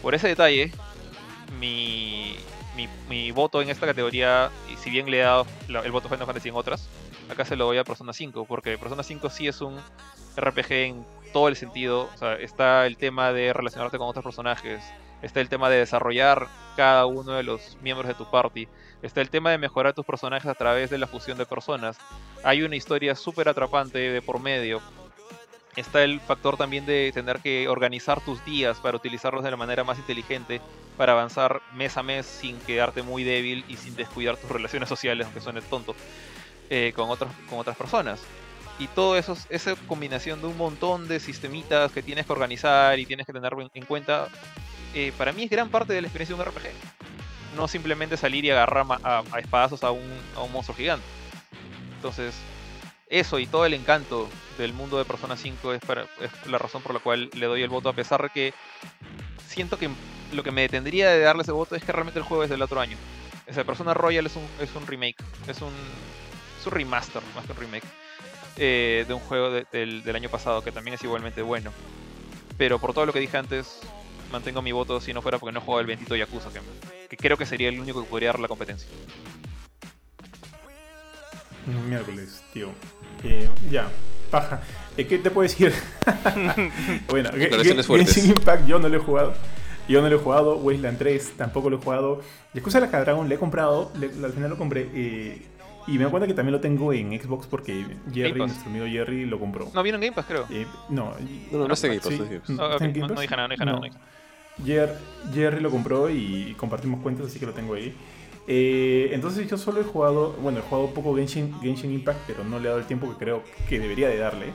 por ese detalle, mi, voto en esta categoría, y si bien le he dado el voto a Final Fantasy en otras, acá se lo doy a Persona 5, porque Persona 5 sí es un RPG en todo el sentido. Está el tema de relacionarte con otros personajes, está el tema de desarrollar cada uno de los miembros de tu party, está el tema de mejorar tus personajes a través de la fusión de personas. Hay una historia súper atrapante de por medio. Está el factor también de tener que organizar tus días para utilizarlos de la manera más inteligente, para avanzar mes a mes sin quedarte muy débil y sin descuidar tus relaciones sociales, aunque suene tonto, eh, con, otros, con otras personas. Y todo eso, esa combinación de un montón de sistemitas que tienes que organizar y tienes que tener en cuenta, eh, para mí es gran parte de la experiencia de un RPG. No simplemente salir y agarrar a, a espadazos a un, a un monstruo gigante. Entonces, eso y todo el encanto del mundo de Persona 5 es, para, es la razón por la cual le doy el voto, a pesar de que siento que lo que me detendría de darle ese voto es que realmente el juego es del otro año. Esa Persona Royal es un, es un remake, es un, es un remaster más que un remake eh, de un juego de, del, del año pasado que también es igualmente bueno. Pero por todo lo que dije antes, mantengo mi voto si no fuera porque no juego el bendito Yakuza, que, que creo que sería el único que podría dar la competencia. Miércoles, tío. Eh, ya, paja. Eh, ¿Qué te puedo decir? [laughs] bueno. Genshin Impact yo no lo he jugado. Yo no lo he jugado. Wasteland 3 tampoco lo he jugado. Yakuza Like a Dragon le he comprado. le- al final lo compré. eh, y me doy cuenta que también lo tengo en Xbox porque Jerry, Game Pass. nuestro amigo Jerry, lo compró. No, vino en Game Pass, creo. Eh, no, No, no, no está en Game Pass, sí, no está en Game Pass. ¿no Ah, no- dije nada, no dije nada, No. no dije Jer- Jerry lo compró y compartimos cuentas, así que lo tengo ahí. Eh, entonces yo solo he jugado, bueno, he jugado poco Genshin, Genshin Impact, pero no le he dado el tiempo que creo que debería de darle.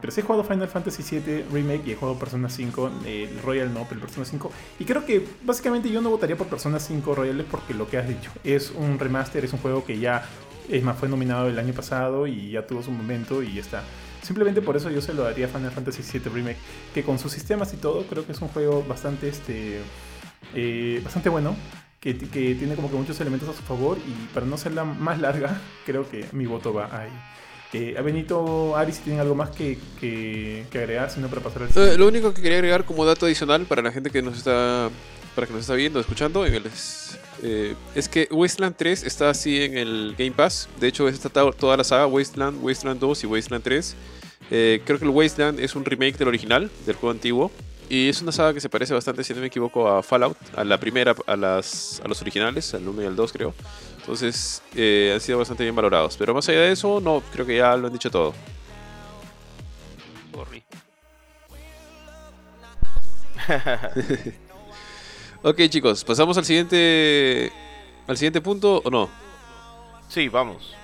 Pero sí he jugado Final Fantasy VII Remake y he jugado Persona 5, eh, el Royal no, pero el Persona 5. Y creo que básicamente yo no votaría por Persona 5 Royales porque lo que has dicho es un remaster, es un juego que ya, es más, fue nominado el año pasado y ya tuvo su momento y ya está. Simplemente por eso yo se lo daría a Final Fantasy VII Remake, que con sus sistemas y todo creo que es un juego bastante, este, eh, bastante bueno. Que, que tiene como que muchos elementos a su favor y para no hacerla más larga, [laughs] creo que mi voto va ahí. Eh, a Benito, Ari, si tienen algo más que, que, que agregar, sino para pasar al Eh, siguiente. lo único que quería agregar como dato adicional para la gente que nos está para que nos está viendo, escuchando, eh, es que Wasteland 3 está así en el Game Pass. De hecho, está to- toda la saga Wasteland, Wasteland 2 y Wasteland 3. Eh, creo que el Wasteland es un remake del original, del juego antiguo. Y es una saga que se parece bastante, si no me equivoco, a Fallout, a la primera, a, las, a los originales, al 1 y al 2 creo. Entonces eh, han sido bastante bien valorados. Pero más allá de eso, no, creo que ya lo han dicho todo. [laughs] [laughs] Ok chicos, pasamos al siguiente al siguiente punto o no. Sí, vamos.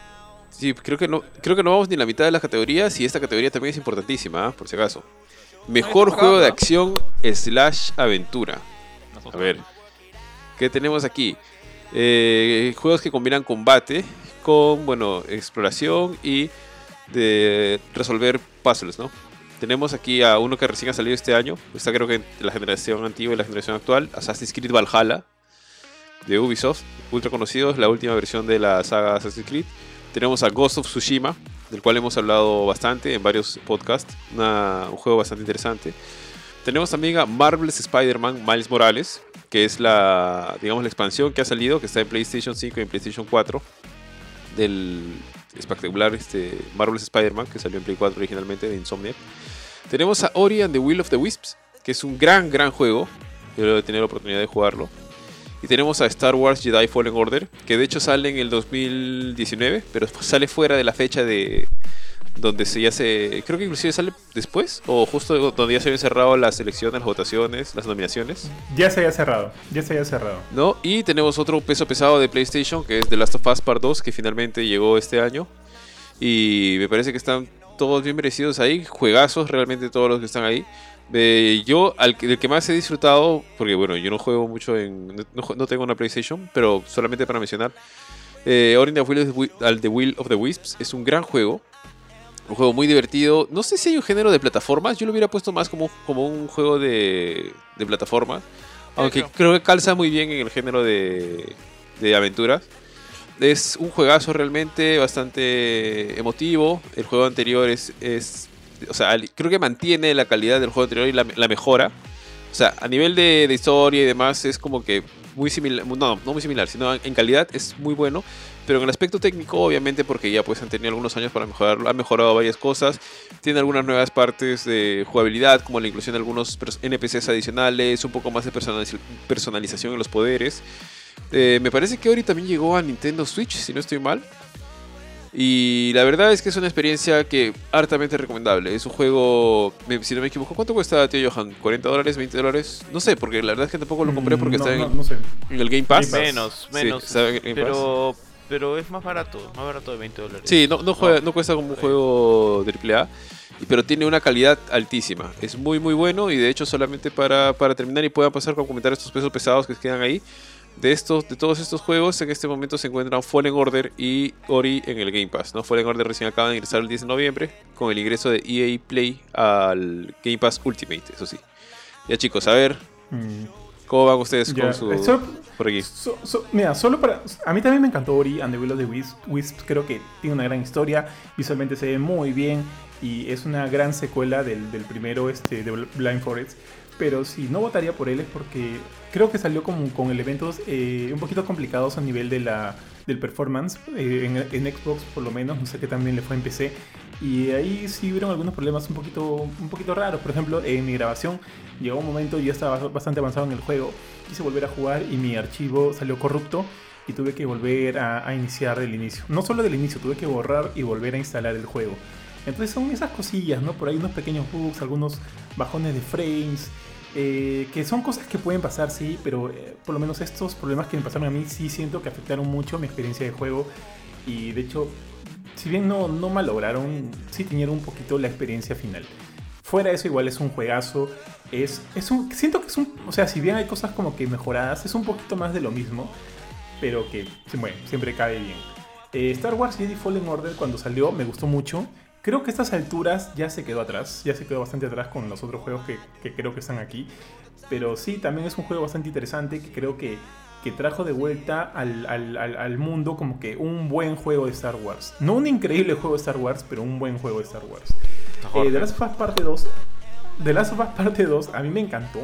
Sí, creo que no creo que no vamos ni la mitad de las categorías y esta categoría también es importantísima, ¿ah? por si acaso. Mejor juego de acción slash aventura. A ver, ¿qué tenemos aquí? Eh, juegos que combinan combate con, bueno, exploración y de resolver puzzles, ¿no? Tenemos aquí a uno que recién ha salido este año, está creo que la generación antigua y la generación actual, Assassin's Creed Valhalla de Ubisoft, ultra conocido, es la última versión de la saga Assassin's Creed. Tenemos a Ghost of Tsushima, del cual hemos hablado bastante en varios podcasts, un juego bastante interesante. Tenemos también a Marvel's Spider-Man Miles Morales, que es la, digamos, la expansión que ha salido, que está en PlayStation 5 y en PlayStation 4, del espectacular este, Marvel's Spider-Man, que salió en Play 4 originalmente de Insomniac. Tenemos a Ori and the Will of the Wisps, que es un gran, gran juego. Yo he tenido la oportunidad de jugarlo. Y tenemos a Star Wars Jedi Fallen Order, que de hecho sale en el 2019, pero sale fuera de la fecha de donde se ya se... Creo que inclusive sale después, o justo donde ya se habían cerrado las elecciones, las votaciones, las nominaciones. Ya se haya cerrado, ya se haya cerrado. ¿no? Y tenemos otro peso pesado de PlayStation, que es The Last of Us Part 2, que finalmente llegó este año. Y me parece que están todos bien merecidos ahí, juegazos realmente todos los que están ahí. Eh, yo, al que, del que más he disfrutado, porque bueno, yo no juego mucho en... No, no tengo una PlayStation, pero solamente para mencionar. Eh, Ori and the Will of The Will of the Wisps es un gran juego. Un juego muy divertido. No sé si hay un género de plataformas. Yo lo hubiera puesto más como, como un juego de, de plataformas. Aunque creo. creo que calza muy bien en el género de, de aventuras. Es un juegazo realmente bastante emotivo. El juego anterior es, es o sea, creo que mantiene la calidad del juego anterior y la, la mejora. O sea, a nivel de, de historia y demás es como que muy similar, no, no muy similar, sino en calidad es muy bueno. Pero en el aspecto técnico, obviamente, porque ya pues han tenido algunos años para mejorar, ha mejorado varias cosas. Tiene algunas nuevas partes de jugabilidad, como la inclusión de algunos NPCs adicionales, un poco más de personalización en los poderes. Eh, me parece que Ori también llegó a Nintendo Switch, si no estoy mal. Y la verdad es que es una experiencia que hartamente recomendable. Es un juego, si no me equivoco, ¿cuánto cuesta, tío Johan? ¿40 dólares? ¿20 dólares? No sé, porque la verdad es que tampoco lo compré porque Mm, está no, en, no sé. en el Game Pass. Menos, Sí, menos. está en el Game Pass. pero, pero es más barato, más barato de 20 dólares. Sí, no, no, juega- no cuesta como un juego AAA, pero tiene una calidad altísima. Es muy, muy bueno y de hecho solamente para, para terminar y puedan pasar con comentar estos pesos pesados que quedan ahí. De, estos, de todos estos juegos, en este momento se encuentran Fallen Order y Ori en el Game Pass. ¿no? Fallen Order recién acaba de ingresar el 10 de noviembre con el ingreso de EA Play al Game Pass Ultimate, eso sí. Ya chicos, a ver, Mm, ¿cómo van ustedes ya. con su... Eso- por aquí? So- so- mira, solo para. A mí también me encantó Ori and the Will of the Wisps. Wisps creo que tiene una gran historia. Visualmente se ve muy bien. Y es una gran secuela del, del primero este, de Bl- Blind Forest. Pero si no votaría por él es porque creo que salió como con elementos eh, un poquito complicados a nivel de la, del performance. eh, en, en Xbox por lo menos. No sé qué también le fue en PC. Y ahí sí hubieron algunos problemas un poquito, un poquito raros. Por ejemplo, en mi grabación llegó un momento, yo estaba bastante avanzado en el juego, quise volver a jugar y mi archivo salió corrupto y tuve que volver a, iniciar del inicio. No solo del inicio, tuve que borrar y volver a instalar el juego. Entonces son esas cosillas, ¿no? Por ahí unos pequeños bugs, algunos bajones de frames, eh, que son cosas que pueden pasar, sí, pero eh, por lo menos estos problemas que me pasaron a mí sí siento que afectaron mucho mi experiencia de juego y de hecho, si bien no, no malograron, sí tenieron un poquito la experiencia final. Fuera de eso, igual es un juegazo. Es, es un, siento que es un. O sea, si bien hay cosas como que mejoradas, es un poquito más de lo mismo. Pero que, bueno, siempre cae bien. Eh, Star Wars Jedi Fallen Order, cuando salió, me gustó mucho. Creo que a estas alturas ya se quedó atrás. Ya se quedó bastante atrás con los otros juegos que, creo que están aquí. Pero sí, también es un juego bastante interesante que creo que, que trajo de vuelta al- al- al mundo como que un buen juego de Star Wars. No un increíble juego de Star Wars, pero un buen juego de Star Wars. Eh, The Last of Us Parte 2. The Last of Us Parte 2 a mí me encantó.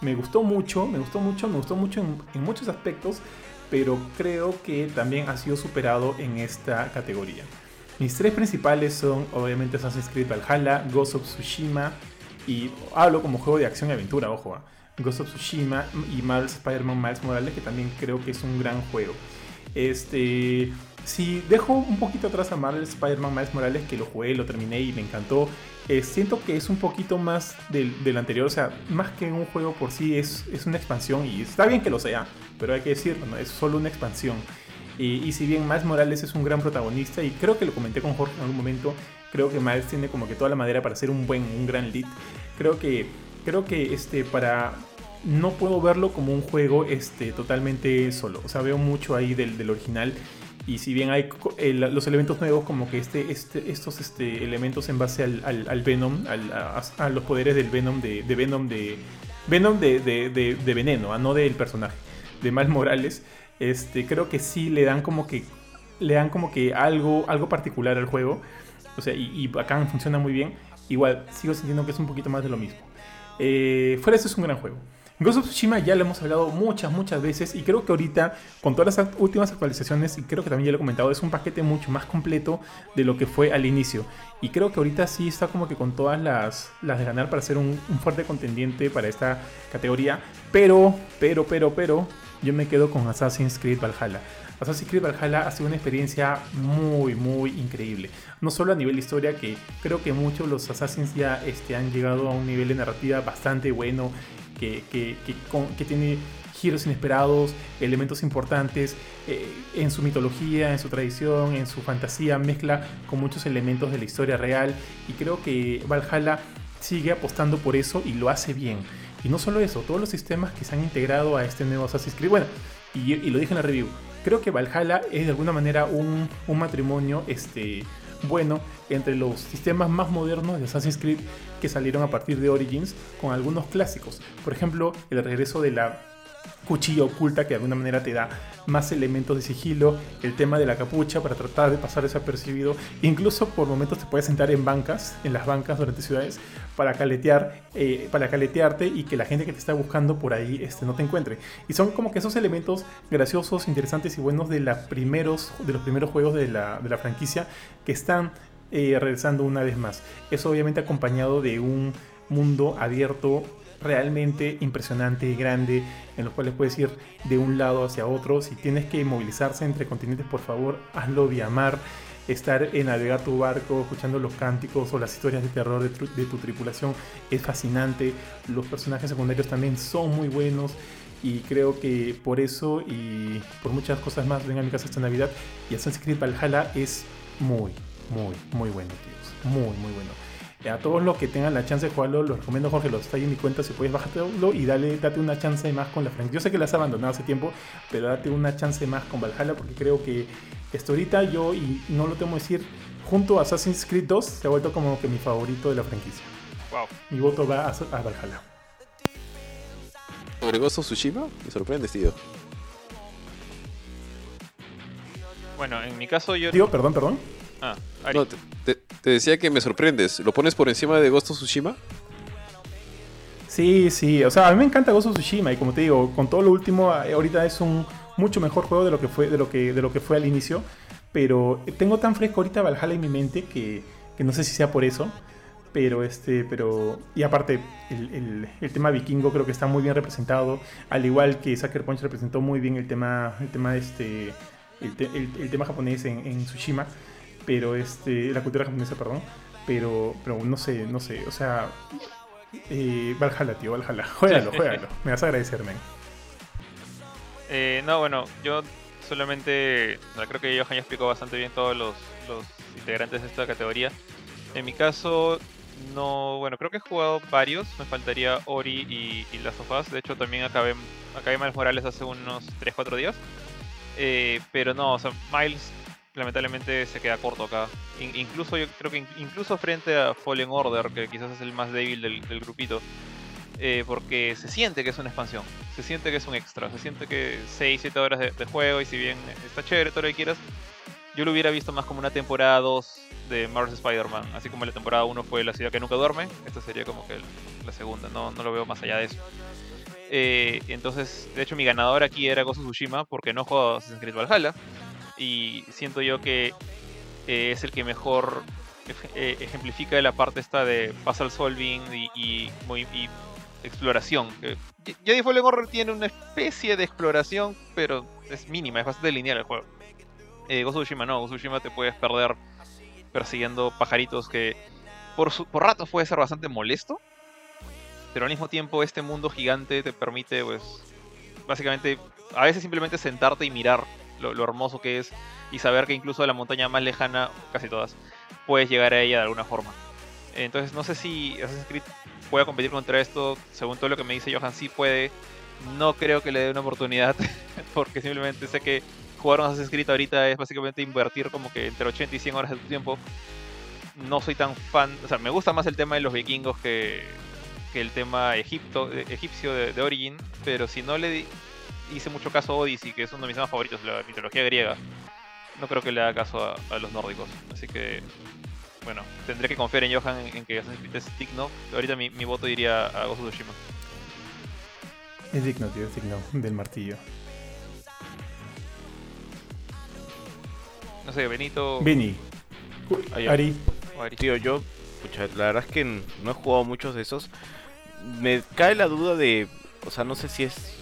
Me gustó mucho, me gustó mucho, me gustó mucho en, en muchos aspectos, pero creo que también ha sido superado en esta categoría. Mis tres principales son obviamente Assassin's Creed Valhalla, Ghost of Tsushima y hablo como juego de acción y aventura, ojo, ah, Ghost of Tsushima y Marvel's Spider-Man Miles Morales que también creo que es un gran juego. Este, si dejo un poquito atrás a Marvel Spider-Man Miles Morales, que lo jugué, lo terminé y me encantó, eh, siento que es un poquito más del, del anterior, o sea, más que un juego por sí, es, es una expansión y está bien que lo sea, pero hay que decirlo, ¿no? es solo una expansión. Y, si bien Miles Morales es un gran protagonista, y creo que lo comenté con Jorge en algún momento, creo que Miles tiene como que toda la madera para ser un buen, un gran lead. Creo que, creo que este, para, no puedo verlo como un juego este, totalmente solo. O sea, veo mucho ahí del, del original. Y si bien hay el- los elementos nuevos, como que este, este, estos este, elementos en base al, al- Venom, al- a, los poderes del Venom, de, de Venom, de Venom de, de- de- veneno, ah, no del personaje, de Miles Morales, este, creo que sí le dan como que le dan como que algo, algo particular al juego. O sea, y, y acá funciona muy bien. Igual, sigo sintiendo que es un poquito más de lo mismo. Eh, fuera eso es un gran juego. Ghost of Tsushima ya lo hemos hablado muchas, muchas veces y creo que ahorita, con todas las últimas actualizaciones, y creo que también ya lo he comentado, es un paquete mucho más completo de lo que fue al inicio. Y creo que ahorita sí está como que con todas las, las de ganar para ser un, fuerte contendiente para esta categoría. Pero, pero, pero, pero, yo me quedo con Assassin's Creed Valhalla. Assassin's Creed Valhalla ha sido una experiencia muy, muy increíble. No solo a nivel de historia, que creo que muchos los Assassins ya este, han llegado a un nivel de narrativa bastante bueno, que, tiene giros inesperados, elementos importantes eh, en su mitología, en su tradición, en su fantasía, mezcla con muchos elementos de la historia real. Y creo que Valhalla sigue apostando por eso y lo hace bien. Y no solo eso, todos los sistemas que se han integrado a este nuevo Assassin's Creed, bueno, y, y lo dije en la review, creo que Valhalla es de alguna manera un, un matrimonio este, bueno entre los sistemas más modernos de Assassin's Creed que salieron a partir de Origins con algunos clásicos. Por ejemplo, el regreso de la cuchilla oculta que de alguna manera te da más elementos de sigilo, el tema de la capucha para tratar de pasar desapercibido, incluso por momentos te puedes sentar en bancas, en las bancas durante ciudades, para caletear, eh, para caletearte y que la gente que te está buscando por ahí este, no te encuentre. Y son como que esos elementos graciosos, interesantes y buenos de, los primeros juegos de la, de la franquicia que están eh, regresando una vez más. Eso obviamente acompañado de un mundo abierto realmente impresionante y grande en los cuales puedes ir de un lado hacia otro. Si tienes que movilizarse entre continentes, por favor, hazlo vía mar. Estar en navegar tu barco, escuchando los cánticos o las historias de terror de, de tu tripulación es fascinante. Los personajes secundarios también son muy buenos y creo que por eso y por muchas cosas más vengan a mi casa esta Navidad y Assassin's Creed Valhalla es muy, muy, muy bueno, tíos. Muy, muy bueno. A todos los que tengan la chance de jugarlo, los recomiendo, Jorge, los está ahí en mi cuenta, si puedes bájatelo y dale, date una chance más con la franquicia. Yo sé que la has abandonado hace tiempo, pero date una chance más con Valhalla porque creo que esto ahorita yo, y no lo tengo que decir, junto a Assassin's Creed 2 se ha vuelto como que mi favorito de la franquicia. Wow. Mi voto va a, a Valhalla. ¿Sobre Ghost of Tsushima? Me sorprende, tío. Bueno, en mi caso yo... Tío, perdón, perdón. Ah, Ari. No, te, te- te decía que me sorprendes. ¿Lo pones por encima de Ghost of Tsushima? Sí, sí, o sea, a mí me encanta Ghost of Tsushima y como te digo, con todo lo último, eh, ahorita es un mucho mejor juego de lo que fue, de lo que, de lo que fue al inicio, pero tengo tan fresco ahorita Valhalla en mi mente que, que no sé si sea por eso, pero este, pero, y aparte, el, el- el tema vikingo creo que está muy bien representado, al igual que Sucker Punch representó muy bien el tema, el tema este, el, te- el- el tema japonés en, en Tsushima, pero este, la cultura japonesa, perdón, pero, pero no sé, no sé, o sea, eh, Valhalla, tío, Valhalla. [laughs] Juégalo, juégalo. Me vas a agradecer, men. Eh, no, bueno, yo solamente no, creo que Johan ya explicó bastante bien todos los, los integrantes de esta categoría. En mi caso, no, bueno, creo que he jugado varios. Me faltaría Ori y, y Last of Us. De hecho, también acabé, acabé Miles Morales hace unos 3-4 días. Eh, pero no, o sea, Miles lamentablemente se queda corto acá. In- incluso yo creo que in- incluso frente a Fallen Order, que quizás es el más débil del, del grupito, eh, porque se siente que es una expansión, se siente que es un extra, se siente que 6-7 horas de, de juego y si bien está chévere todo lo que quieras, yo lo hubiera visto más como una temporada 2 de Marvel's Spider-Man, así como la temporada 1 fue La ciudad que nunca duerme, esta sería como que la segunda, no, no lo veo más allá de eso. Eh, entonces, de hecho, mi ganador aquí era of Tsushima porque no juego Assassin's Creed Valhalla y siento yo que eh, es el que mejor ej- eh, ejemplifica la parte esta de puzzle solving y, y, muy- y exploración. Jedi Fallen Order tiene una especie de exploración, pero es mínima, es bastante lineal el juego. Eh, Tsushima no, Tsushima te puedes perder persiguiendo pajaritos que por, su- por ratos puede ser bastante molesto, pero al mismo tiempo este mundo gigante te permite, pues, básicamente, a veces simplemente sentarte y mirar lo, hermoso que es y saber que incluso a la montaña más lejana, casi todas, puedes llegar a ella de alguna forma. Entonces no sé si Assassin's Creed pueda competir contra esto, según todo lo que me dice Johan, sí puede. No creo que le dé una oportunidad, [laughs] porque simplemente sé que jugar un Assassin's Creed ahorita es básicamente invertir como que entre 80 y 100 horas de tu tiempo. No soy tan fan, o sea, me gusta más el tema de los vikingos que, que el tema Egipto, egipcio de, de Origin, pero si no le hice mucho caso a Odyssey, que es uno de mis temas favoritos, la mitología griega, no creo que le haga caso a, a los nórdicos. Así que, bueno, tendré que confiar en Johan en, en que Assassin's Creed es digno. Ahorita mi, mi voto iría a Ghost of Tsushima. Es digno, tío, es digno [laughs] del martillo. No sé, Benito Benny. Ah. Ari. Tío, yo, pucha, la verdad es que no he jugado muchos de esos. Me cae la duda de, o sea, no sé si es,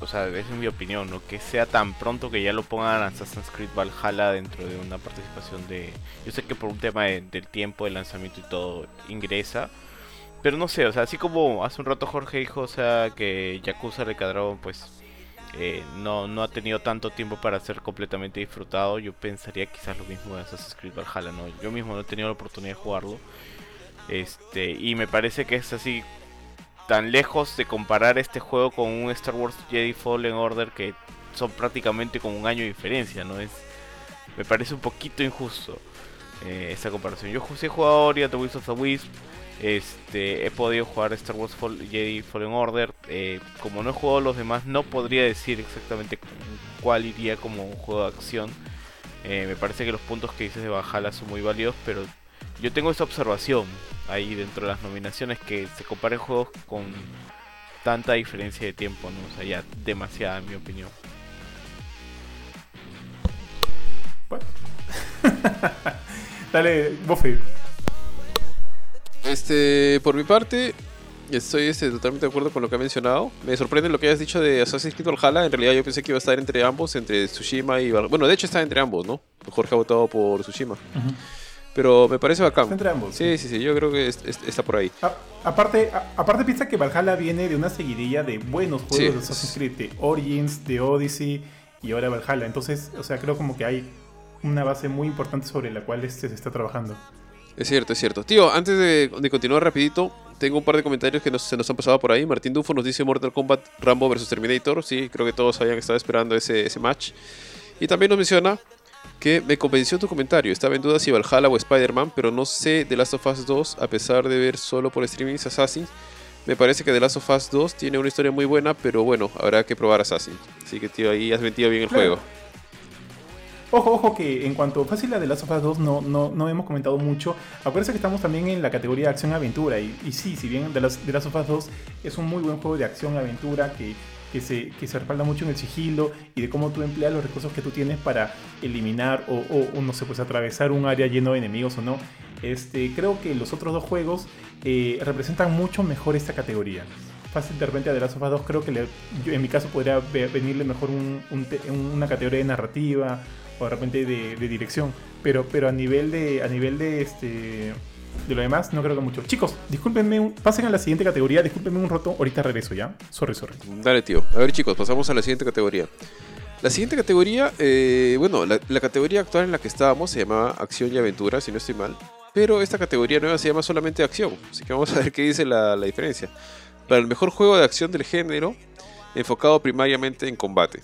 o sea, es mi opinión, ¿no? Que sea tan pronto que ya lo pongan Assassin's Creed Valhalla dentro de una participación de... Yo sé que por un tema de- del tiempo de lanzamiento y todo ingresa. Pero no sé, o sea, así como hace un rato Jorge dijo, o sea, que Yakuza Recadrón, pues eh, no, no ha tenido tanto tiempo para ser completamente disfrutado. Yo pensaría quizás lo mismo de Assassin's Creed Valhalla, ¿no? Yo mismo no he tenido la oportunidad de jugarlo. Este, y me parece que es así tan lejos de comparar este juego con un Star Wars Jedi Fallen Order que son prácticamente como un año de diferencia, ¿no? Es, me parece un poquito injusto eh, esa comparación. Yo he jugado Ori the of the Wisp, Este, he podido jugar Star Wars Jedi Fallen Order. eh, como no he jugado los demás, no podría decir exactamente cuál iría como un juego de acción. Eh, me parece que los puntos que dices de Valhalla son muy válidos, pero yo tengo esta observación ahí dentro de las nominaciones que se comparen juegos con tanta diferencia de tiempo, ¿no? O sea, ya demasiada en mi opinión. Bueno. [laughs] Dale, Buffy. Este, por mi parte, estoy este, totalmente de acuerdo con lo que ha mencionado. Me sorprende lo que hayas dicho de Assassin's Creed Valhalla. En realidad yo pensé que iba a estar entre ambos, entre Tsushima y Valhalla. Bueno, de hecho está entre ambos, ¿no? Jorge ha votado por Tsushima. Pero me parece bacán. Está entre ambos. Sí, sí, sí, yo creo que es- es- está por ahí. A- aparte, a- aparte piensa que Valhalla viene de una seguidilla de buenos juegos Sí. de Assassin's Creed, de Origins, de Odyssey y ahora Valhalla. Entonces, o sea, creo como que hay una base muy importante sobre la cual este se está trabajando. Es cierto, es cierto. Tío, antes de, de continuar rapidito, tengo un par de comentarios que nos- se nos han pasado por ahí. Martín Dufo nos dice Mortal Kombat Rambo vs Terminator. Sí, creo que todos habían estado esperando ese, ese match. Y también nos menciona que me convenció tu comentario. Estaba en duda si Valhalla o Spider-Man, pero no sé The Last of Us 2, a pesar de ver solo por streaming Assassin. Me parece que The Last of Us 2 tiene una historia muy buena, pero bueno, habrá que probar Assassin. Así que, tío, ahí has metido bien el Claro. juego. Ojo, ojo, que en cuanto fácil a The Last of Us 2 no, no, no hemos comentado mucho. Acuérdense que estamos también en la categoría de acción-aventura. Y, y sí, si bien The Last, The Last of Us 2 es un muy buen juego de acción-aventura que, que, se, que se respalda mucho en el sigilo y de cómo tú empleas los recursos que tú tienes para eliminar o, no sé, pues atravesar un área lleno de enemigos o no. Este, creo que los otros dos juegos eh, representan mucho mejor esta categoría. Fácil de repente a The Last of Us 2 creo que en mi caso podría ve- venirle mejor un- una categoría de narrativa o de repente de, de dirección. Pero, pero a nivel de. A nivel de este. De lo demás, no creo que mucho. Chicos, discúlpenme, pasen a la siguiente categoría, discúlpenme un rato, ahorita regreso ya. Sorry, sorry. Dale, tío. A ver, chicos, pasamos a la siguiente categoría. La siguiente categoría, eh, bueno, la, la categoría actual en la que estábamos se llamaba Acción y Aventura, si no estoy mal. Pero esta categoría nueva se llama solamente Acción. Así que vamos a ver qué dice la, la diferencia. Para el mejor juego de acción del género, enfocado primariamente en combate.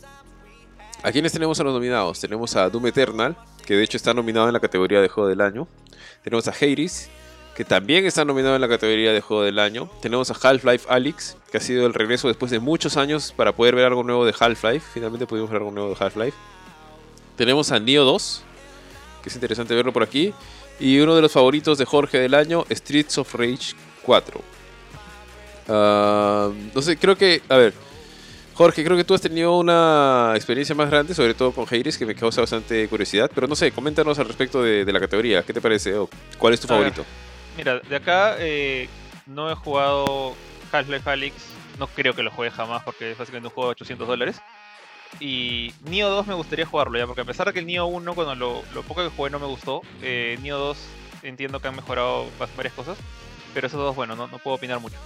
¿A quiénes tenemos a los nominados? Tenemos a Doom Eternal, que de hecho está nominado en la categoría de juego del año. Tenemos a Hades, que también está nominado en la categoría de juego del año. Tenemos a Half-Life Alyx, que ha sido el regreso después de muchos años para poder ver algo nuevo de Half-Life. Finalmente pudimos ver algo nuevo de Half-Life. Tenemos a Neo 2, que es interesante verlo por aquí. Y uno de los favoritos de Jorge del año, Streets of Rage 4. Ah, no sé, creo que, a ver, Jorge, creo que tú has tenido una experiencia más grande, sobre todo con Hades, que me causa bastante curiosidad. Pero no sé, coméntanos al respecto de, de la categoría. ¿Qué te parece? ¿O ¿Cuál es tu A ver. Mira, de acá eh, no he jugado Half-Life Alyx, no creo que lo juegue jamás porque es básicamente un juego de 800 dólares. Y Nioh 2 me gustaría jugarlo ya, porque a pesar de que el Nioh 1, cuando lo, lo poco que jugué no me gustó, eh, Nioh 2 entiendo que han mejorado va- varias cosas, pero esos dos, bueno, no, no puedo opinar mucho.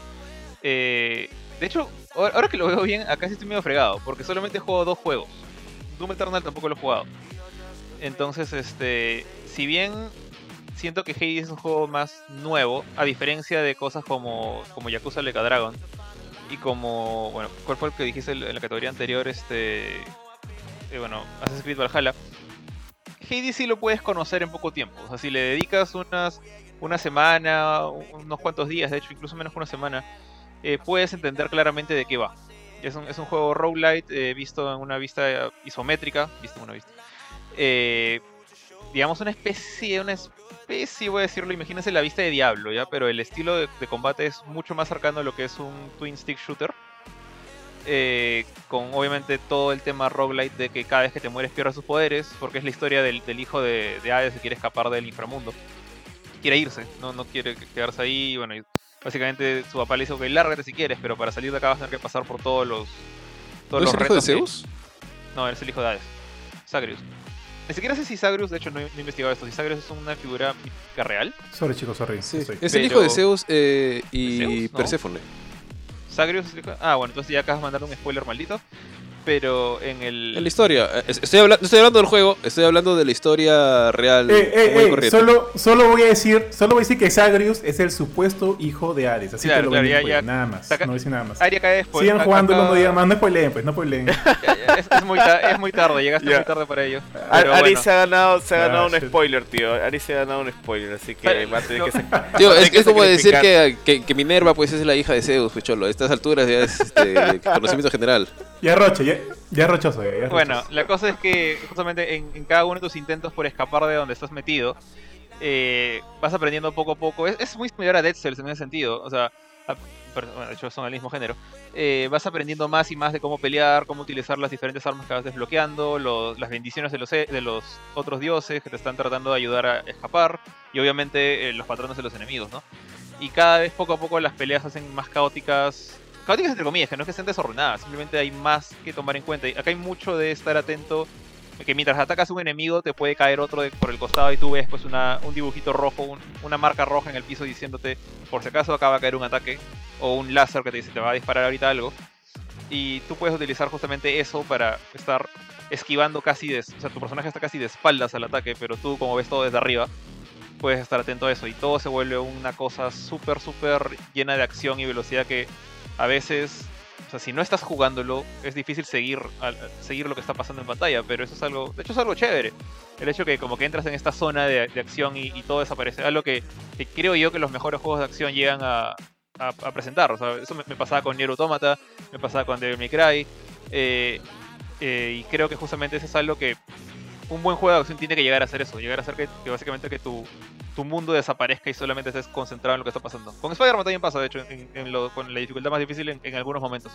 Eh, de hecho, ahora que lo veo bien, acá sí estoy medio fregado, porque solamente he jugado dos juegos. Doom Eternal tampoco lo he jugado. Entonces, este, si bien siento que Hades es un juego más nuevo, a diferencia de cosas como, como Yakuza Like a Dragon y como, bueno, ¿cuál fue el que dijiste en la categoría anterior? Este, eh, bueno, Assassin's Creed Valhalla. Hades sí lo puedes conocer en poco tiempo, o sea, si le dedicas unas, una semana, unos cuantos días, de hecho, incluso menos que una semana, eh, puedes entender claramente de qué va. Es un, es un juego roguelite eh, visto en una vista isométrica, visto en una vista. Eh, digamos una especie, especie, voy a decirlo, imagínense la vista de Diablo, ¿ya? Pero el estilo de, de combate es mucho más cercano a lo que es un twin stick shooter. Eh, con obviamente todo el tema roguelite de que cada vez que te mueres pierdes sus poderes, porque es la historia del, del hijo de, de Hades que quiere escapar del inframundo. Quiere irse, no, no quiere quedarse ahí, bueno, y básicamente su papá le dice, ok, lárgate si quieres, pero para salir de acá vas a tener que pasar por todos los... Todos ¿No es los el hijo de retos que- Zeus? no, es el hijo de Hades. Zagreus. Ni siquiera sé si Zagreus, de hecho no he, no he investigado esto, si Zagreus es una figura mítica real. Sorry, chicos, sorry. Sí, Estoy- es el hijo de Zeus eh, y ¿De Zeus? No. Perséfone. Zagreus es el hijo- Ah, bueno, entonces ya acabas de mandar un spoiler maldito. Pero en el... En la historia. eh, Estoy, habla- no estoy hablando del juego, estoy hablando de la historia real. Eh, eh, eh, solo, solo voy a decir, solo voy a decir que Zagreus es el supuesto hijo de Hades, así Claro, que lo claro, ya- juego, ya- nada más, saca- no voy a decir nada más. Aria cae después. Sigan Acá- jugándolo, acá- no digan más, no spoileen, pues, no spoileen. [laughs] Es, es muy es muy tarde, llegaste [laughs] muy tarde para ello. Ari Pero bueno. se ha ganado, se ha Ah, ganado un shit. spoiler, tío. Ari se ha ganado un spoiler, así que va a tener no. que sacar. [laughs] Tío, es, tener que es como decir que, que- que Minerva pues es la hija de Zeus, pues, cholo. A estas alturas ya es este, conocimiento general. Ya roche, ya, ya es rochoso. Ya, ya Bueno, la cosa es que justamente en, en cada uno de tus intentos por escapar de donde estás metido, eh, vas aprendiendo poco a poco. Es, es muy similar a Dead Cells en ese sentido. O sea, a- bueno, de hecho son del mismo género. Eh, vas aprendiendo más y más de cómo pelear, cómo utilizar las diferentes armas que vas desbloqueando, los- las bendiciones de los, e- de los otros dioses que te están tratando de ayudar a escapar, y obviamente eh, los patrones de los enemigos, ¿no? Y cada vez poco a poco las peleas se hacen más caóticas. Caóticas entre comillas, que no es que estén desordenadas, simplemente hay más que tomar en cuenta. Acá hay mucho de estar atento, que mientras atacas a un enemigo te puede caer otro por el costado y tú ves pues una, un dibujito rojo, un- una marca roja en el piso diciéndote por si acaso acaba de caer un ataque, o un láser que te dice te va a disparar ahorita algo. Y tú puedes utilizar justamente eso para estar esquivando casi de... O sea, tu personaje está casi de espaldas al ataque, pero tú como ves todo desde arriba, puedes estar atento a eso. Y todo se vuelve una cosa súper, súper llena de acción y velocidad que a veces... O sea, si no estás jugándolo, es difícil seguir, seguir lo que está pasando en pantalla, pero eso es algo... De hecho es algo chévere. El hecho que como que entras en esta zona de, de acción y, todo desaparece. Algo que, creo yo que los mejores juegos de acción llegan a, a, presentar. O sea, eso me, me pasaba con Nier Automata, me pasaba con Devil May Cry. eh, eh, y creo que justamente eso es algo que un buen juego de acción tiene que llegar a hacer eso. Llegar a hacer que, que básicamente que tu, tu mundo desaparezca y solamente estés concentrado en lo que está pasando. Con Spider-Man también pasa, de hecho, en, con la dificultad más difícil en, algunos momentos.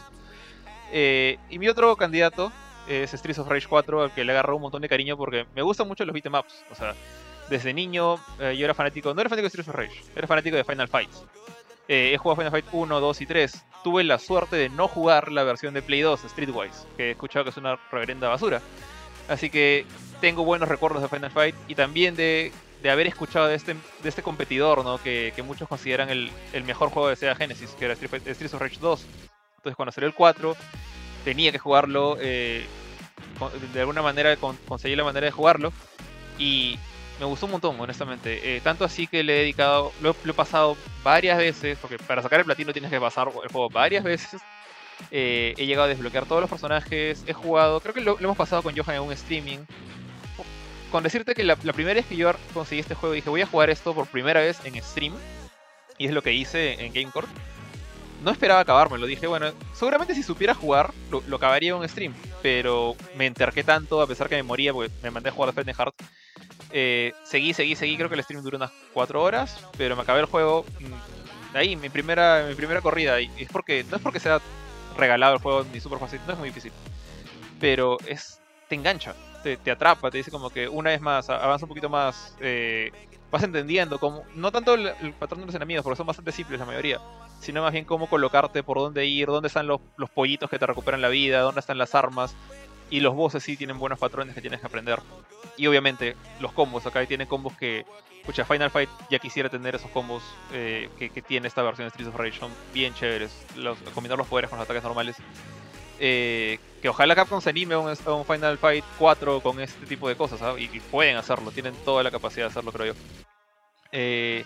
Eh, y mi otro candidato es Streets of Rage 4, al que le agarró un montón de cariño porque me gustan mucho los beatemaps. O sea, desde niño eh, yo era fanático, no era fanático de Streets of Rage, era fanático de Final Fights. Eh, he jugado Final Fight 1, 2 y 3. Tuve la suerte de no jugar la versión de Play 2, Streetwise, que he escuchado que es una reverenda basura. Así que tengo buenos recuerdos de Final Fight y también de, de haber escuchado de este, de este competidor, ¿no? que, que muchos consideran el, el mejor juego de Sega Genesis, que era Street Streets of Rage 2. Entonces cuando salió el 4, tenía que jugarlo, eh, de alguna manera con- conseguí la manera de jugarlo y me gustó un montón, honestamente. Eh, tanto así que le he dedicado, lo, lo he pasado varias veces, porque para sacar el platino tienes que pasar el juego varias veces. Eh, he llegado a desbloquear todos los personajes, he jugado, creo que lo, hemos pasado con Johan en un streaming. Con decirte que la, la primera vez que yo conseguí este juego dije voy a jugar esto por primera vez en stream, y es lo que hice en GameCore. No esperaba acabarme, lo dije, bueno, seguramente si supiera jugar, lo, acabaría en un stream, pero me enterqué tanto, a pesar que me moría, porque me mandé a jugar a Fred Heart. Eh, seguí, seguí, seguí, creo que el stream duró unas 4 horas, pero me acabé el juego mm, ahí, mi primera, mi primera corrida, es porque, no es porque sea regalado el juego ni súper fácil, no es muy difícil, pero es, te engancha, te, te atrapa, te dice como que una vez más, avanza un poquito más, eh, vas entendiendo cómo, no tanto el, el patrón de los enemigos, porque son bastante simples la mayoría, sino más bien cómo colocarte, por dónde ir, dónde están los, los pollitos que te recuperan la vida, dónde están las armas, y los bosses sí tienen buenos patrones que tienes que aprender. Y obviamente los combos, acá tienen combos que, escucha, Final Fight ya quisiera tener esos combos eh, que, que tiene esta versión de Streets of Rage, son bien chéveres, combinar los poderes con los ataques normales. Eh, que ojalá Capcom se anime a un, Final Fight 4 con este tipo de cosas, ¿ah? y, y pueden hacerlo, tienen toda la capacidad de hacerlo, creo yo. Eh,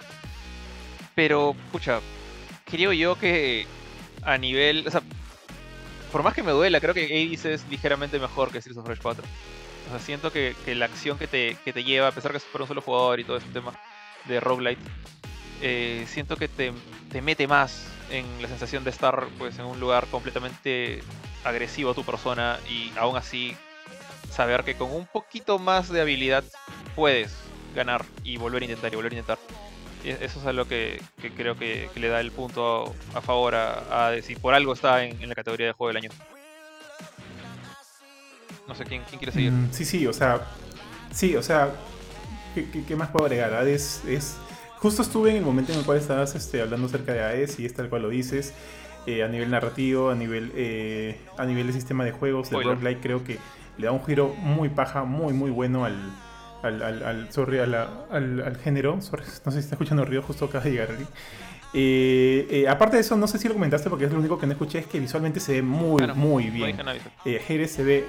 pero, escucha, creo yo que a nivel. O sea, por más que me duela, creo que Hades es ligeramente mejor que Streets of Rage 4. O sea, siento que, la acción que te, que te lleva, a pesar que es por un solo jugador y todo este tema de roguelite, eh, siento que te, te mete más en la sensación de estar pues en un lugar completamente agresivo a tu persona y aún así saber que con un poquito más de habilidad puedes ganar y volver a intentar y volver a intentar. Y eso es algo que, que creo que, que le da el punto a, a favor a, a decir por algo está en, en la categoría de juego del año. No sé quién, quién quiere seguir. Mm, sí, sí, o sea, sí, o sea, ¿qué, qué- qué más puedo agregar? Hades es... Justo estuve en el momento en el cual estabas este, hablando acerca de Hades y es tal cual lo dices. eh, a nivel narrativo, a nivel, eh, a nivel de sistema de juegos, de roguelike, creo que le da un giro muy paja, muy, muy bueno al, al, al, al- sorry, a la- al, al género. Sorry, no sé si está escuchando ruido, justo acaba de llegar. Eh, eh, aparte de eso, no sé si lo comentaste porque es lo único que no escuché, es que visualmente se ve muy, muy bien. nada, Eh, se ve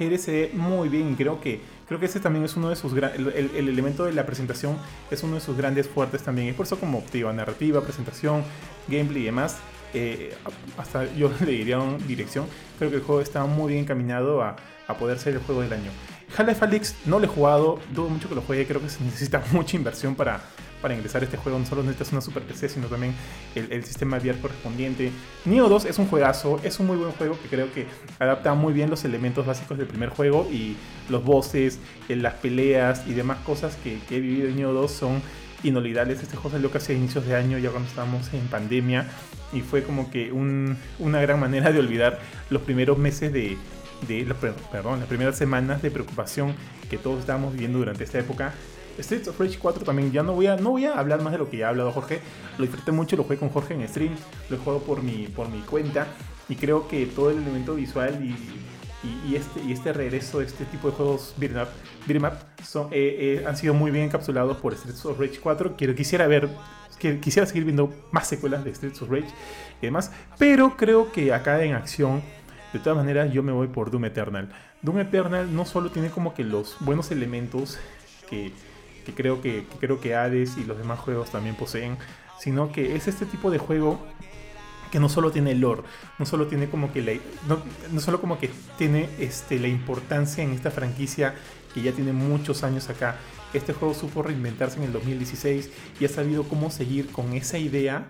Hades se ve muy bien y creo que creo que ese también es uno de sus gran- el, el- el elemento de la presentación es uno de sus grandes fuertes también. Es por eso como digo, narrativa, presentación, gameplay y demás. eh, hasta yo [laughs] le diría una dirección. Creo que el juego está muy bien encaminado a, a poder ser el juego del año. Half-Life Alyx no lo he jugado, dudo mucho que lo juegue, creo que se [laughs] necesita mucha inversión para, para ingresar a este juego. No solo necesitas una super PC, sino también el, el sistema VR correspondiente. Neo 2 es un juegazo, es un muy buen juego que creo que adapta muy bien los elementos básicos del primer juego y los bosses, eh, las peleas y demás cosas que, he vivido en Neo 2 son inolvidables. Este juego salió casi a inicios de año, ya cuando estábamos en pandemia, y fue como que un- una gran manera de olvidar los primeros meses de, de per- perdón, las primeras semanas de preocupación que todos estábamos viviendo durante esta época. Streets of Rage 4 también, ya no voy, a, no voy a hablar más de lo que ya ha hablado Jorge, lo disfruté mucho, lo jugué con Jorge en stream, lo he jugado por mi, por mi cuenta y creo que todo el elemento visual y, y, y este, y este regreso de este tipo de juegos beat'em up, beat'em up son, eh, eh, han sido muy bien encapsulados por Streets of Rage 4. Quiero, quisiera ver, quisiera seguir viendo más secuelas de Streets of Rage y demás, pero creo que acá en acción, de todas maneras, yo me voy por Doom Eternal. Doom Eternal no solo tiene como que los buenos elementos que, que creo que, creo que Hades y los demás juegos también poseen, sino que es este tipo de juego que no solo tiene lore, no solo tiene como que la, no, no solo como que tiene este, la importancia en esta franquicia que ya tiene muchos años acá. Este juego supo reinventarse en el 2016 y ha sabido cómo seguir con esa idea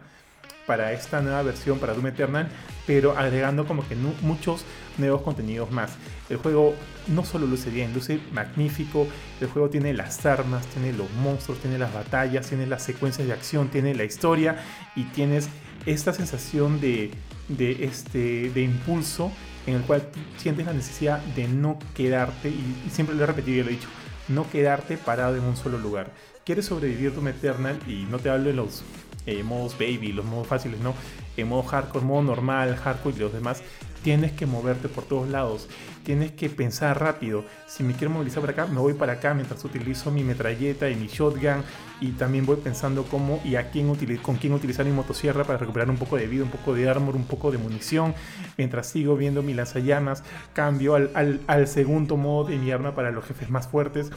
para esta nueva versión, para Doom Eternal, pero agregando como que muchos nuevos contenidos más. El juego no solo luce bien, luce magnífico, el juego tiene las armas, tiene los monstruos, tiene las batallas, tiene las secuencias de acción, tiene la historia y tienes esta sensación de, de, este, de impulso en el cual sientes la necesidad de no quedarte, y, siempre lo he repetido y lo he dicho, no quedarte parado en un solo lugar. Quieres sobrevivir Doom Eternal y no te hablo de los eh, modos baby, los modos fáciles, no. En modo hardcore, modo normal, hardcore y los demás, tienes que moverte por todos lados. Tienes que pensar rápido. Si me quiero movilizar para acá, me voy para acá mientras utilizo mi metralleta y mi shotgun. Y también voy pensando cómo y a quién con quién utilizar mi motosierra para recuperar un poco de vida, un poco de armor, un poco de munición. Mientras sigo viendo mi lanzallamas, cambio al segundo modo de mi arma para los jefes más fuertes.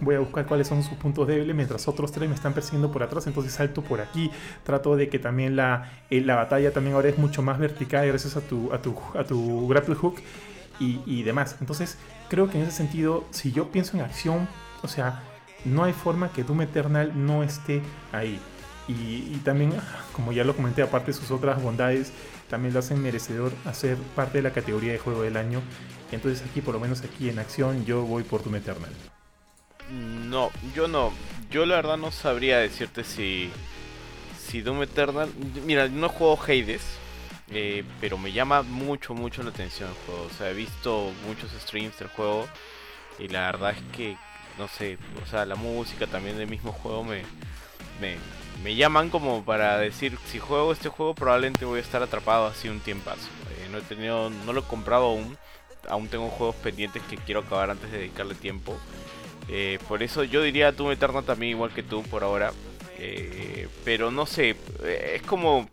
Voy a buscar cuáles son sus puntos débiles mientras otros tres me están persiguiendo por atrás. Entonces salto por aquí. Trato de que también la, eh, la batalla también ahora es mucho más vertical gracias a tu, a tu, a tu grapple hook y, y demás. Entonces creo que en ese sentido, si yo pienso en acción, o sea, no hay forma que Doom Eternal no esté ahí. Y, también, [laughs] como ya lo comenté, aparte de sus otras bondades, también lo hacen merecedor a ser parte de la categoría de juego del año. Entonces aquí, por lo menos aquí en acción, yo voy por Doom Eternal. No, yo no. Yo la verdad no sabría decirte si. Si Doom Eternal. Mira, no juego Hades. Eh, pero me llama mucho, mucho la atención el juego. O sea, he visto muchos streams del juego. Y la verdad es que. No sé. O sea, la música también del mismo juego me. Me, me llaman como para decir. Si juego este juego, probablemente voy a estar atrapado así un tiempazo. Eh, no he tenido. No lo he comprado aún. Aún tengo juegos pendientes que quiero acabar antes de dedicarle tiempo. Eh, por eso yo diría Doom Eternal también igual que tú por ahora. Eh, pero no sé, es como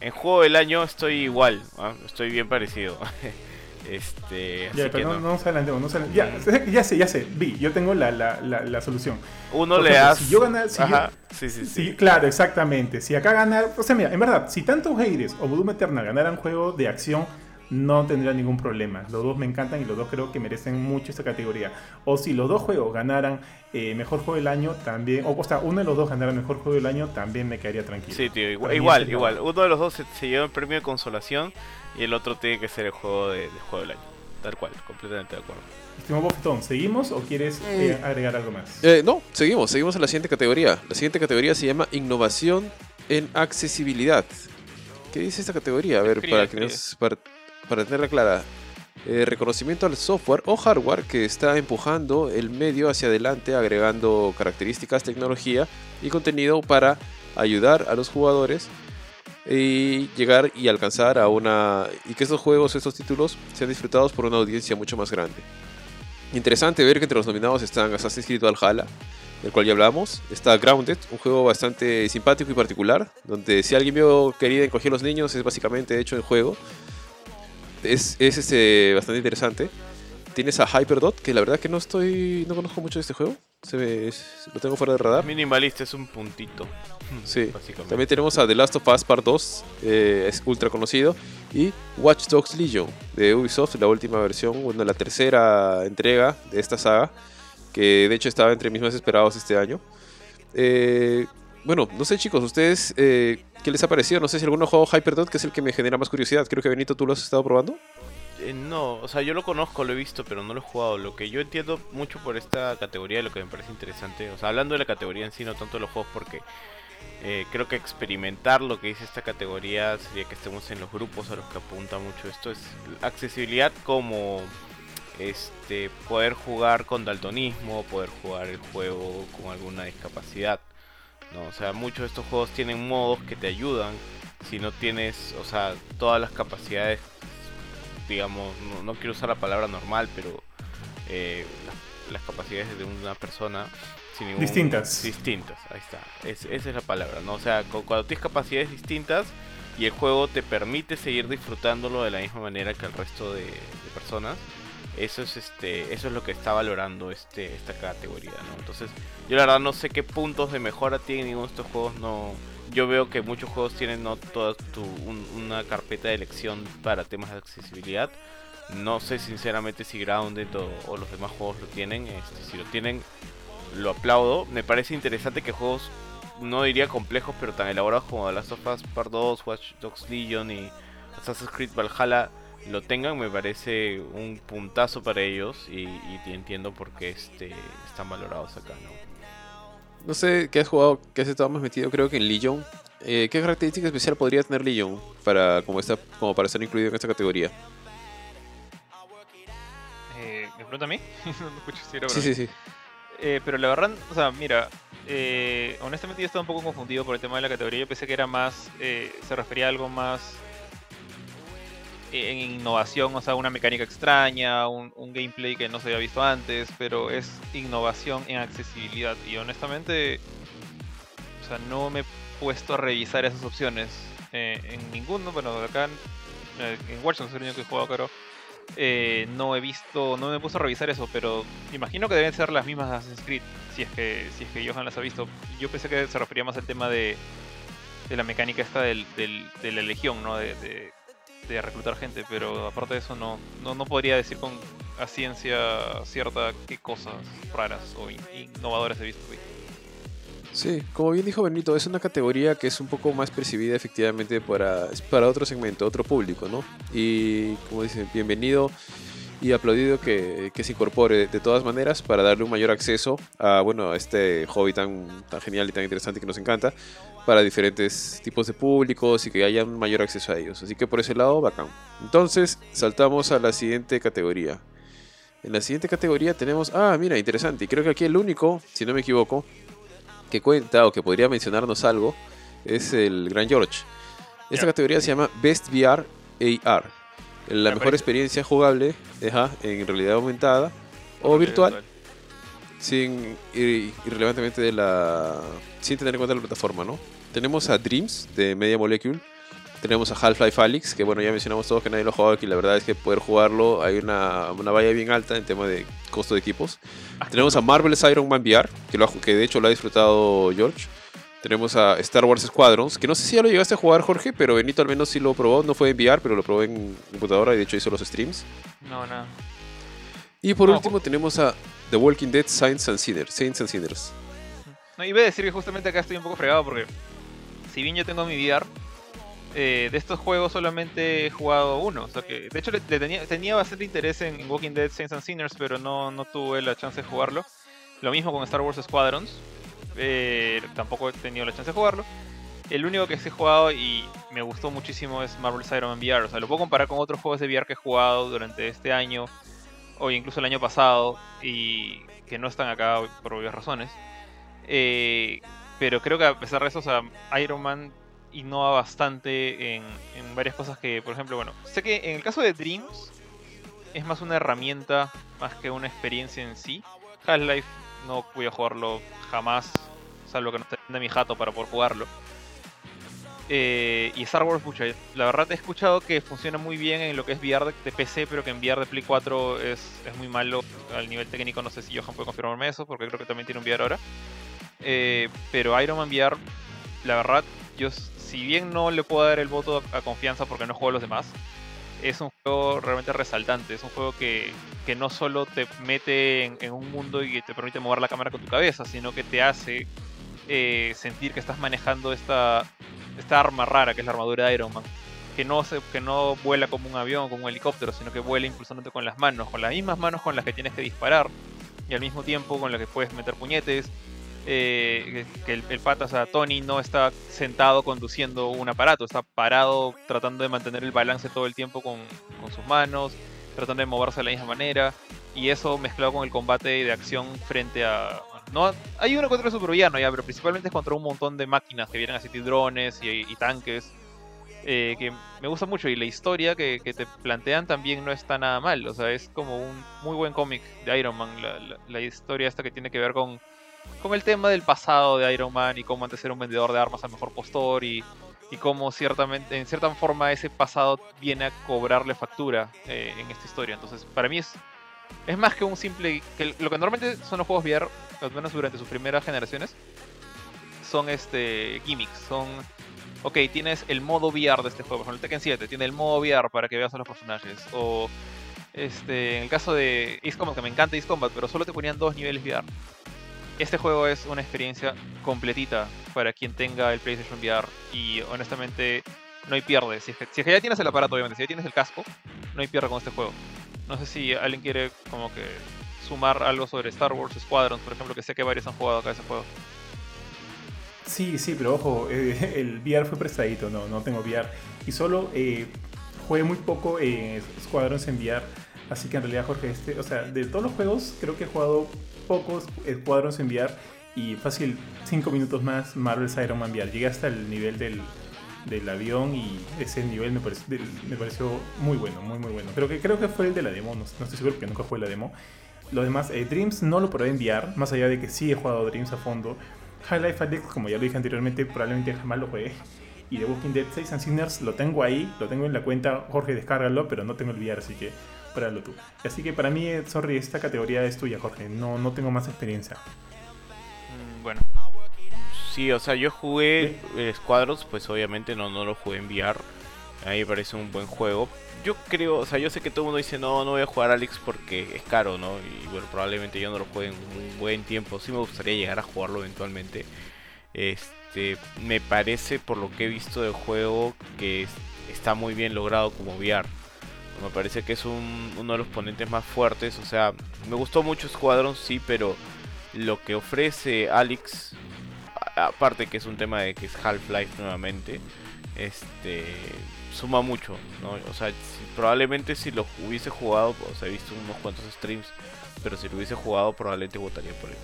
en juego del año estoy igual, ¿ah? estoy bien parecido. [laughs] este, así Ya, que pero no, no. no nos adelantemos, no. Ya, ya sé, ya sé, vi, yo tengo la, la, la, la solución. Uno Por le ejemplo, das. si yo gana- si yo- Ajá, sí, sí, sí. Sí, claro, exactamente. Si acá ganar, o sea, mira, en verdad, si tanto Hades o Doom Eternal ganaran juego de acción, no tendría ningún problema. Los dos me encantan y los dos creo que merecen mucho esta categoría. O si los dos juegos ganaran eh, mejor juego del año, también, o, o sea, uno de los dos ganara mejor juego del año, también me quedaría tranquilo. Sí, tío, igual, igual, igual. Uno de los dos se, se lleva el premio de consolación y el otro tiene que ser el juego de, de juego del año. Tal cual, completamente de acuerdo. Estimado Bofetón, ¿seguimos o quieres eh, agregar algo más? Eh, no, seguimos, seguimos en la siguiente categoría. La siguiente categoría se llama Innovación en Accesibilidad. ¿Qué dice esta categoría? A ver, Escribe, para, que nos- para, para tenerla clara. Eh, reconocimiento al software o hardware que está empujando el medio hacia adelante, agregando características, tecnología y contenido para ayudar a los jugadores y llegar y alcanzar a una y que estos juegos, estos títulos sean disfrutados por una audiencia mucho más grande. Interesante ver que entre los nominados están Assassin's Creed Valhalla, del cual ya hablamos. Está Grounded, un juego bastante simpático y particular, donde si alguien vio querida encoger los niños, es básicamente hecho en juego. Es, es este, bastante interesante. Tienes a Hyperdot, que la verdad que no estoy. no conozco mucho de este juego. Se es- lo tengo fuera de radar. Minimalista es un puntito. [laughs] Sí. También tenemos a The Last of Us Part 2, eh, es ultra conocido. Y Watch Dogs Legion de Ubisoft, la última versión, bueno, la tercera entrega de esta saga, que de hecho estaba entre mis más esperados este año. Eh, bueno, no sé chicos, ¿ustedes eh, qué les ha parecido? No sé si alguno jugado Hyperdot, que es el que me genera más curiosidad. Creo que Benito, tú lo has estado probando. Eh, no, o sea, yo lo conozco, lo he visto, pero no lo he jugado. Lo que yo entiendo mucho por esta categoría, lo que me parece interesante, o sea, hablando de la categoría en sí, no tanto de los juegos, porque eh, creo que experimentar lo que dice esta categoría sería que estemos en los grupos a los que apunta mucho esto. Es accesibilidad como este poder jugar con daltonismo, poder jugar el juego con alguna discapacidad. No, o sea, muchos de estos juegos tienen modos que te ayudan si no tienes, o sea, todas las capacidades digamos, no, no quiero usar la palabra normal, pero eh, las, las capacidades de una persona sin ningún- Distintas. Distintas, ahí está. Es- esa es la palabra, ¿no? O sea, cu- cuando tienes capacidades distintas y el juego te permite seguir disfrutándolo de la misma manera que el resto de, de personas, eso es este eso es lo que está valorando este esta categoría, ¿no? Entonces, yo la verdad no sé qué puntos de mejora tienen ninguno de estos juegos, no yo veo que muchos juegos tienen no toda tu, un- una carpeta de elección para temas de accesibilidad. No sé sinceramente si Grounded o, o los demás juegos lo tienen. Este, si lo tienen, lo aplaudo. Me parece interesante que juegos, no diría complejos, pero tan elaborados como The Last of Us Part 2, Watch Dogs Legion y Assassin's Creed Valhalla lo tengan. Me parece un puntazo para ellos y, y entiendo por qué este, están valorados acá, ¿no? No sé qué has jugado, qué has estado más metido, creo que en Legion. Eh, ¿Qué característica especial podría tener Legion para, como, está, como para estar incluido en esta categoría? Eh, ¿Me pregunta a mí? [laughs] no escucho si era Sí, sí, sí. Eh, pero la verdad, o sea, mira, eh, honestamente yo estaba un poco confundido por el tema de la categoría. Yo pensé que era más, eh, se refería a algo más en innovación, o sea, una mecánica extraña, un, gameplay que no se había visto antes, pero es innovación en accesibilidad. Y honestamente, o sea, no me he puesto a revisar esas opciones eh, en ninguno. Bueno, acá en, eh, en Dogs es el único que he jugado, claro. Eh, no he visto, no me puesto a revisar eso, pero imagino que deben ser las mismas de Assassin's Creed, si es que, si es que Johan las ha visto. Yo pensé que se refería más al tema de, de la mecánica esta del, del- de la legión, ¿no? De, de- de reclutar gente, pero aparte de eso no, no, no podría decir con a ciencia cierta qué cosas raras o in- innovadoras he visto. güey. Sí, como bien dijo Benito, es una categoría que es un poco más percibida efectivamente para, para otro segmento, otro público, ¿no? Y como dicen, bienvenido y aplaudido que, que se incorpore de todas maneras para darle un mayor acceso a, bueno, a este hobby tan, tan genial y tan interesante que nos encanta para diferentes tipos de públicos y que haya un mayor acceso a ellos. Así que por ese lado, bacán. Entonces, saltamos a la siguiente categoría. En la siguiente categoría tenemos, ah, mira, interesante, y creo que aquí el único, si no me equivoco, que cuenta o que podría mencionarnos algo es el Gran George. Esta categoría se llama Best VR AR. La Me mejor parece. experiencia jugable ajá, en realidad aumentada o virtual sin ir- irrelevantemente de la sin tener en cuenta la plataforma, ¿no? Tenemos a Dreams de Media Molecule, tenemos a Half-Life Alyx, que bueno, ya mencionamos todos que nadie lo ha jugado aquí, la verdad es que poder jugarlo hay una, una valla bien alta en tema de costo de equipos. Tenemos a Marvel's Iron Man VR, que, lo ha que de hecho lo ha disfrutado George. Tenemos a Star Wars Squadrons, que no sé si ya lo llegaste a jugar Jorge, pero Benito al menos sí lo probó, no fue en VR, pero lo probó en computadora y de hecho hizo los streams. No, nada. Y por No, último tenemos a The Walking Dead Saints and Sinners. Saints and Sinners. No, iba a decir que justamente acá estoy un poco fregado porque si bien yo tengo mi VR, eh, de estos juegos solamente he jugado uno. O sea que, de hecho, le, le tenía, tenía bastante interés en Walking Dead Saints and Sinners, pero no, no tuve la chance de jugarlo. Lo mismo con Star Wars Squadrons. Eh, tampoco he tenido la chance de jugarlo. El único que he jugado y me gustó muchísimo es Marvel's Iron Man VR. O sea, lo puedo comparar con otros juegos de VR que he jugado durante este año o incluso el año pasado y que no están acá por obvias razones. Eh, pero creo que a pesar de eso, o sea, Iron Man innova bastante en, en varias cosas que, por ejemplo, bueno, sé que en el caso de Dreams es más una herramienta más que una experiencia en sí. Half-Life no voy a jugarlo jamás, salvo que no de mi jato para poder jugarlo. Eh, y Star Wars, pucha, la verdad he escuchado que funciona muy bien en lo que es VR de, PC, pero que en VR de Play 4 es, es, muy malo al nivel técnico. No sé si Johan puede confirmarme eso, porque creo que también tiene un VR ahora. Eh, pero Iron Man VR, la verdad, yo si bien no le puedo dar el voto a, confianza porque no juego a los demás, es un juego realmente resaltante. Es un juego que, que no solo te mete en, en, un mundo y te permite mover la cámara con tu cabeza, sino que te hace eh, sentir que estás manejando esta, esta arma rara que es la armadura de Iron Man. Que no, se, que no vuela como un avión, como un helicóptero, sino que vuela impulsándote con las manos, con las mismas manos con las que tienes que disparar y al mismo tiempo con las que puedes meter puñetes. Eh, que el, el, pata, o sea, Tony no está sentado conduciendo un aparato, está parado tratando de mantener el balance todo el tiempo con, con sus manos, tratando de moverse de la misma manera. Y eso mezclado con el combate de acción frente a, no, hay uno contra el supervillano ya, pero principalmente es contra un montón de máquinas que vienen así drones y, tanques. Eh, que me gusta mucho y la historia que, te plantean también no está nada mal. O sea, es como un muy buen cómic de Iron Man. La, historia esta que tiene que ver con, con el tema del pasado de Iron Man y cómo antes era un vendedor de armas al mejor postor y, y cómo ciertamente, en cierta forma ese pasado viene a cobrarle factura eh, en esta historia. Entonces, para mí es, es más que un simple... Que lo que normalmente son los juegos VR al menos durante sus primeras generaciones, son este gimmicks, son... Ok, tienes el modo VR de este juego, por ejemplo, el Tekken 7 tiene el modo VR para que veas a los personajes, o este, en el caso de Ace Combat, que me encanta Ace Combat, pero solo te ponían dos niveles VR. Este juego es una experiencia completita para quien tenga el PlayStation VR y honestamente no hay pierde. Si si es que ya tienes el aparato, obviamente, si ya tienes el casco, no hay pierde con este juego. No sé si alguien quiere como que sumar algo sobre Star Wars Squadrons, por ejemplo, que sé que varios han jugado acá ese juego. Sí, sí, pero ojo, [laughs] eh, el VR fue prestadito, no, no tengo VR. Y solo eh, jugué muy poco eh, Squadrons en VR, así que en realidad Jorge, este, o sea, de todos los juegos creo que he jugado pocos Squadrons en VR y fácil 5 minutos más Marvel's Iron Man VR. Llegué hasta el nivel del, del avión y ese nivel me, pareció, me pareció muy bueno, muy muy bueno. Pero que creo que fue el de la demo, no, no estoy seguro porque nunca fue la demo. Lo demás, eh, Dreams no lo podré enviar, más allá de que sí he jugado Dreams a fondo. High Life Alex, como ya lo dije anteriormente, probablemente jamás lo juegue. Y The Walking Dead 6 and Sinners lo tengo ahí, lo tengo en la cuenta, Jorge, descárgalo, pero no tengo el VR, así que pruébalo tú. Así que para mí, eh, sorry, esta categoría es tuya, Jorge, no, no tengo más experiencia. Mm, bueno. Sí, o sea, yo jugué ¿Eh? Squadrons, pues obviamente no, no lo jugué en VR. A mí me parece un buen juego, yo creo, o sea, yo sé que todo el mundo dice, no, no voy a jugar Alex porque es caro, ¿no? Y bueno, probablemente yo no lo juegue en un buen tiempo. Sí me gustaría llegar a jugarlo eventualmente. Este, me parece, por lo que he visto del juego, que está muy bien logrado como VR. Me parece que es un, uno de los ponentes más fuertes. O sea, me gustó mucho Squadron, sí, pero lo que ofrece Alex, aparte que es un tema de que es Half-Life nuevamente, este suma mucho. O sea, probablemente si lo hubiese jugado, o sea, he visto unos cuantos streams, pero si lo hubiese jugado probablemente votaría por él.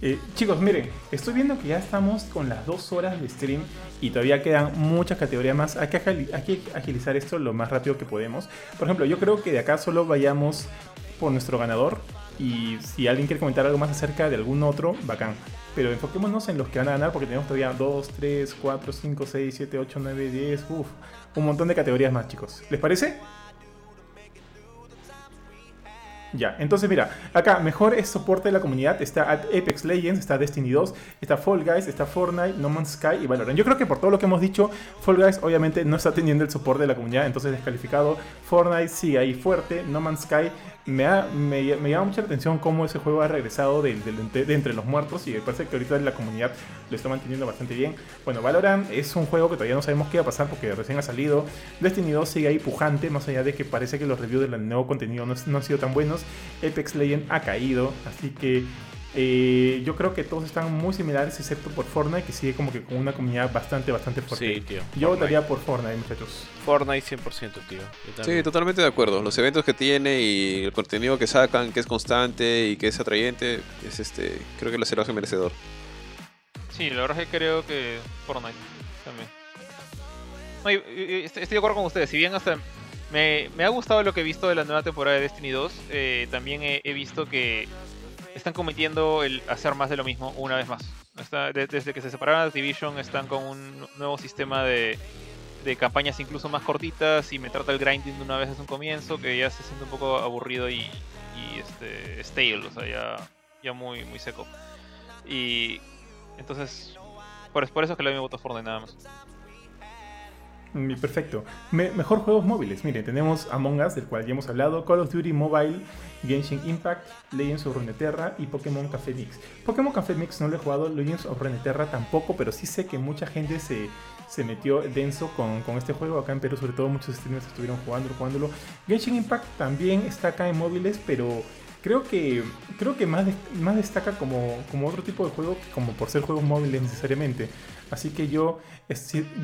Eh, chicos, miren, estoy viendo que ya estamos con las dos horas de stream y todavía quedan muchas categorías más. Hay que agilizar esto lo más rápido que podemos. Por ejemplo, yo creo que de acá solo vayamos por nuestro ganador. Y si alguien quiere comentar algo más acerca de algún otro, bacán. Pero enfoquémonos en los que van a ganar porque tenemos todavía 2, 3, 4, 5, 6, 7, 8, 9, 10, uff, un montón de categorías más, chicos. ¿Les parece? Ya, entonces mira, acá mejor es soporte de la comunidad. Está Apex Legends, está Destiny 2, está Fall Guys, está Fortnite, No Man's Sky y Valorant. Yo creo que por todo lo que hemos dicho, Fall Guys obviamente no está teniendo el soporte de la comunidad, entonces descalificado. Fortnite sigue ahí fuerte, No Man's Sky me, ha, me, me, llama mucha la atención cómo ese juego ha regresado de, de, entre los muertos y me parece que ahorita la comunidad lo está manteniendo bastante bien. Bueno, Valorant es un juego que todavía no sabemos qué va a pasar porque recién ha salido. Destiny 2 sigue ahí pujante, más allá de que parece que los reviews del nuevo contenido no, no han sido tan buenos. Apex Legend ha caído, así que eh, yo creo que todos están muy similares, excepto por Fortnite, que sigue como que con una comunidad bastante, bastante fuerte. Sí, tío. Yo votaría por Fortnite, muchachos. Fortnite 100%, tío. Sí, totalmente de acuerdo. Los eventos que tiene y el contenido que sacan, que es constante y que es atrayente, es este, creo que lo será merecedor. Sí, la verdad es que creo que Fortnite también. No, y, y, estoy de acuerdo con ustedes. Si bien hasta me, me, ha gustado lo que he visto de la nueva temporada de Destiny 2, eh, también he, he visto que están cometiendo el hacer más de lo mismo una vez más. Desde que se separaron de Activision están con un nuevo sistema de, de campañas incluso más cortitas y me trata el grinding de una vez desde un comienzo que ya se siente un poco aburrido y, y este, stale, o sea, ya, ya muy, muy seco. Y entonces, por, por eso es que le doy mi voto a Fortnite nada más. Mm, Perfecto. Me- mejor juegos móviles. Miren, tenemos Among Us, del cual ya hemos hablado, Call of Duty Mobile, Genshin Impact, Legends of Runeterra y Pokémon Café Mix. Pokémon Café Mix no lo he jugado, Legends of Runeterra tampoco, pero sí sé que mucha gente se, se metió denso con, con este juego. Acá en Perú, sobre todo, muchos streamers estuvieron jugándolo, jugándolo. Genshin Impact también está acá en móviles, pero creo que creo que más, más destaca como, como otro tipo de juego que como por ser juegos móviles necesariamente. Así que yo,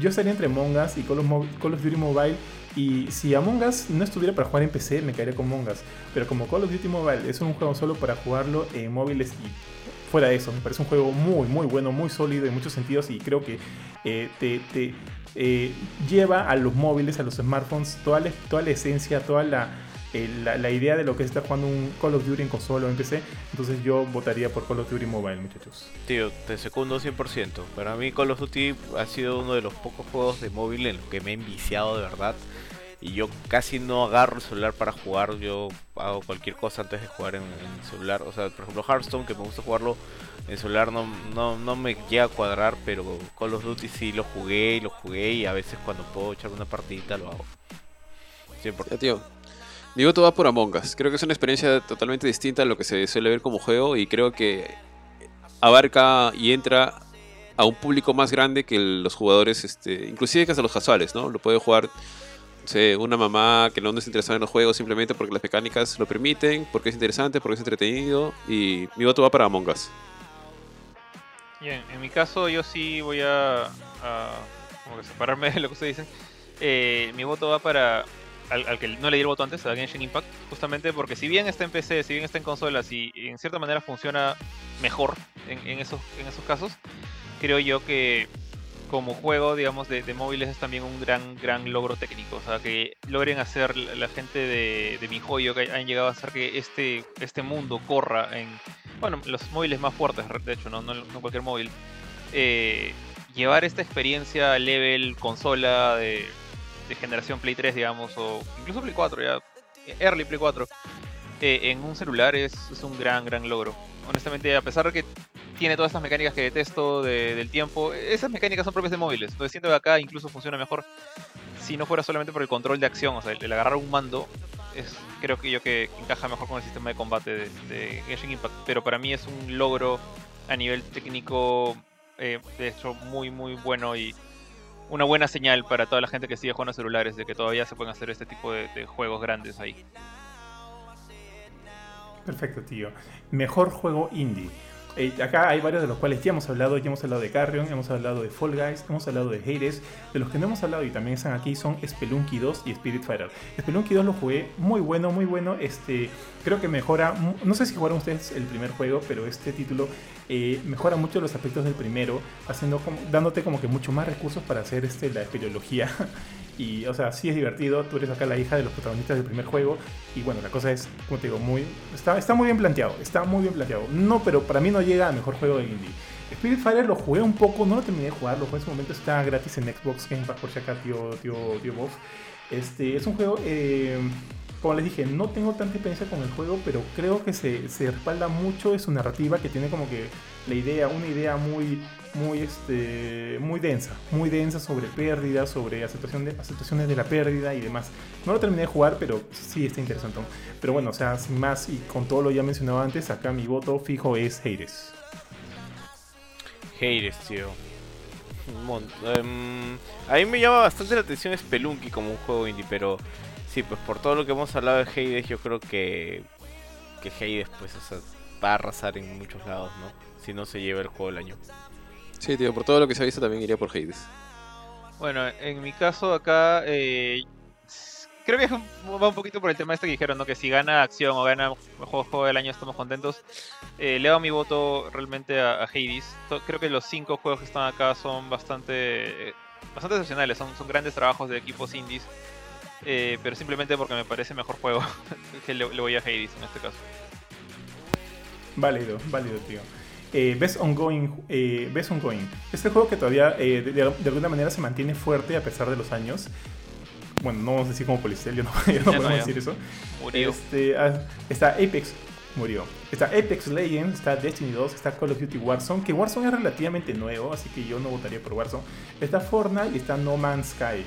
yo estaría entre Among Us y Call of, Duty Mobile. Y si Among Us no estuviera para jugar en PC, me caería con Among Us. Pero como Call of Duty Mobile es un juego solo para jugarlo en móviles y fuera de eso, me parece un juego muy, muy bueno, muy sólido en muchos sentidos y creo que eh, te, eh, lleva a los móviles, a los smartphones, toda la, toda la esencia, toda la, la, la idea de lo que es estar jugando un Call of Duty en consola o en PC. Entonces yo votaría por Call of Duty Mobile, muchachos. Tío, te secundo 100%. Para mí Call of Duty ha sido uno de los pocos juegos de móvil en los que me he enviciado de verdad. Y yo casi no agarro el celular para jugar. Yo hago cualquier cosa antes de jugar en, en celular. O sea, por ejemplo, Hearthstone, que me gusta jugarlo en celular, no, no, no me llega a cuadrar. Pero Call of Duty sí lo jugué y lo jugué. Y a veces cuando puedo echar una partidita lo hago. 100%. Ya, tío. Mi voto va por Among Us. Creo que es una experiencia totalmente distinta a lo que se suele ver como juego y creo que abarca y entra a un público más grande que los jugadores, este, inclusive hasta los casuales, ¿no? Lo puede jugar sé, una mamá que no es interesada en los juegos simplemente porque las mecánicas lo permiten, porque es interesante, porque es entretenido y mi voto va para Among Us. Bien, en mi caso yo sí voy a, a como que separarme de lo que ustedes dicen. Eh, mi voto va para al, al que no le di el voto antes, a Genshin Impact, justamente porque si bien está en PC, si bien está en consolas y en cierta manera funciona mejor en, en esos, en esos casos, creo yo que como juego, digamos, de, de móviles es también un gran, gran logro técnico. O sea, que logren hacer la, gente de, de mi joyo, que han llegado a hacer que este, este mundo corra en, bueno, los móviles más fuertes, de hecho, no, no, no cualquier móvil. Eh, llevar esta experiencia level consola de, de generación Play 3, digamos, o incluso Play 4, ya, early Play 4, eh, en un celular es, es un gran, gran logro. Honestamente, a pesar de que tiene todas estas mecánicas que detesto de- del tiempo, esas mecánicas son propias de móviles. Entonces siento que acá incluso funciona mejor si no fuera solamente por el control de acción, o sea, el, agarrar un mando, es, creo que yo que encaja mejor con el sistema de combate de, de Impact. Pero para mí es un logro a nivel técnico, eh, de hecho, muy, muy bueno y una buena señal para toda la gente que sigue jugando celulares de que todavía se pueden hacer este tipo de, de juegos grandes ahí. Perfecto, tío. Mejor juego indie. Eh, acá hay varios de los cuales ya hemos hablado. Ya hemos hablado de Carrion, hemos hablado de Fall Guys, hemos hablado de Hades. De los que no hemos hablado y también están aquí son Spelunky 2 y Spiritfarer. Spelunky 2 lo jugué muy bueno, muy bueno. Este, creo que mejora. No sé si jugaron ustedes el primer juego, pero este título eh, mejora mucho los aspectos del primero, haciendo como- dándote como que mucho más recursos para hacer este, la espeleología. [laughs] Y, o sea, sí es divertido. Tú eres acá la hija de los protagonistas del primer juego. Y bueno, la cosa es, como te digo, muy. Está, está muy bien planteado. Está muy bien planteado. No, pero para mí no llega a mejor juego de indie. Spiritfarer lo jugué un poco, no lo terminé de jugar. Lo jugué en su momento, está gratis en Xbox Game Pass por si acá, tío, tío, tío Bob. Este, es un juego. eh, como les dije, no tengo tanta experiencia con el juego, pero creo que se, respalda mucho de su narrativa, que tiene como que la idea, una idea muy, muy, este, muy densa, muy densa sobre pérdidas, sobre aceptación de, aceptaciones de la pérdida y demás. No lo terminé de jugar, pero sí está interesante. Pero bueno, o sea, sin más y con todo lo ya mencionado antes, acá mi voto fijo es Hades. Hades, tío. Em, a mí me llama bastante la atención Spelunky como un juego indie, pero sí, pues por todo lo que hemos hablado de Hades, yo creo que, que Hades pues, o sea, va a arrasar en muchos lados, ¿no? Si no se lleva el juego del año. Sí, tío, por todo lo que se ha visto también iría por Hades. Bueno, en mi caso acá, eh, creo que es un- va un poquito por el tema este que dijeron, ¿no? Que si gana acción o gana mejor juego del año estamos contentos. Eh, le doy mi voto realmente a, a Hades. Creo que los cinco juegos que están acá son bastante, eh, bastante excepcionales, son, son grandes trabajos de equipos indies. Eh, pero simplemente porque me parece mejor juego [laughs] que le, le voy a Hades en este caso. Válido, válido, tío. Eh, Best Ongoing, eh, Best Ongoing. Este juego que todavía eh, de, alguna manera se mantiene fuerte a pesar de los años. Bueno, no vamos a decir como Policel, [laughs] yo no, ya no podemos ya. decir eso. Murió. Este, ah, está Apex, murió. Está Apex Legends, está Destiny 2, está Call of Duty Warzone, que Warzone es relativamente nuevo, así que yo no votaría por Warzone. Está Fortnite y está No Man's Sky.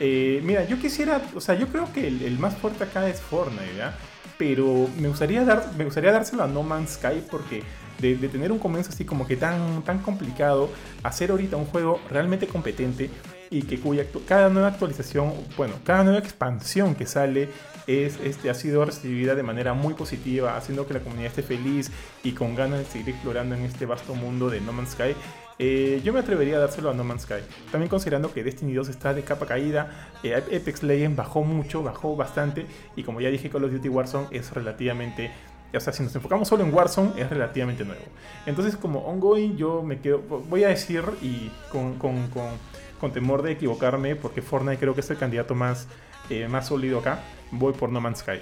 Eh, mira, yo quisiera, o sea, yo creo que el, más fuerte acá es Fortnite. Pero me gustaría, dar, me gustaría dárselo a No Man's Sky porque de, tener un comienzo así como que tan, tan complicado, hacer ahorita un juego realmente competente y que cuya cada nueva actualización, bueno, cada nueva expansión que sale es, este, ha sido recibida de manera muy positiva, haciendo que la comunidad esté feliz y con ganas de seguir explorando en este vasto mundo de No Man's Sky. Eh, yo me atrevería a dárselo a No Man's Sky. También considerando que Destiny 2 está de capa caída, eh, Apex Legends bajó mucho, bajó bastante, y como ya dije, Call of Duty Warzone es relativamente o sea, si nos enfocamos solo en Warzone, es relativamente nuevo. Entonces, como ongoing, yo me quedo. Voy a decir, y con, con- con- con temor de equivocarme, porque Fortnite creo que es el candidato más, eh, más sólido acá, voy por No Man's Sky.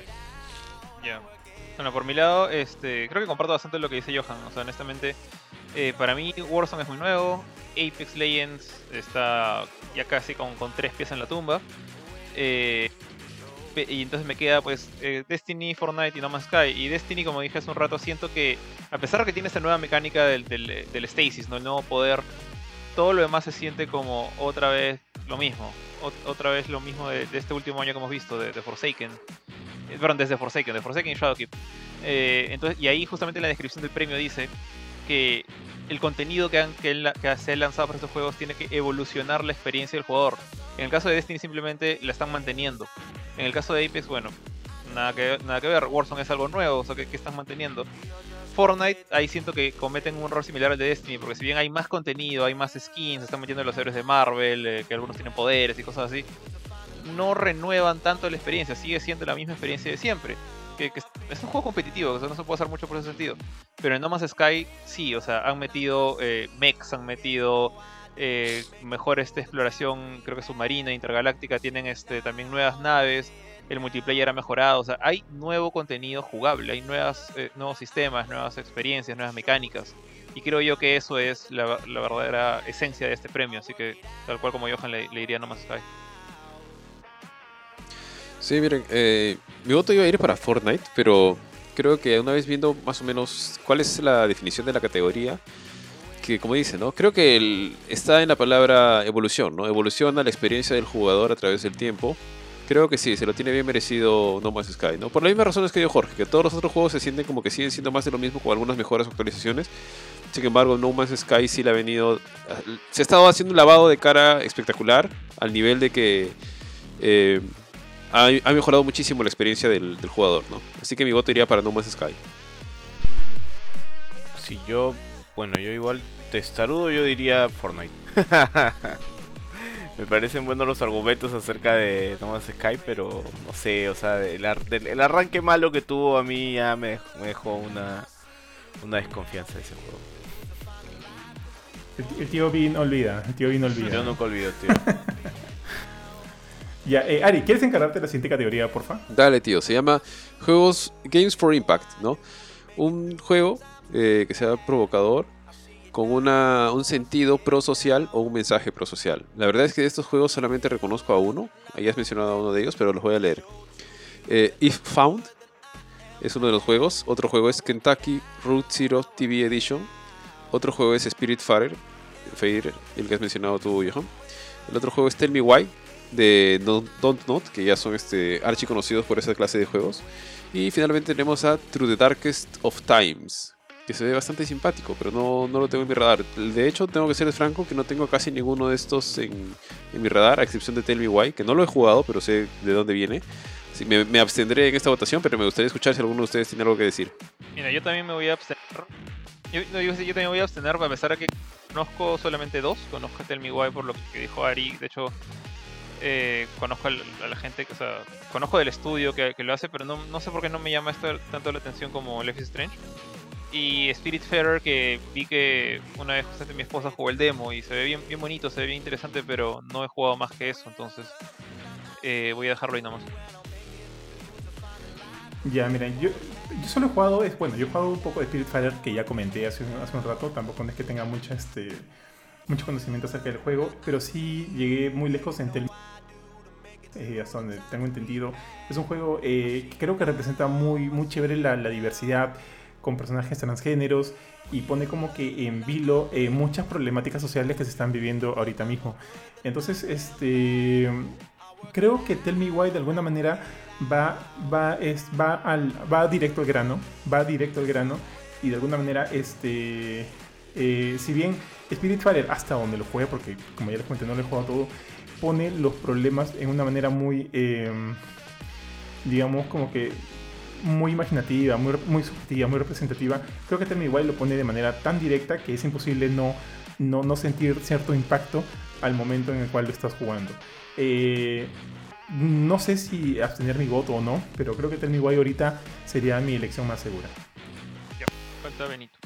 Ya. Bueno, por mi lado, este, creo que comparto bastante lo que dice Johan. O sea, honestamente, eh, para mí Warzone es muy nuevo. Apex Legends está ya casi con, con tres pies en la tumba. Eh, y entonces me queda pues eh, Destiny, Fortnite y No Man's Sky. Y Destiny, como dije hace un rato, siento que a pesar de que tiene esta nueva mecánica del, del, del Stasis, ¿no? el nuevo poder, todo lo demás se siente como otra vez lo mismo. Ot- otra vez lo mismo de, este último año que hemos visto, de, Forsaken. Eh, Perdón, desde Forsaken, de Forsaken y Shadowkeep. Eh, entonces, y ahí justamente en la descripción del premio dice que el contenido que, han, que, se ha lanzado para estos juegos tiene que evolucionar la experiencia del jugador. En el caso de Destiny simplemente la están manteniendo. En el caso de Apex, bueno, nada que, nada que ver. Warzone es algo nuevo, o sea, que, que están manteniendo. Fortnite, ahí siento que cometen un error similar al de Destiny, porque si bien hay más contenido, hay más skins, están metiendo los héroes de Marvel, eh, que algunos tienen poderes y cosas así, no renuevan tanto la experiencia, sigue siendo la misma experiencia de siempre. Que, es- un juego competitivo, o no se puede hacer mucho por ese sentido. Pero en No Man's Sky, sí, o sea, han metido eh, mechs, han metido eh, mejor este, exploración, creo que submarina, intergaláctica, tienen este, también nuevas naves, el multiplayer ha mejorado, o sea, hay nuevo contenido jugable, hay nuevas, eh, nuevos sistemas, nuevas experiencias, nuevas mecánicas. Y creo yo que eso es la, verdadera esencia de este premio, así que tal cual como Johan le, le diría No Man's Sky. Sí, miren, eh, mi voto iba a ir para Fortnite, pero creo que una vez viendo más o menos cuál es la definición de la categoría, que como dice, ¿no? Creo que está en la palabra evolución, ¿no? Evoluciona la experiencia del jugador a través del tiempo. Creo que sí, se lo tiene bien merecido No Man's Sky, ¿no? Por las mismas razones que dio Jorge, que todos los otros juegos se sienten como que siguen siendo más de lo mismo con algunas mejoras o actualizaciones. Sin embargo, No Man's Sky sí le ha venido... Se ha estado haciendo un lavado de cara espectacular, al nivel de que... eh, ha, ha mejorado muchísimo la experiencia del, del jugador, ¿no? Así que mi voto iría para No Man's Sky. Si yo, bueno, yo igual testarudo, yo diría Fortnite. [laughs] Me parecen buenos los argumentos acerca de No Man's Sky, pero no sé, o sea, el, ar- del- el arranque malo que tuvo a mí ya me, dej- me dejó una, una desconfianza de ese juego. El, el tío Bean olvida, el tío Bean olvida. Yo nunca olvido, tío. [laughs] Ya, eh, Ari, ¿quieres encargarte de la siguiente categoría, porfa? Dale, tío. Se llama Juegos Games for Impact, ¿no? Un juego eh, que sea provocador con un sentido prosocial o un mensaje prosocial. La verdad es que de estos juegos solamente reconozco a uno. Ahí has mencionado a uno de ellos, pero los voy a leer. Eh, If Found es uno de los juegos. Otro juego es Kentucky Route Zero TV Edition. Otro juego es Spirit Fire, el que has mencionado tú, Johan. El otro juego es Tell Me Why, de Don't, Not, que ya son este, archi conocidos por esa clase de juegos. Y finalmente tenemos a Through the Darkest of Times, que se ve bastante simpático, pero no, no lo tengo en mi radar. De hecho, tengo que ser franco que no tengo casi ninguno de estos en, en mi radar, a excepción de Tell Me Why, que no lo he jugado, pero sé de dónde viene. Así me, me abstendré en esta votación, pero me gustaría escuchar si alguno de ustedes tiene algo que decir. Mira, yo también me voy a abstener. Yo, no, yo, yo también me voy a abstener, a pesar de que conozco solamente dos. Conozco a Tell Me Why por lo que dijo Ari. De hecho, eh, conozco al- a la gente, o sea, conozco del estudio que, que lo hace, pero no, no sé por qué no me llama esto tanto la atención como Life is Strange. Y Spirit Fairer, que vi que una vez mi esposa jugó el demo y se ve bien, bien bonito, se ve bien interesante, pero no he jugado más que eso, entonces eh, voy a dejarlo ahí nomás. Ya, miren, yo, yo solo he jugado, es, bueno, yo he jugado un poco de Spirit Fighter que ya comenté hace, hace un rato, tampoco es que tenga mucha, este, mucho conocimiento acerca del juego, pero sí llegué muy lejos en tel- eh, hasta donde tengo entendido. Es un juego eh, que creo que representa muy, muy chévere la, la diversidad con personajes transgéneros y pone como que en vilo eh, muchas problemáticas sociales que se están viviendo ahorita mismo. Entonces, este creo que Tell Me Why de alguna manera va, va, es, va, al, va directo al grano, va directo al grano y de alguna manera, este, eh, si bien Spirit hasta donde lo juegue, porque como ya les comenté no lo he jugado todo, pone los problemas en una manera muy, eh, digamos como que muy imaginativa, muy, muy subjetiva, muy representativa. Creo que Tell Why lo pone de manera tan directa que es imposible no, no, no sentir cierto impacto al momento en el cual lo estás jugando. Eh, no sé si abstener mi voto o no, pero creo que Tell Me Why ahorita sería mi elección más segura. Falta Benito.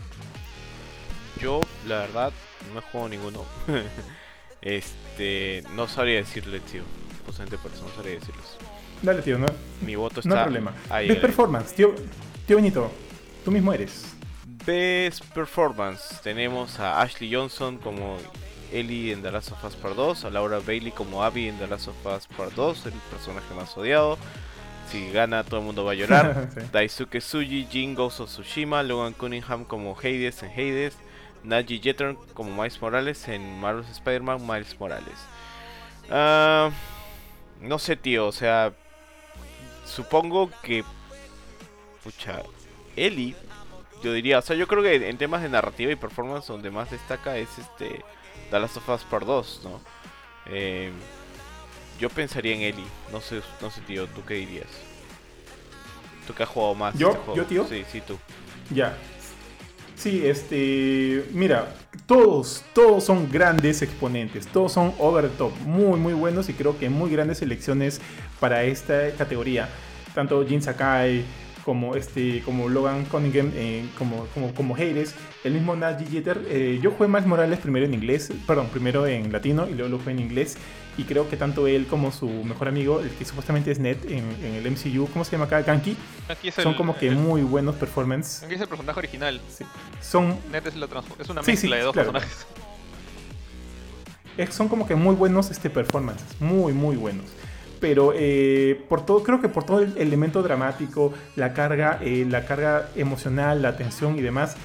Yo, la verdad, no he jugado ninguno. [laughs] este, no sabría decirle, tío. Justamente por eso no sabría decirles. Dale, tío, no, Mi voto no está hay problema. ahí. Best ahí. Performance, tío, tío Benito, tú mismo eres. Best Performance. Tenemos a Ashley Johnson como Ellie en The Last of Us Part 2, a Laura Bailey como Abby en The Last of Us Part 2, el personaje más odiado. Si gana, todo el mundo va a llorar. [laughs] Sí. Daisuke Tsuji, Jin Ghost of Tsushima, Logan Cunningham como Hades en Hades, Naji Jeter como Miles Morales en Marvel's Spider-Man Miles Morales. Ah, no sé, tío, o sea, supongo que. Pucha, Ellie, yo diría, o sea, yo creo que en temas de narrativa y performance, donde más destaca es este. The Last of Us Part 2, ¿no? Eh, yo pensaría en Ellie, no sé, no sé, tío, ¿tú qué dirías? ¿Tú que has jugado más? ¿Yo? este? ¿Yo, tío? Sí, sí, tú. Ya. Sí, este. Mira, todos, todos son grandes exponentes. Todos son over top. Muy, muy buenos y creo que muy grandes selecciones para esta categoría. Tanto Jin Sakai como, este, como Logan Cunningham, eh, como, como, como Hades. El mismo Naji Jeter. eh, yo jugué más Morales primero en inglés, perdón, primero en latino y luego lo jugué en inglés. Y creo que tanto él como su mejor amigo, el que supuestamente es Ned en, en el MCU, ¿cómo se llama acá? Es Son el- como que el- muy buenos performance. Aquí es el personaje original. Sí. Son, Net es, la es una Sí, mezcla sí, de dos claro. personajes. es- son como que muy buenos este, performances, muy, muy buenos. Pero eh, por todo, creo que por todo el elemento dramático, la carga, eh, la carga emocional, la tensión y demás,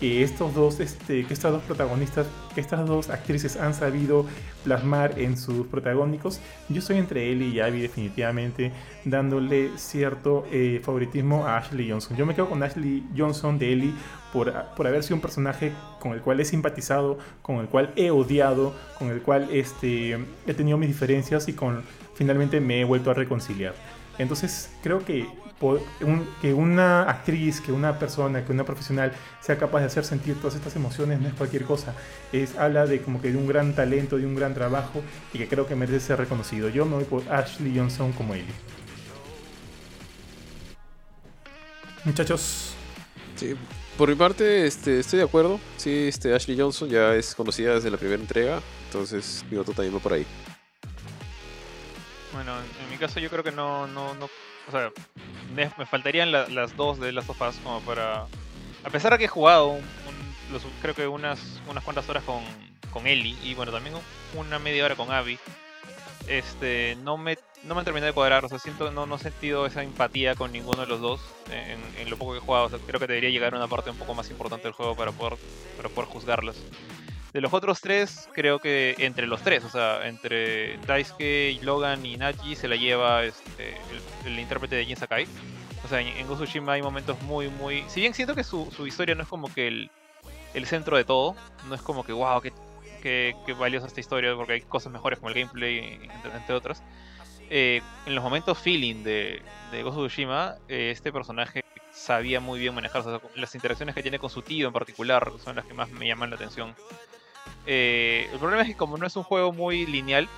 que estos dos, este, que estas dos protagonistas, que estas dos actrices han sabido plasmar en sus protagónicos, yo estoy entre él y Abby definitivamente, dándole cierto eh, favoritismo a Ashley Johnson. Yo me quedo con Ashley Johnson de Ellie por, por haber sido un personaje con el cual he simpatizado, con el cual he odiado, con el cual este, he tenido mis diferencias y con finalmente me he vuelto a reconciliar. Entonces creo que, un- que una actriz, que una persona, que una profesional sea capaz de hacer sentir todas estas emociones no es cualquier cosa. Es, habla de como que de un gran talento, de un gran trabajo y que creo que merece ser reconocido. Yo me voy por Ashley Johnson como Ellie. Muchachos, Sí, por mi parte este, estoy de acuerdo. Sí, este, Ashley Johnson ya es conocida desde la primera entrega, entonces mi voto también va por ahí. Bueno, en, en mi caso yo creo que no, no, no, o sea, me, faltarían la- las dos de Last of Us como para, a pesar de que he jugado, un- los- creo que unas, unas cuantas horas con, con Ellie y bueno, también un- una media hora con Abby, este, no me, no me han terminado de cuadrar, o sea, siento, no, no he sentido esa empatía con ninguno de los dos en, en lo poco que he jugado, o sea, creo que debería llegar a una parte un poco más importante del juego para poder, para poder juzgarlas. De los otros tres, creo que entre los tres, o sea, entre Daisuke, Logan y Naji se la lleva este, el, el intérprete de Jin Sakai. O sea, en, en Tsushima hay momentos muy, muy... Si bien siento que su, su historia no es como que el, el centro de todo, no es como que, wow, qué, qué, qué valiosa esta historia, porque hay cosas mejores como el gameplay, entre, entre otras. Eh, en los momentos feeling de, de Tsushima, eh, este personaje sabía muy bien manejarse. o sea, las interacciones que tiene con su tío en particular son las que más me llaman la atención. Eh, el problema es que como no es un juego muy lineal,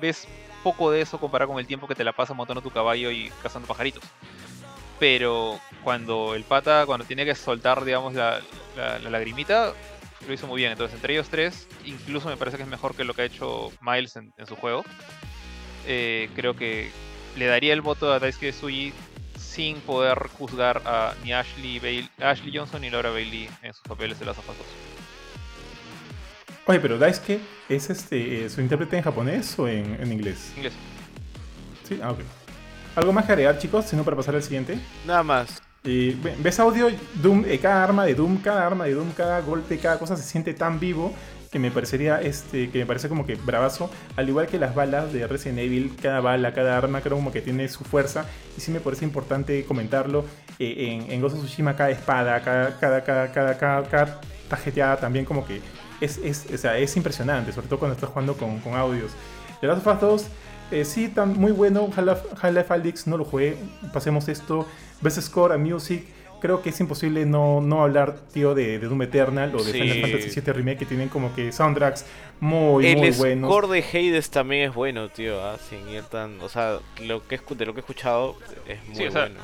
ves poco de eso comparado con el tiempo que te la pasas montando tu caballo y cazando pajaritos. Pero cuando el pata, cuando tiene que soltar, digamos, la, la- la lagrimita, lo hizo muy bien. Entonces, entre ellos tres, incluso me parece que es mejor que lo que ha hecho Miles en, su juego. Eh, creo que le daría el voto a Daisuke Tsuji sin poder juzgar a ni Ashley, Ashley Johnson ni Laura Bailey en sus papeles de las of Us 2. Oye, pero Daisuke es este, eh, su intérprete en japonés o en, en inglés? Inglés. Sí, ah, ok. ¿Algo más que agregar, chicos? Si no, para pasar al siguiente. Nada más. Eh, ve- ¿Ves audio? Doom, eh, cada arma de Doom, cada arma de Doom, cada golpe, cada cosa se siente tan vivo que me parecería, este, que me parece como que bravazo. Al igual que las balas de Resident Evil, cada bala, cada arma, creo como que tiene su fuerza. Y sí me parece importante comentarlo. Eh, en, en Ghost of Tsushima, cada espada, cada, cada, cada, cada, cada, cada tajeteada también como que es, es, o sea, es impresionante, sobre todo cuando estás jugando con, con audios. The Last of Us 2, eh, sí, tan muy bueno. Half-Life Alyx no lo jugué. Pasemos esto. Best Score a Music. Creo que es imposible no, no hablar, tío, de, de Doom Eternal o de Sí. Final Fantasy VII Remake, que tienen como que soundtracks muy, el muy buenos. score de Hades también es bueno, tío. ¿ah? Sin ir tan. O sea, lo que, escu- de lo que he escuchado es muy Sí, o sea, bueno.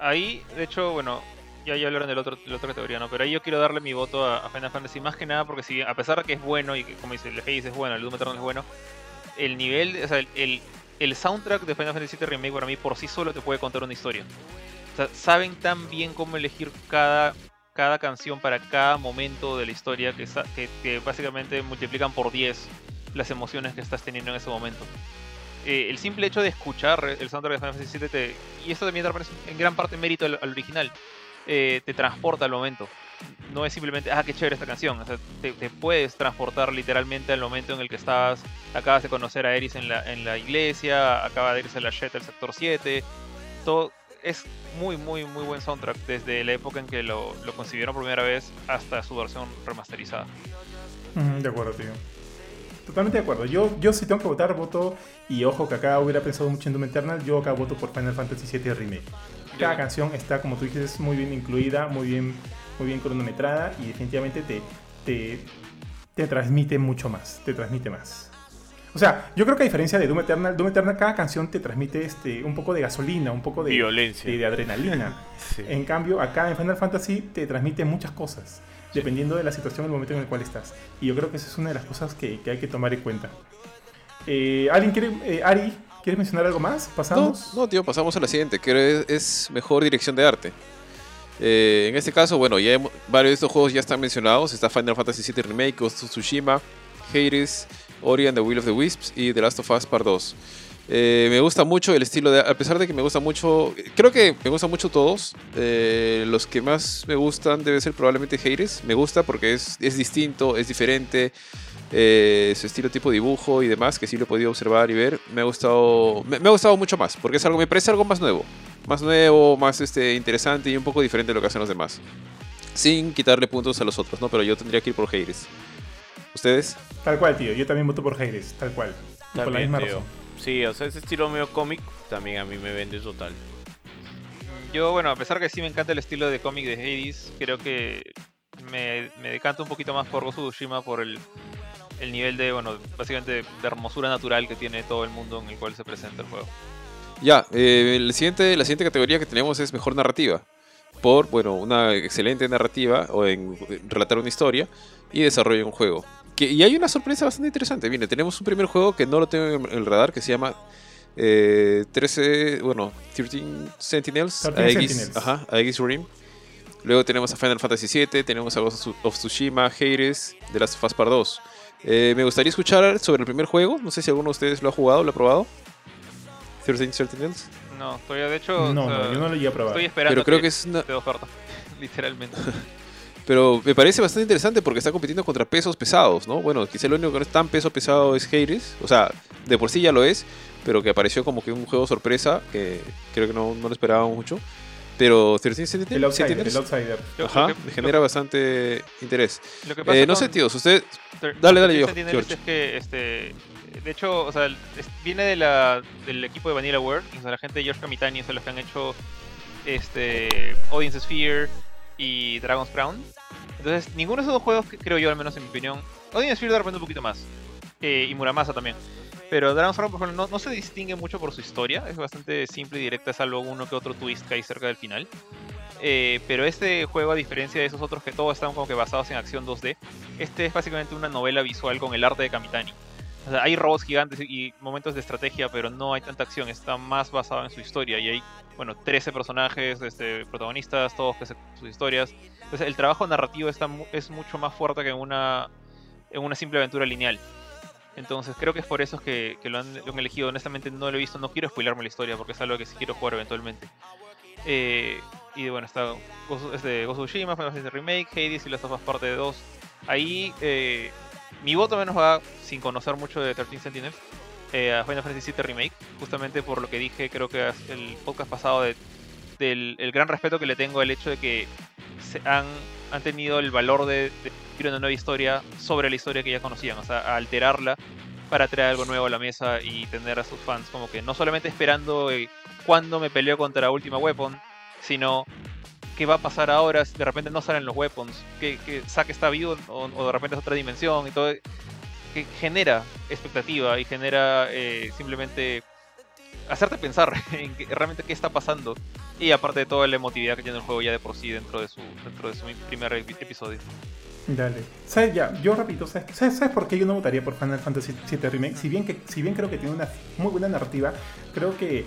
Ahí, de hecho, bueno, ya, ya hablaron del otro, de la otra categoría, ¿no? Pero ahí yo quiero darle mi voto a, a Final Fantasy, más que nada porque si, a pesar de que es bueno y que, como dice, el Hades es bueno, el Doom Eternal es bueno, el nivel, o sea, el, el, el soundtrack de Final Fantasy VII Remake para mí por sí solo te puede contar una historia. O sea, saben tan bien cómo elegir cada, cada canción para cada momento de la historia que, que, que básicamente multiplican por 10 las emociones que estás teniendo en ese momento. Eh, el simple hecho de escuchar el soundtrack de Final Fantasy VII, te- y esto también parece en gran parte mérito al, al original, eh, te transporta al momento. No es simplemente, ah, qué chévere esta canción. O sea, te, te puedes transportar literalmente al momento en el que estabas, acabas de conocer a Eris en la, en la iglesia, acaba de irse a la Jet del sector 7. Todo es muy, muy, muy buen soundtrack desde la época en que lo, lo concibieron por primera vez hasta su versión remasterizada. De acuerdo, tío. Totalmente de acuerdo. Yo, yo si tengo que votar, voto. Y ojo que acá hubiera pensado mucho en Doom Eternal. Yo acá voto por Final Fantasy VII Remake. Cada canción está, como tú dices, muy bien incluida, muy bien, muy bien cronometrada. Y definitivamente te, te, te transmite mucho más. Te transmite más. O sea, yo creo que a diferencia de Doom Eternal, Doom Eternal cada canción te transmite este, un poco de gasolina, un poco de, Violencia. de, de adrenalina. [laughs] Sí. En cambio, acá en Final Fantasy te transmite muchas cosas, dependiendo de la situación, el momento en el cual estás. Y yo creo que esa es una de las cosas que, que hay que tomar en cuenta. Eh, ¿Alguien quiere, eh, Ari, ¿quieres mencionar algo más? ¿Pasamos? no, tío, pasamos a la siguiente, que es, mejor dirección de arte. Eh, en este caso, bueno, ya varios de estos juegos ya están mencionados. Está Final Fantasy VII Remake, Ghost Tsushima, Hades, Ori and the Will of the Wisps y The Last of Us Part 2. Eh, me gusta mucho el estilo de... A pesar de que me gusta mucho... Creo que me gustan mucho todos. eh, los que más me gustan debe ser probablemente Hades. Me gusta porque es, es distinto, es diferente. Eh, su estilo tipo dibujo y demás, que sí lo he podido observar y ver. Me ha gustado, me, me ha gustado mucho más. Porque es algo, me parece algo más nuevo. Más nuevo, más este, interesante y un poco diferente de lo que hacen los demás. Sin quitarle puntos a los otros, ¿no? Pero yo tendría que ir por Hades. ¿Ustedes? Tal cual, tío. Yo también voto por Hades, tal cual. Por la misma tío. razón. Sí, o sea, ese estilo medio cómic también a mí me vende total. Yo, bueno, a pesar que sí me encanta el estilo de cómic de Hades, creo que me, me decanto un poquito más por of Tsushima por el, el nivel de, bueno, básicamente de hermosura natural que tiene todo el mundo en el cual se presenta el juego. Ya, eh, el siguiente, la siguiente categoría que tenemos es mejor narrativa. Por, bueno, una excelente narrativa o en en relatar una historia y desarrollo de un juego. Que, y hay una sorpresa bastante interesante. Mire, tenemos un primer juego que no lo tengo en el radar que se llama eh, 13, bueno, 13 Sentinels. 13 Aegis, Sentinels. Ajá, Aegis Rim. Luego tenemos a Final Fantasy VII, tenemos a Ghost of Tsushima, Hades, The Last of Us Part 2. Eh, me gustaría escuchar sobre el primer juego. No sé si alguno de ustedes lo ha jugado, lo ha probado. 13 Sentinels. No, todavía de hecho, No, o sea, no, yo no lo llegué a probar. estoy esperando Pero creo que es una, oferta, [laughs] literalmente. [laughs] Pero me parece bastante interesante porque está compitiendo contra pesos pesados, ¿no? Bueno, quizá lo único que no es tan peso pesado es Hades. O sea, de por sí ya lo es, pero que apareció como que un juego sorpresa que creo que no, no lo esperábamos mucho. Pero 13 Sentinels, El outsider, Sentinels, el outsider. Lo- ajá, lo que- me genera bastante interés. Lo que pasa Eh, no sé, tíos, usted... Dale, dale, 13 yo, George. es que, este, de hecho, o sea, viene de la, del equipo de Vanilla World, o sea, la gente de George Kamitani son los que han hecho este, Audience Sphere y Dragon's Crown. Entonces, ninguno de esos dos juegos, creo yo, al menos en mi opinión, Audience Sphere de repente un poquito más, eh, y Muramasa también. Pero Dragon's Crown, por no, se distingue mucho por su historia, es bastante simple y directa, salvo uno que otro twist que hay cerca del final. Eh, pero este juego, a diferencia de esos otros que todos están como que basados en acción 2D, este es básicamente una novela visual con el arte de Kamitani. Hay robots gigantes y momentos de estrategia, pero no hay tanta acción. Está más basado en su historia. Y hay, bueno, 13 personajes, este, protagonistas, todos que se, sus historias. Entonces, el trabajo narrativo está, es mucho más fuerte que una, en una simple aventura lineal. Entonces, creo que es por eso que, que lo, han, elegido. Honestamente, no lo he visto. No quiero spoilarme la historia porque es algo que sí quiero jugar eventualmente. Eh, y bueno, está Ghost, este, Tsushima, Final Fantasy Remake, Hades y las of parte de 2. Ahí eh, mi voto menos va, sin conocer mucho de 13 Sentinels, eh, a Final Fantasy VII Remake, justamente por lo que dije, creo que el podcast pasado, de, del el gran respeto que le tengo al hecho de que se han, han tenido el valor de una nueva historia sobre la historia que ya conocían, o sea, a alterarla para traer algo nuevo a la mesa y tener a sus fans como que no solamente esperando eh, cuándo me peleo contra Ultima Weapon, sino qué va a pasar ahora si de repente no salen los weapons, que, que Zack está vivo o, o, de repente es otra dimensión y todo, que genera expectativa y genera eh, simplemente hacerte pensar [laughs] en que, realmente qué está pasando y aparte de toda la emotividad que tiene el juego ya de por sí dentro de su, dentro de su primer episodio. Dale. ¿Sabes ya? Yo repito, ¿sabes, ¿sabes por qué yo no votaría por Final Fantasy VII Remake? Si bien, que, si bien creo que tiene una muy buena narrativa, creo que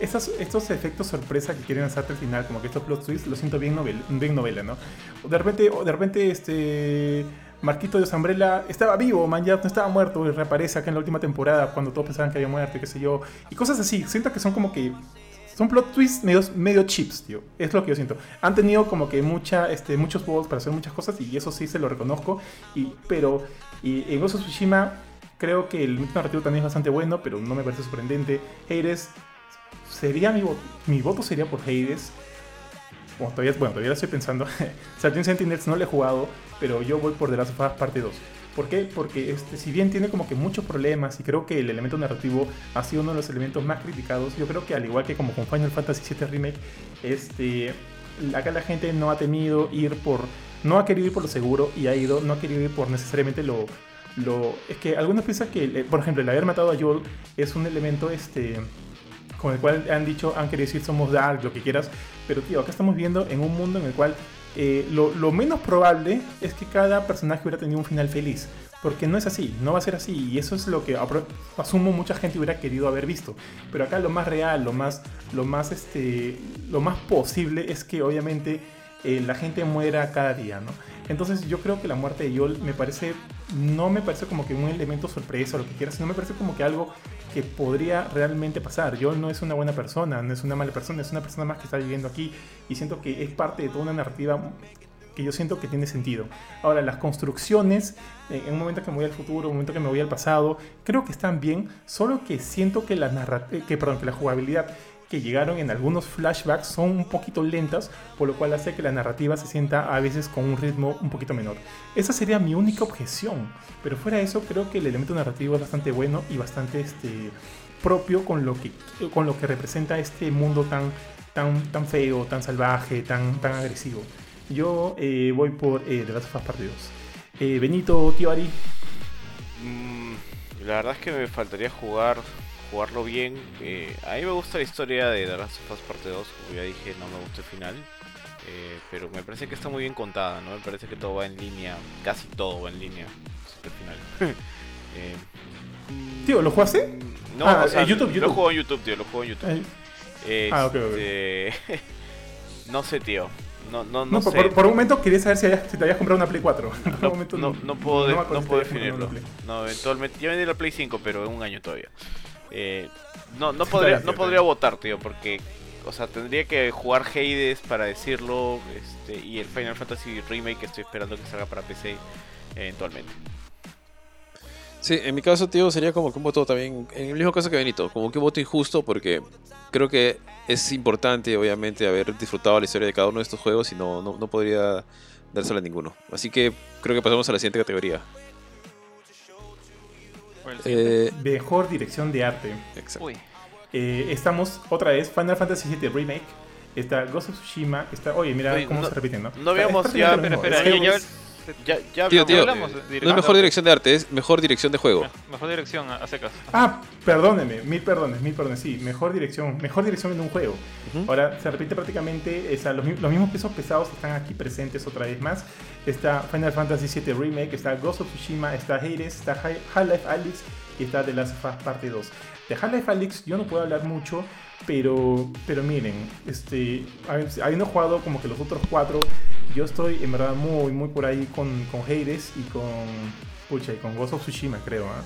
estos, efectos sorpresa que quieren hacerte al final, como que estos plot twists, lo siento bien, novel, bien novela, ¿no? De repente, de repente, este. Marquito de Zambrella estaba vivo, man, ya no estaba muerto y reaparece acá en la última temporada cuando todos pensaban que había muerto, qué sé yo. Y cosas así. Siento que son como que son plot twists medio, medio chips, tío. Es lo que yo siento. Han tenido como que mucha, este, muchos juegos para hacer muchas cosas y eso sí se lo reconozco. Y, pero y en Ghost Tsushima creo que el narrativo también es bastante bueno, pero no me parece sorprendente. Hades sería mi, voto, mi voto sería por Hades. Bueno, todavía, bueno, todavía lo estoy pensando. [laughs] Certain Sentinels no le he jugado, pero yo voy por The Last of Us parte 2. ¿Por qué? Porque este, si bien tiene como que muchos problemas y creo que el elemento narrativo ha sido uno de los elementos más criticados, yo creo que al igual que como con Final Fantasy VII Remake, este, acá la gente no ha temido ir por, no ha querido ir por lo seguro y ha ido, no ha querido ir por necesariamente lo, lo, es que algunos piensan que, por ejemplo, el haber matado a Joel es un elemento, este, con el cual han dicho, han querido decir somos dark, lo que quieras, pero tío, acá estamos viendo en un mundo en el cual eh, lo, menos probable es que cada personaje hubiera tenido un final feliz. Porque no es así, no va a ser así. Y eso es lo que asumo mucha gente hubiera querido haber visto. Pero acá lo más real, lo más, lo más, este, lo más posible es que obviamente eh, la gente muera cada día, ¿no? Entonces yo creo que la muerte de Yol me parece, no me parece como que un elemento sorpresa o lo que quieras, sino me parece como que algo que podría realmente pasar. Yol no es una buena persona, no es una mala persona, es una persona más que está viviendo aquí y siento que es parte de toda una narrativa que yo siento que tiene sentido. Ahora, las construcciones, eh, en un momento que me voy al futuro, un momento que me voy al pasado, creo que están bien, solo que siento que la, que, perdón, que la jugabilidad que llegaron en algunos flashbacks son un poquito lentas, por lo cual hace que la narrativa se sienta a veces con un ritmo un poquito menor. Esa sería mi única objeción, pero fuera de eso creo que el elemento narrativo es bastante bueno y bastante este, propio con lo, que, con lo que representa este mundo tan, tan, tan feo, tan salvaje, tan, tan agresivo. Yo eh, voy por eh, The Last of Us Part 2. Eh, Benito, tío Ari. Mm, la verdad es que me faltaría jugar jugarlo bien. Eh, a mí me gusta la historia de The Last of Us Parte 2, como ya dije, no me gusta el final. Eh, pero me parece que está muy bien contada, ¿no? Me parece que todo va en línea, casi todo va en línea hasta el final. [laughs] eh, tío, ¿lo jugaste? Mm, No, Ah, o sea, eh, YouTube, Lo YouTube. juego en YouTube, tío, lo juego en YouTube. Eh, Ah, ok, ok. Este, [laughs] no sé, tío. No, no, no, no, por, sé. por- por un momento quería saber si, habías- si te habías comprado una Play 4. [laughs] Por un No, momento no, no puedo, de- no, puedo definirlo. No, eventualmente. Ya vendí la Play 5, pero en un año todavía. Eh, no, no podría, no podría votar, tío, porque. O sea, tendría que jugar Hades para decirlo. Este, y el Final Fantasy Remake que estoy esperando que salga para PC eventualmente. Sí, en mi caso, tío, sería como que un voto también, en el mismo caso que Benito, como que un voto injusto porque creo que es importante, obviamente, haber disfrutado la historia de cada uno de estos juegos y no, no, no podría dársela a ninguno. Así que creo que pasamos a la siguiente categoría. Eh, Mejor dirección de arte. exacto. Uy, Eh, estamos otra vez, Final Fantasy VII Remake. Está Ghost of Tsushima. Está, oye, mira Oye, cómo no- se repiten, ¿no? no habíamos ya- espera, ya- Ya, ya Tío, hablamos tío, hablamos de No es mejor dirección de arte, es mejor dirección de juego. Me- Mejor dirección a, a secas. Ah, perdóneme, mil perdones, mil perdones, sí, mejor dirección, mejor dirección en un juego. Ujú. Ahora se repite prácticamente, o sea, los, los mismos pesos pesados están aquí presentes otra vez más. Está Final Fantasy VII Remake, está Ghost of Tsushima, está Hades, está Half-Life Alyx y está The Last of Us Parte 2. De Half-Life Alyx yo no puedo hablar mucho, pero, pero miren, este, hab- habiendo jugado como que los otros cuatro, yo estoy en verdad muy, muy por ahí con, con Hades y con, pucha, con Ghost of Tsushima creo, ¿ah?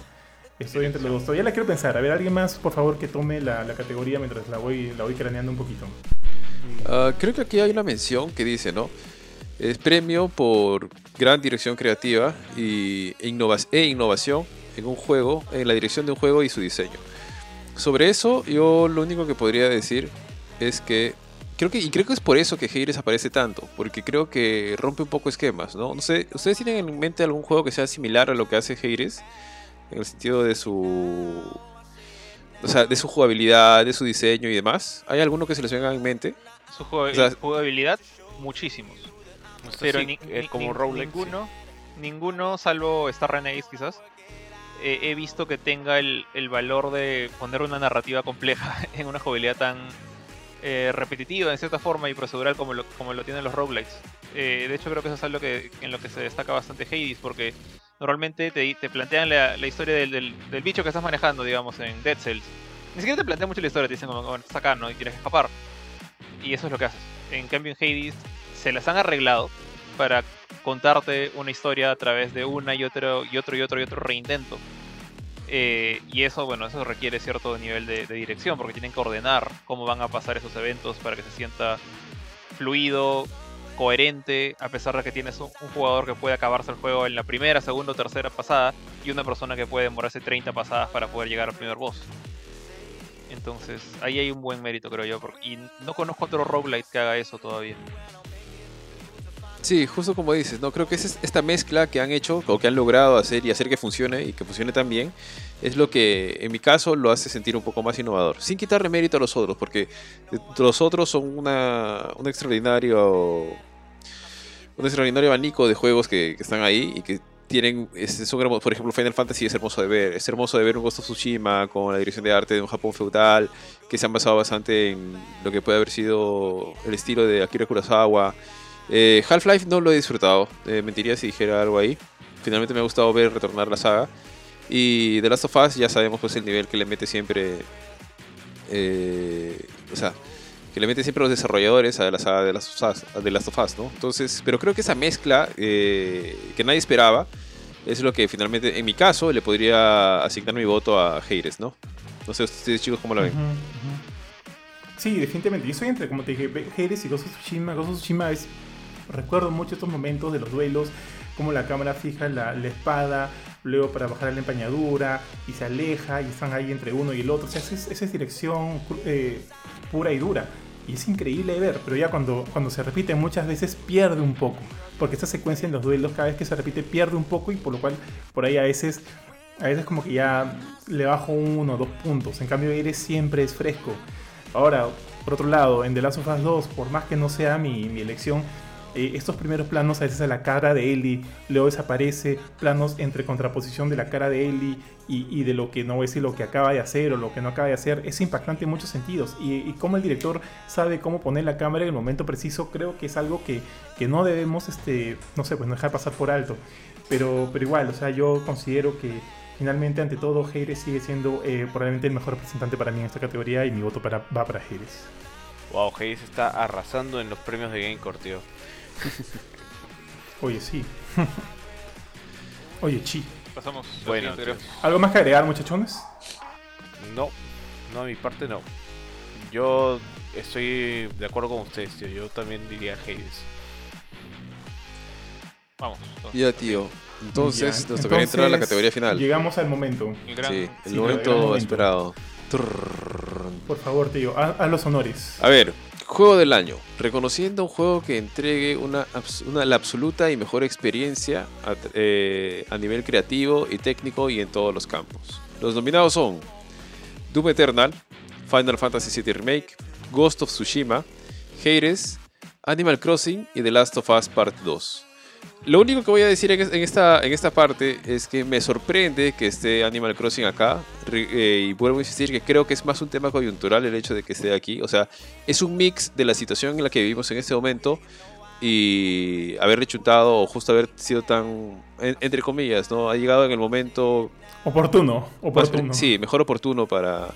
Estoy entre los dos. Todavía la quiero pensar. A ver, alguien más, por favor, que tome la, la categoría mientras la voy, la voy craneando un poquito. Ah, creo que aquí hay una mención que dice, ¿no? Es premio por gran dirección creativa y e, innova- e innovación en un juego, en la dirección de un juego y su diseño. Sobre eso, yo lo único que podría decir es que creo que y creo que es por eso que Hades aparece tanto, porque creo que rompe un poco esquemas, ¿no? No sé, ¿ustedes tienen en mente algún juego que sea similar a lo que hace Hades en el sentido de su o sea, de su jugabilidad, de su diseño y demás? ¿Hay alguno que se les venga en mente? Su juega- O sea- jugabilidad, muchísimos. Pero si, ni- ni- como sí. ninguno, ninguno, salvo Star Renegades quizás, eh, he visto que tenga el, el valor de poner una narrativa compleja [laughs] en una jugabilidad tan eh, repetitiva en cierta forma y procedural como lo, como lo tienen los roguelikes. Eh, de hecho creo que eso es algo que, en lo que se destaca bastante Hades porque normalmente te, te plantean la, la historia del, del- del bicho que estás manejando, digamos, en Dead Cells. Ni siquiera te plantean mucho la historia, te dicen como, bueno, estás acá, ¿no? Y tienes que escapar. Y eso es lo que haces. En cambio en Hades se las han arreglado para contarte una historia a través de una y otro y otro y otro y otro reintento. Eh, y eso, bueno, eso requiere cierto nivel de, de dirección, porque tienen que ordenar cómo van a pasar esos eventos para que se sienta fluido, coherente, a pesar de que tienes un, jugador que puede acabarse el juego en la primera, segunda o tercera pasada, y una persona que puede demorarse 30 pasadas para poder llegar al primer boss. Entonces, ahí hay un buen mérito, creo yo, y no conozco otro roguelite que haga eso todavía. Sí, justo como dices, no creo que es esta mezcla que han hecho o que han logrado hacer y hacer que funcione y que funcione tan bien es lo que en mi caso lo hace sentir un poco más innovador, sin quitarle mérito a los otros, porque los otros son una, un extraordinario un extraordinario abanico de juegos que, están ahí y que tienen, es- son hermo- por ejemplo, Final Fantasy es hermoso de ver, es hermoso de ver un Ghost of Tsushima con la dirección de arte de un Japón feudal, que se han basado bastante en lo que puede haber sido el estilo de Akira Kurosawa. Eh, Half-Life no lo he disfrutado, eh, mentiría si dijera algo ahí. Finalmente me ha gustado ver retornar la saga. Y The Last of Us ya sabemos pues el nivel que le mete siempre... eh, o sea, que le mete siempre los desarrolladores a la saga de Last of Us, Last of Us, ¿no? Entonces, pero creo que esa mezcla eh, que nadie esperaba es lo que finalmente, en mi caso, le podría asignar mi voto a Hades, ¿no? No sé ustedes chicos cómo lo ven. Sí, definitivamente. Yo soy entre, como te dije, Hades y of Tsushima. Of Tsushima es. Recuerdo mucho estos momentos de los duelos, como la cámara fija la, espada, luego para bajar la empañadura, y se aleja, y están ahí entre uno y el otro. O sea, esa es, esa es dirección eh, pura y dura. Y es increíble ver, pero ya cuando, cuando se repite muchas veces pierde un poco. Porque esta secuencia en los duelos, cada vez que se repite, pierde un poco, y por lo cual, por ahí a veces a veces como que ya le bajo uno o dos puntos. En cambio, Aires siempre es fresco. Ahora, por otro lado, en The Last of Us 2, por más que no sea mi, mi elección, eh, estos primeros planos a veces a la cara de Ellie, luego desaparece, planos entre contraposición de la cara de Ellie y, y de lo que no a decir lo que acaba de hacer o lo que no acaba de hacer, es impactante en muchos sentidos. Y, y cómo el director sabe cómo poner la cámara en el momento preciso, creo que es algo que, que no debemos, este, no sé, pues no dejar pasar por alto. Pero, pero igual, o sea, yo considero que finalmente, ante todo, Heires sigue siendo eh, probablemente el mejor representante para mí en esta categoría y mi voto para, va para Heires. Wow, Hades está arrasando en los premios de Gamecore, tío. [laughs] Oye, sí. [laughs] Oye, chi. Pasamos. Bueno. ¿Algo más que agregar, muchachones? No, no, de mi parte no. Yo estoy de acuerdo con ustedes, tío. Yo también diría Hades. Vamos. entonces, Ya, tío. Entonces Ya, nos tocaría entrar a la categoría final. Llegamos al momento. El gran... Sí, el Sí, momento, el gran momento. esperado. Por favor, tío, haz, haz los honores. A ver, juego del año. Reconociendo un juego que entregue una, la absoluta y mejor experiencia a, eh, a nivel creativo y técnico y en todos los campos. Los nominados son Doom Eternal, Final Fantasy VII Remake, Ghost of Tsushima, Hades, Animal Crossing y The Last of Us Part 2. Lo único que voy a decir en, es- en esta, en esta parte es que me sorprende que esté Animal Crossing acá. Eh, y vuelvo a insistir que creo que es más un tema coyuntural el hecho de que esté aquí. O sea, es un mix de la situación en la que vivimos en este momento y haberle chuntado o justo haber sido tan, en- entre comillas, ¿no? Ha llegado en el momento Oportuno, más- oportuno. sí, mejor oportuno para,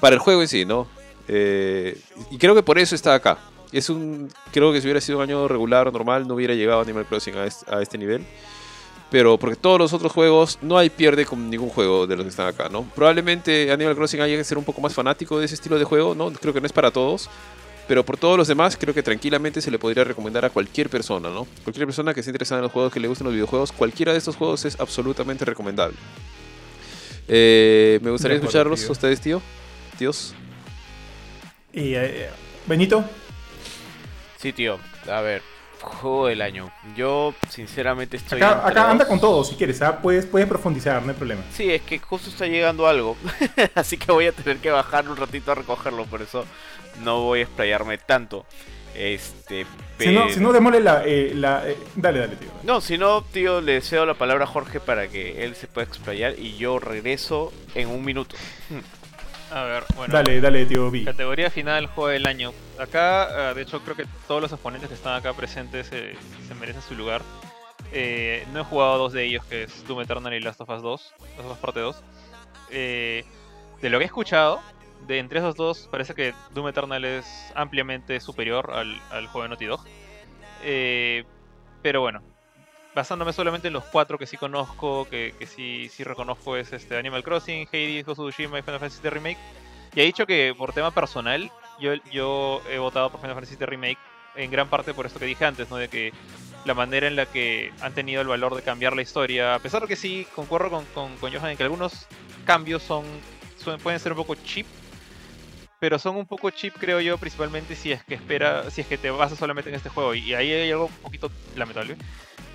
para el juego en sí, ¿no? Eh, y creo que por eso está acá. Es un, creo que si hubiera sido un año regular o normal, no hubiera llegado Animal Crossing a este, a este nivel. Pero porque todos los otros juegos, no hay pierde con ningún juego de los que están acá, ¿no? Probablemente Animal Crossing haya que ser un poco más fanático de ese estilo de juego, ¿no? Creo que no es para todos. Pero por todos los demás, creo que tranquilamente se le podría recomendar a cualquier persona, ¿no? Cualquier persona que esté interesada en los juegos, que le gusten los videojuegos, cualquiera de estos juegos es absolutamente recomendable. Eh, me gustaría acuerdo, escucharlos tío. a ustedes, tío. Tíos. Y, eh, Benito, Sí, tío. A ver, juego del año. Yo, sinceramente, estoy. acá, anda con todo si quieres, ¿ah? puedes, puedes profundizar, no hay problema. Sí, es que justo está llegando algo. [laughs] Así que voy a tener que bajar un ratito a recogerlo. Por eso no voy a explayarme tanto. Este. Si no, pero- si no demole la... eh, la eh, dale, dale, tío. No, si no, tío, le cedo la palabra a Jorge para que él se pueda explayar y yo regreso en un minuto. [laughs] A ver, bueno. Dale, dale, tío B. Categoría final, juego del año. Acá, ah, de hecho, creo que todos los exponentes que están acá presentes eh, se merecen su lugar. Eh, no he jugado dos de ellos, que es Doom Eternal y Last of Us 2, Last of Us Parte 2. Eh, de lo que he escuchado, de entre esos dos, parece que Doom Eternal es ampliamente superior al, al juego de Naughty Dog. Eh, pero bueno, basándome solamente en los cuatro que sí conozco, que, que sí, sí reconozco, es este Animal Crossing, Hades, Ghost of Tsushima y Final Fantasy VII Remake. Y he dicho que por tema personal, yo, yo he votado por Final Fantasy VII Remake en gran parte por esto que dije antes, ¿no? De que la manera en la que han tenido el valor de cambiar la historia, a pesar de que sí, concuerdo con, con, con Johan en que algunos cambios son, son- pueden ser un poco cheap, pero son un poco cheap creo yo, principalmente si es que espera, si es que te basas solamente en este juego, y ahí hay algo un poquito lamentable,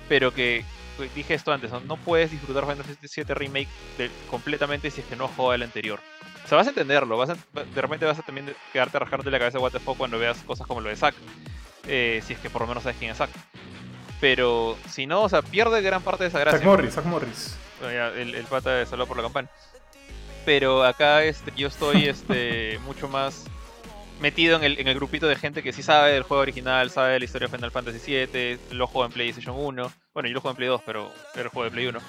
pero que pues, dije esto antes, ¿no? No puedes disfrutar Final Fantasy VII Remake de- completamente si es que no has jugado el anterior. O sea, vas a entenderlo, vas a- de repente vas a también quedarte a rajarte la cabeza the fuck cuando veas cosas como lo de Zack. eh, si es que por lo menos sabes quién es Zack. Pero si no, o sea, pierde gran parte de esa gracia. Zack Morris, Zack Morris. El, el pata de Salado por la Campana. Pero acá este, yo estoy este, mucho más metido en el, en el grupito de gente que sí sabe del juego original, sabe de la historia de Final Fantasy VII, lo juego en PlayStation 1. Bueno, yo lo juego en Play 2, pero era el juego de Play 1.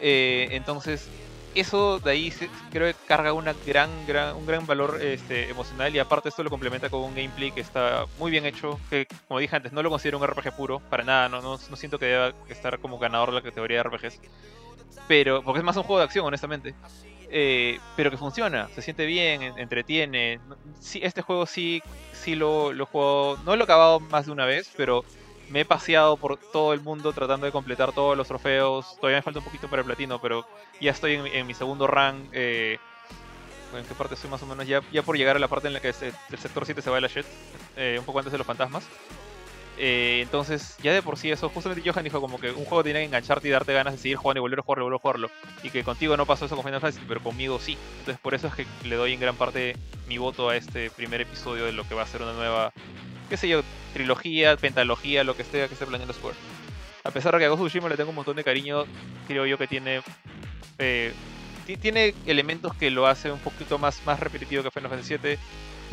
Eh, entonces, eso de ahí se- creo que carga una gran, gran, un gran valor este, emocional y aparte esto lo complementa con un gameplay que está muy bien hecho, que como dije antes, no lo considero un RPG puro, para nada, no, no, no siento que deba estar como ganador de la categoría de RPGs, pero porque es más un juego de acción, honestamente. Eh, pero que funciona, se siente bien, en- entretiene. Sí, este juego sí, sí lo, lo jugado, no lo he acabado más de una vez, pero me he paseado por todo el mundo tratando de completar todos los trofeos. Todavía me falta un poquito para el platino, pero ya estoy en, mi- segundo run. Eh, ¿En qué parte estoy más o menos? Ya, ya por llegar a la parte en la que el sector 7 se va de la shit, eh, un poco antes de los fantasmas. Eh, entonces, ya de por sí eso, justamente Johan dijo como que un juego tiene que engancharte y darte ganas de seguir jugando y volver a jugarlo, volver a jugarlo. Y que contigo no pasó eso con Final Fantasy, pero conmigo sí. Entonces por eso es que le doy en gran parte mi voto a este primer episodio de lo que va a ser una nueva, qué sé yo, trilogía, pentalogía, lo que esté que esté planeando Square. A pesar de que a Ghost Tsushima le tengo un montón de cariño, creo yo que tiene eh, ti- tiene elementos que lo hace un poquito más, más repetitivo que Final Fantasy VII.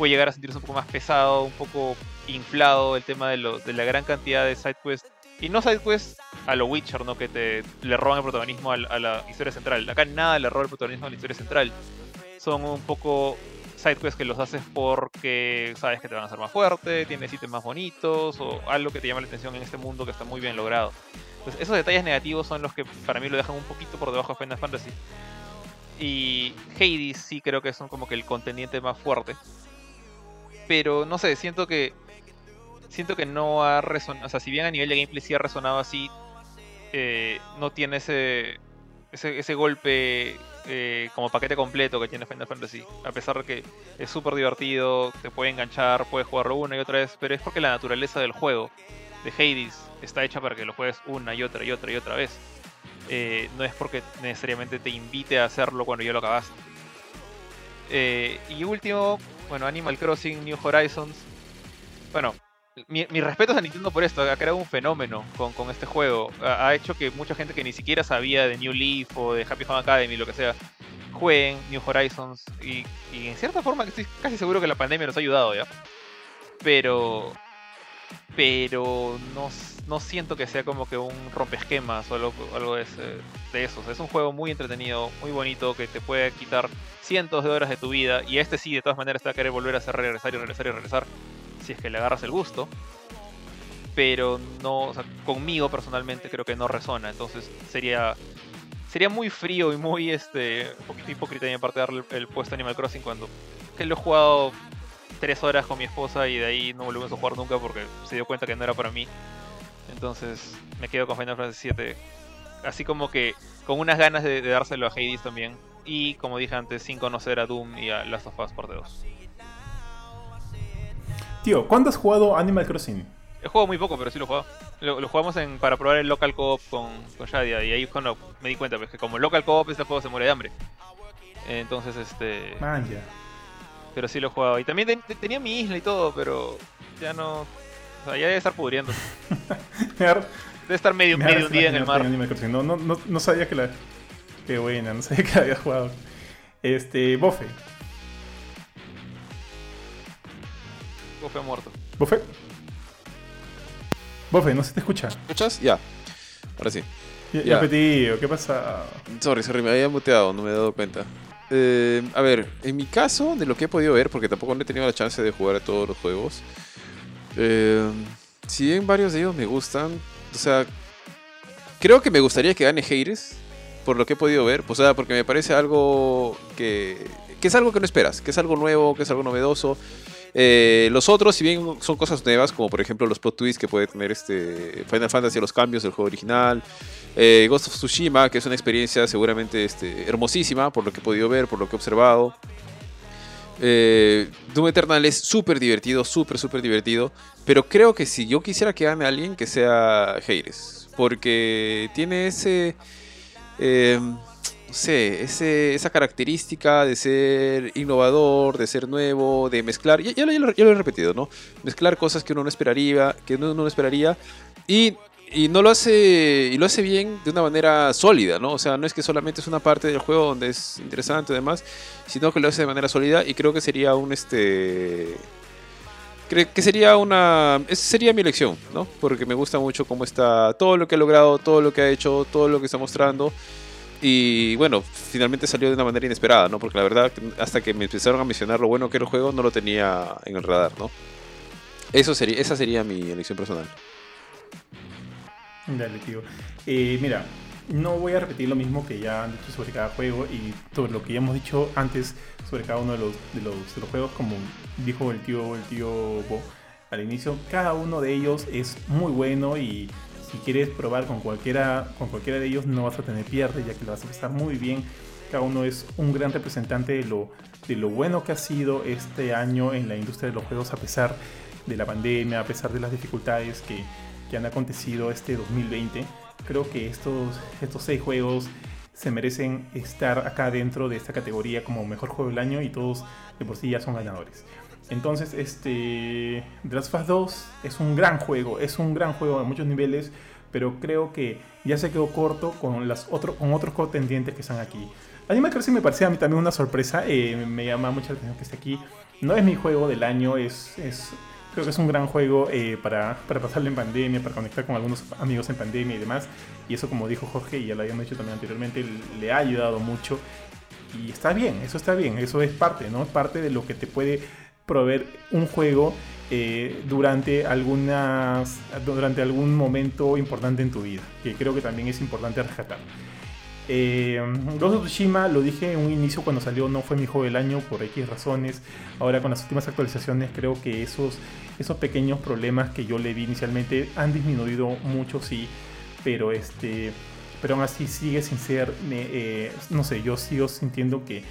Puede llegar a sentirse un poco más pesado, un poco inflado el tema de, lo- de la gran cantidad de side quests. Y no side quests a lo Witcher, ¿no? Que te le roban el protagonismo al- a, la historia central. Acá nada le roba el protagonismo a la historia central. Son un poco side quests que los haces porque sabes que te van a hacer más fuerte, tienes ítems más bonitos o algo que te llama la atención en este mundo que está muy bien logrado. Entonces, esos detalles negativos son los que para mí lo dejan un poquito por debajo de Final Fantasy. Y Hades sí creo que son como que el contendiente más fuerte. Pero no sé, siento que. Siento que no ha resonado. O sea, si bien a nivel de gameplay sí ha resonado así. eh, no tiene ese. Ese, ese golpe eh, como paquete completo que tiene Final Fantasy. A pesar de que es súper divertido, te puede enganchar, puedes jugarlo una y otra vez. Pero es porque la naturaleza del juego de Hades está hecha para que lo juegues una y otra y otra y otra vez. Eh, no es porque necesariamente te invite a hacerlo cuando ya lo acabaste. Y último, bueno, Animal Crossing New Horizons. Bueno, mi, mi respeto a Nintendo por esto, ha creado un fenómeno con, con este juego. Ha, hecho que mucha gente que ni siquiera sabía de New Leaf o de Happy Home Academy, lo que sea, jueguen New Horizons. Y, y en cierta forma estoy casi seguro que la pandemia nos ha ayudado ya. Pero. Pero no, s- no siento que sea como que un rompesquemas o algo, algo de, ese- de esos. Es un juego muy entretenido, muy bonito, que te puede quitar cientos de horas de tu vida. Y este sí, de todas maneras, te va a querer volver a hacer regresar y regresar y regresar. Si es que le agarras el gusto. Pero no, o sea, conmigo personalmente creo que no resona. Entonces sería sería muy frío y muy este un poquito hipócrita de mi parte darle el, puesto a Animal Crossing cuando que lo he jugado tres horas con mi esposa y de ahí no volvimos a jugar nunca porque se dio cuenta que no era para mí. Entonces me quedo con Final Fantasy VII. Así como que con unas ganas de, de dárselo a Hades también. Y como dije antes, sin conocer a Doom y a Last of Us Parte 2. Tío, ¿cuándo has jugado Animal Crossing? He jugado muy poco, pero sí lo he jugado. Lo, lo jugamos en, para probar el local co-op con, con Shadia. Y ahí cuando me di cuenta pues, que como local co-op este juego se muere de hambre. Entonces, este... Man, ya. Pero sí lo he jugado. Y también ten- te- tenía mi isla y todo, pero ya no... O sea, ya debe estar pudriendo. [laughs] Debe estar medio, me medio harás hundida en el mar. No, no, no, no sabía que la. Qué buena, no sabía que la había jugado. Este, Bofe. O fue muerto. Bofe. Bofe, no se te escucha. ¿Escuchas? Ya. Ahora sí. Ya, Ya. ¿qué pasa? Sorry, sorry, me había muteado, no me he dado cuenta. Eh, a ver, en mi caso, de lo que he podido ver, porque tampoco no he tenido la chance de jugar a todos los juegos, eh, si bien varios de ellos me gustan, o sea, creo que me gustaría que gane Hades, por lo que he podido ver, o sea, porque me parece algo que, que es algo que no esperas, que es algo nuevo, que es algo novedoso. Eh, los otros, si bien son cosas nuevas, como por ejemplo los plot twists que puede tener este Final Fantasy, los cambios del juego original, eh, Ghost of Tsushima, que es una experiencia seguramente este, hermosísima, por lo que he podido ver, por lo que he observado. Eh, Doom Eternal es súper divertido, súper, súper divertido. Pero creo que si yo quisiera que gane alguien, que sea Hades. Porque tiene ese. eh, no sé, ese, esa característica de ser innovador, de ser nuevo, de mezclar. Ya, ya lo he repetido, ¿no? Mezclar cosas que uno no esperaría. Que uno no esperaría. Y y no lo hace y lo hace bien de una manera sólida, ¿no? O sea, no es que solamente es una parte del juego donde es interesante y demás, sino que lo hace de manera sólida y creo que sería un este creo que sería una esa sería mi elección, ¿no? Porque me gusta mucho cómo está todo lo que ha logrado, todo lo que ha hecho, todo lo que está mostrando. Y bueno, finalmente salió de una manera inesperada, ¿no? Porque la verdad, hasta que me empezaron a mencionar lo bueno que era el juego, no lo tenía en el radar, ¿no? Eso sería, esa sería mi elección personal. Dale, tío. Eh, mira, no voy a repetir lo mismo que ya han dicho sobre cada juego y sobre lo que ya hemos dicho antes sobre cada uno de los, de los, de los juegos, como dijo el tío, el tío Bo al inicio. Cada uno de ellos es muy bueno y si quieres probar con cualquiera, con cualquiera de ellos no vas a tener pierde, ya que lo vas a pasar muy bien. Cada uno es un gran representante de lo, de lo bueno que ha sido este año en la industria de los juegos a pesar de la pandemia, a pesar de las dificultades que, que han acontecido este 2020. Creo que estos, estos seis juegos se merecen estar acá dentro de esta categoría como mejor juego del año y todos de por sí ya son ganadores. Entonces, este The Last of Us 2 es un gran juego, es un gran juego a muchos niveles, pero creo que ya se quedó corto con, las otro, con otros contendientes que están aquí. Animal Crossing me parecía a mí también una sorpresa, eh, me llama mucha atención que esté aquí. No es mi juego del año, es, es creo que es un gran juego eh, para, para pasarlo en pandemia, para conectar con algunos amigos en pandemia y demás. Y eso, como dijo Jorge, y ya lo habíamos dicho también anteriormente, le ha ayudado mucho. Y está bien, eso está bien, eso es parte, ¿no? Es parte de lo que te puede proveer un juego eh, durante, algunas, durante algún momento importante en tu vida, que creo que también es importante rescatar. Eh, Ghost of Tsushima, lo dije en un inicio cuando salió, no fue mi juego del año por X razones. Ahora con las últimas actualizaciones creo que esos, esos pequeños problemas que yo le vi inicialmente han disminuido mucho, sí, pero este... Pero aún así sigue sin ser, eh, no sé, yo sigo sintiendo que,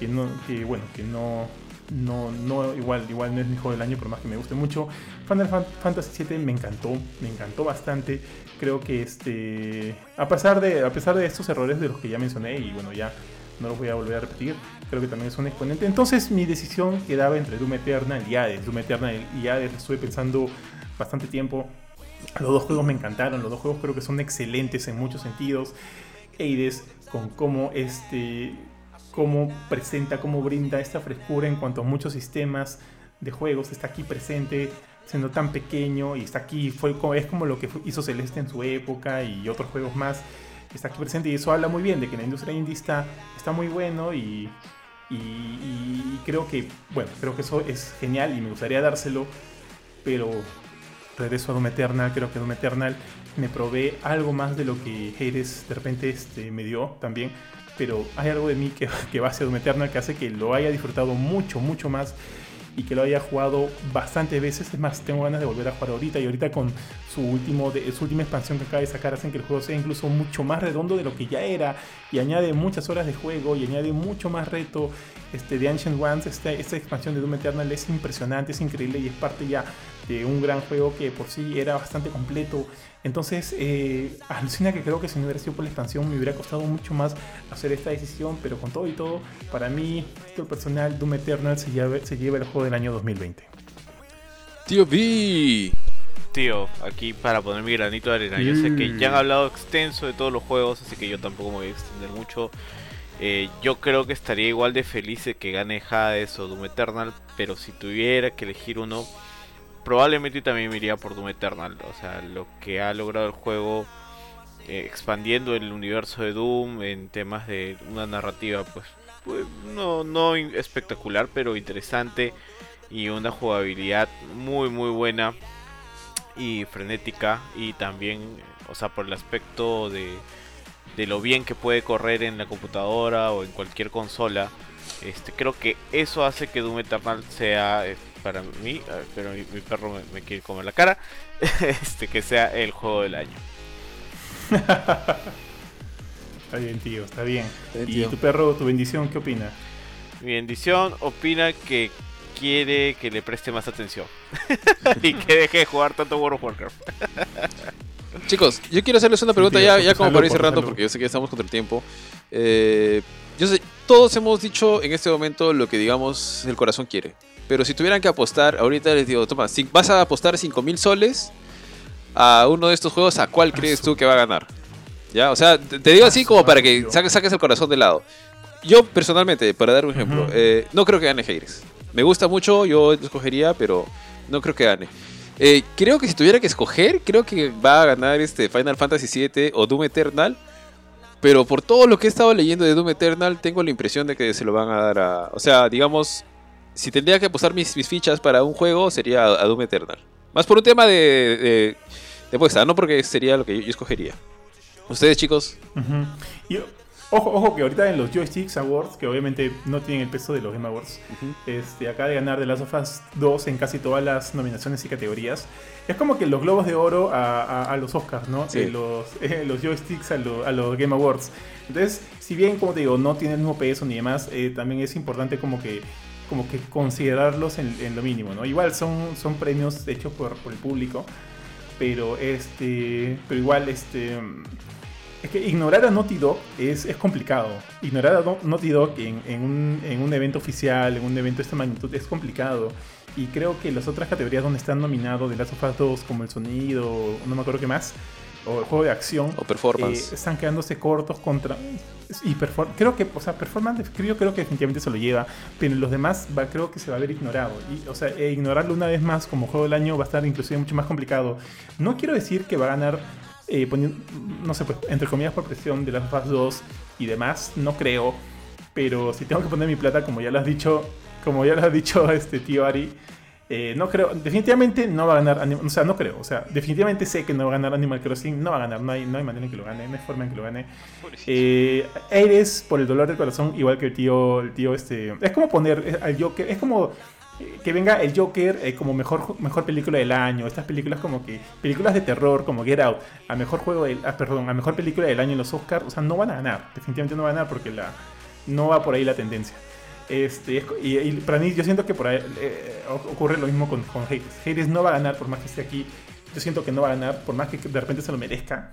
que no, que bueno, que no, no, no, igual, igual no es mi juego del año, por más que me guste mucho. Final Fan- Fantasy VII me encantó, me encantó bastante. Creo que este, a pesar de, a pesar de estos errores de los que ya mencioné y bueno ya no los voy a volver a repetir, creo que también es un exponente. Entonces mi decisión quedaba entre Doom Eternal y Hades. Doom Eternal y Hades estuve pensando bastante tiempo. Los dos juegos me encantaron, los dos juegos creo que son excelentes en muchos sentidos. Eides con cómo este cómo presenta, cómo brinda esta frescura en cuanto a muchos sistemas de juegos, está aquí presente siendo tan pequeño y está aquí, fue, es como lo que hizo Celeste en su época y otros juegos más, está aquí presente y eso habla muy bien de que la industria indie está, muy bueno y, y, creo que, bueno, creo que eso es genial y me gustaría dárselo, pero regreso a Doom Eternal, creo que Doom Eternal me provee algo más de lo que Hades de repente este, me dio también, pero hay algo de mí que, [laughs] que va hacia Doom Eternal que hace que lo haya disfrutado mucho, mucho más y que lo haya jugado bastantes veces. Es más, tengo ganas de volver a jugar ahorita y ahorita con su, último su última expansión que acaba de sacar hacen que el juego sea incluso mucho más redondo de lo que ya era y añade muchas horas de juego y añade mucho más reto. Este, de Ancient Ones, esta, esta expansión de Doom Eternal es impresionante, es increíble y es parte ya de un gran juego que por sí era bastante completo. Entonces, eh, alucina que creo que si no hubiera sido por la expansión me hubiera costado mucho más hacer esta decisión, pero con todo y todo, para mí, esto personal, Doom Eternal se lleva, se lleva el juego del año 2020. Tío B. Tío, aquí para poner mi granito de arena, yo sé que ya han hablado extenso de todos los juegos, así que yo tampoco me voy a extender mucho. Eh, yo creo que estaría igual de feliz de que gane Hades o Doom Eternal, pero si tuviera que elegir uno, probablemente también iría por Doom Eternal. O sea, lo que ha logrado el juego eh, expandiendo el universo de Doom en temas de una narrativa, pues, pues, no, no espectacular, pero interesante y una jugabilidad muy, muy buena y frenética y también, o sea, por el aspecto de, de lo bien que puede correr en la computadora o en cualquier consola. Este, creo que eso hace que Doom Eternal sea eh, para mí, pero mi, perro me, quiere comer la cara, [laughs] este que sea el juego del año. está bien, tío, está bien. ¿Y tu perro, tu bendición, qué opina? Mi bendición opina que quiere que le preste más atención [laughs] y que deje de jugar tanto World of Warcraft. [laughs] Chicos, yo quiero hacerles una pregunta ya, ya como para ir cerrando, porque yo sé que estamos contra el tiempo. Eh, yo sé, todos hemos dicho en este momento lo que digamos el corazón quiere. Pero si tuvieran que apostar, ahorita les digo, toma, si vas a apostar 5 mil soles a uno de estos juegos, ¿a cuál crees tú que va a ganar? ¿Ya? O sea, te digo así como para que saques, el corazón de lado. Yo personalmente, para dar un ejemplo, eh, no creo que gane Heiris. Me gusta mucho, yo lo escogería, pero no creo que gane. Eh, creo que si tuviera que escoger, creo que va a ganar este Final Fantasy VII o Doom Eternal. Pero por todo lo que he estado leyendo de Doom Eternal, tengo la impresión de que se lo van a dar a. O sea, digamos, si tendría que apostar mis, fichas para un juego, sería a, Doom Eternal. Más por un tema de, de, apuesta, no porque sería lo que yo, escogería. ¿Ustedes, chicos? ojo, ojo, que ahorita en los Joysticks Awards, que obviamente no tienen el peso de los Game Awards, este, acaba de ganar The Last of Us 2 en casi todas las nominaciones y categorías. Es como que los globos de oro a, los Oscars, ¿no? Eh, los, [laughs] eh, los joysticks a, a, los Game Awards. Entonces, si bien, como te digo, no tiene el mismo peso ni demás, eh, también es importante como que como que considerarlos en, lo mínimo, ¿no? Igual son, son premios hechos por, el público, pero este, pero igual este, es que ignorar a Naughty Dog es, es complicado. Ignorar a Naughty Dog en, en, un, en, un, evento oficial, en un evento de esta magnitud, es complicado. Y creo que las otras categorías donde están nominados de Last of Us 2, como el sonido, no me acuerdo qué más, o el juego de acción o performance. eh, están quedándose cortos contra y creo que o sea performance creo, creo que definitivamente se lo lleva pero los demás va, creo que se va a ver ignorado. Y o sea e ignorarlo una vez más como juego del año va a estar inclusive mucho más complicado. No quiero decir que va a ganar eh, poniendo, no sé pues entre comillas por presión de las fase 2 y demás no creo pero si tengo que poner mi plata como ya lo has dicho como ya lo has dicho este tío Ari eh, no creo, definitivamente no va a ganar, o sea, no creo, o sea, definitivamente sé que no va a ganar Animal Crossing, no va a ganar, no hay, no hay manera en que lo gane, no hay forma en que lo gane. Eh, eres por el dolor del corazón, igual que el tío, el tío este, es como poner al Joker, es como que venga el Joker eh, como mejor, mejor película del año, estas películas como que, películas de terror como Get Out, a mejor juego, del, ah, perdón, a mejor película del año en los Oscars, o sea, no van a ganar, definitivamente no van a ganar porque la, no va por ahí la tendencia. Este, y, para mí, yo siento que por ahí eh, ocurre lo mismo con, Hades. Hades no va a ganar por más que esté aquí. Yo siento que no va a ganar por más que de repente se lo merezca.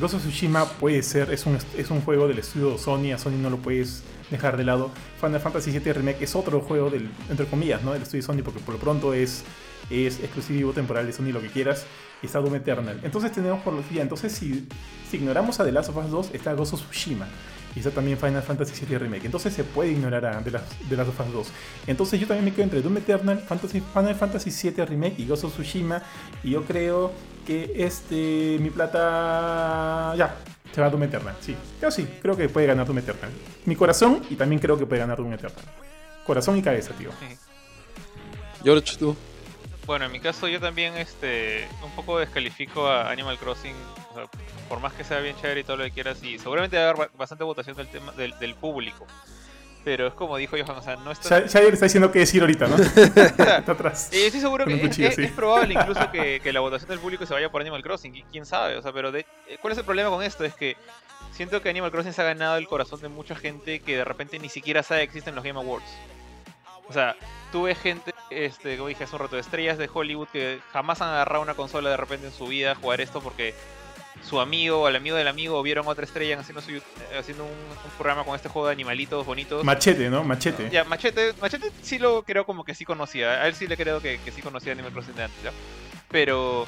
Ghost Tsushima puede ser, es un, es un juego del estudio Sony. A Sony no lo puedes dejar de lado. Final Fantasy VII Remake es otro juego del, entre comillas, ¿no? Del estudio Sony, porque por lo pronto es, es exclusivo temporal de Sony, lo que quieras. Y está Doom Eternal. Entonces tenemos por los días. Entonces, si, si ignoramos a The Last of Us 2, está Ghost of Tsushima. Y está también Final Fantasy VII Remake. Entonces se puede ignorar a The Last, The Last of Us 2. Entonces yo también me quedo entre Doom Eternal, Fantasy, Final Fantasy VII Remake y Ghost of Tsushima. Y yo creo que este. Mi plata. Ya, se va a Doom Eternal. Sí, creo sí. Creo que puede ganar Doom Eternal. Mi corazón y también creo que puede ganar Doom Eternal. Corazón y cabeza, tío. George, tú. Bueno, en mi caso yo también este un poco descalifico a Animal Crossing, o sea, por más que sea bien chévere y todo lo que quieras, y seguramente va a haber ba- bastante votación del tema del, del público. Pero es como dijo Johan, o sea, no está... Ya está diciendo qué decir ahorita, ¿no? [laughs] está atrás. Y estoy seguro que cuchillo, es- sí. es probable incluso que, que la votación del público se vaya por Animal Crossing, quién sabe, o sea, pero de- eh, ¿cuál es el problema con esto? Es que siento que Animal Crossing se ha ganado el corazón de mucha gente que de repente ni siquiera sabe que existen los Game Awards. O sea, tuve gente, este, como dije hace un rato, estrellas de Hollywood que jamás han agarrado una consola de repente en su vida a jugar esto porque su amigo o el amigo del amigo vieron otra estrella haciendo, su, haciendo un, un programa con este juego de animalitos bonitos. Machete, ¿no? Machete. Ya, Machete, Machete sí lo creo como que sí conocía. A él sí le creo que, que sí conocía Animal Crossing de antes, ¿ya? Pero,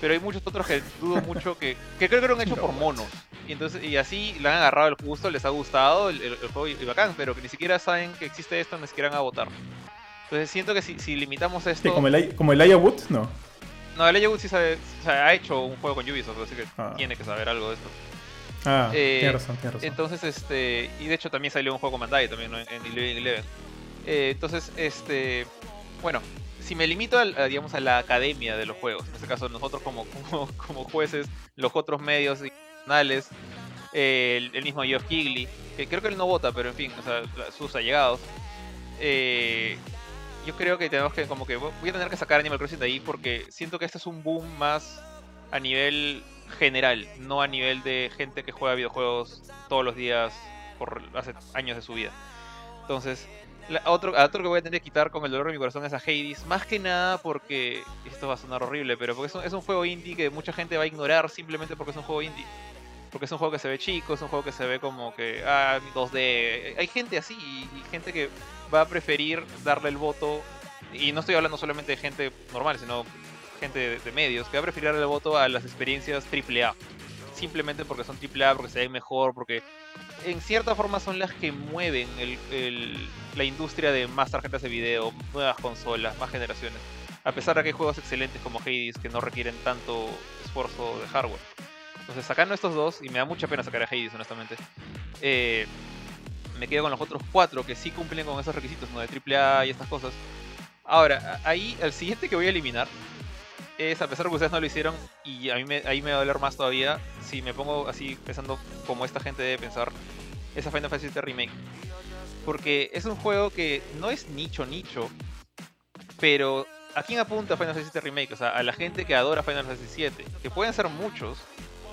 pero hay muchos otros que dudo mucho que, que creo que eran hechos [laughs] por monos. Y entonces, y así le han agarrado el gusto, les ha gustado el, el- el juego y, y bacán, pero que ni siquiera saben que existe esto, ni siquiera van a votar. Entonces siento que si, si limitamos esto. como el, como el Aya Wood, no. No, el Wood sí sabe, o sea, ha hecho un juego con Ubisoft, así que Ah. tiene que saber algo de esto. Ah, Eh, tienes razón, tienes razón. Entonces, este. Y de hecho también salió un juego con Bandai también ¿no? en Eleven Eleven. Eh, entonces, este. Bueno, si me limito a, digamos, a la academia de los juegos, en este caso nosotros como, [laughs] como, como jueces, los otros medios eh, el, el mismo Geoff Keighley, que creo que él no vota, pero en fin, o sea, sus allegados. eh, yo creo que tenemos que, como que, voy a tener que sacar Animal Crossing de ahí porque siento que este es un boom más a nivel general, no a nivel de gente que juega videojuegos todos los días por hace años de su vida. Entonces, la- otro, otro que voy a tener que quitar con el dolor de mi corazón es a Hades, más que nada porque, esto va a sonar horrible, pero porque es un juego indie que mucha gente va a ignorar simplemente porque es un juego indie. Porque es un juego que se ve chico, es un juego que se ve como que, ah, 2D. Hay gente así y, gente que va a preferir darle el voto, y no estoy hablando solamente de gente normal, sino gente de, medios, que va a preferir darle el voto a las experiencias AAA. Simplemente porque son AAA, porque se ven mejor, porque en cierta forma son las que mueven la industria de más tarjetas de video, nuevas consolas, más generaciones. A pesar de que hay juegos excelentes como Hades que no requieren tanto esfuerzo de hardware. Entonces, sacando estos dos, y me da mucha pena sacar a Hades, honestamente, eh, me quedo con los otros cuatro que sí cumplen con esos requisitos, ¿no? De AAA y estas cosas. Ahora, ahí, el siguiente que voy a eliminar es, a pesar de que ustedes no lo hicieron, y a mí me, ahí me va a doler más todavía, si me pongo así pensando como esta gente debe pensar, es a Final Fantasy VII Remake. Porque es un juego que no es nicho nicho, pero ¿a quién apunta Final Fantasy VII Remake? O sea, a la gente que adora Final Fantasy VII, que pueden ser muchos,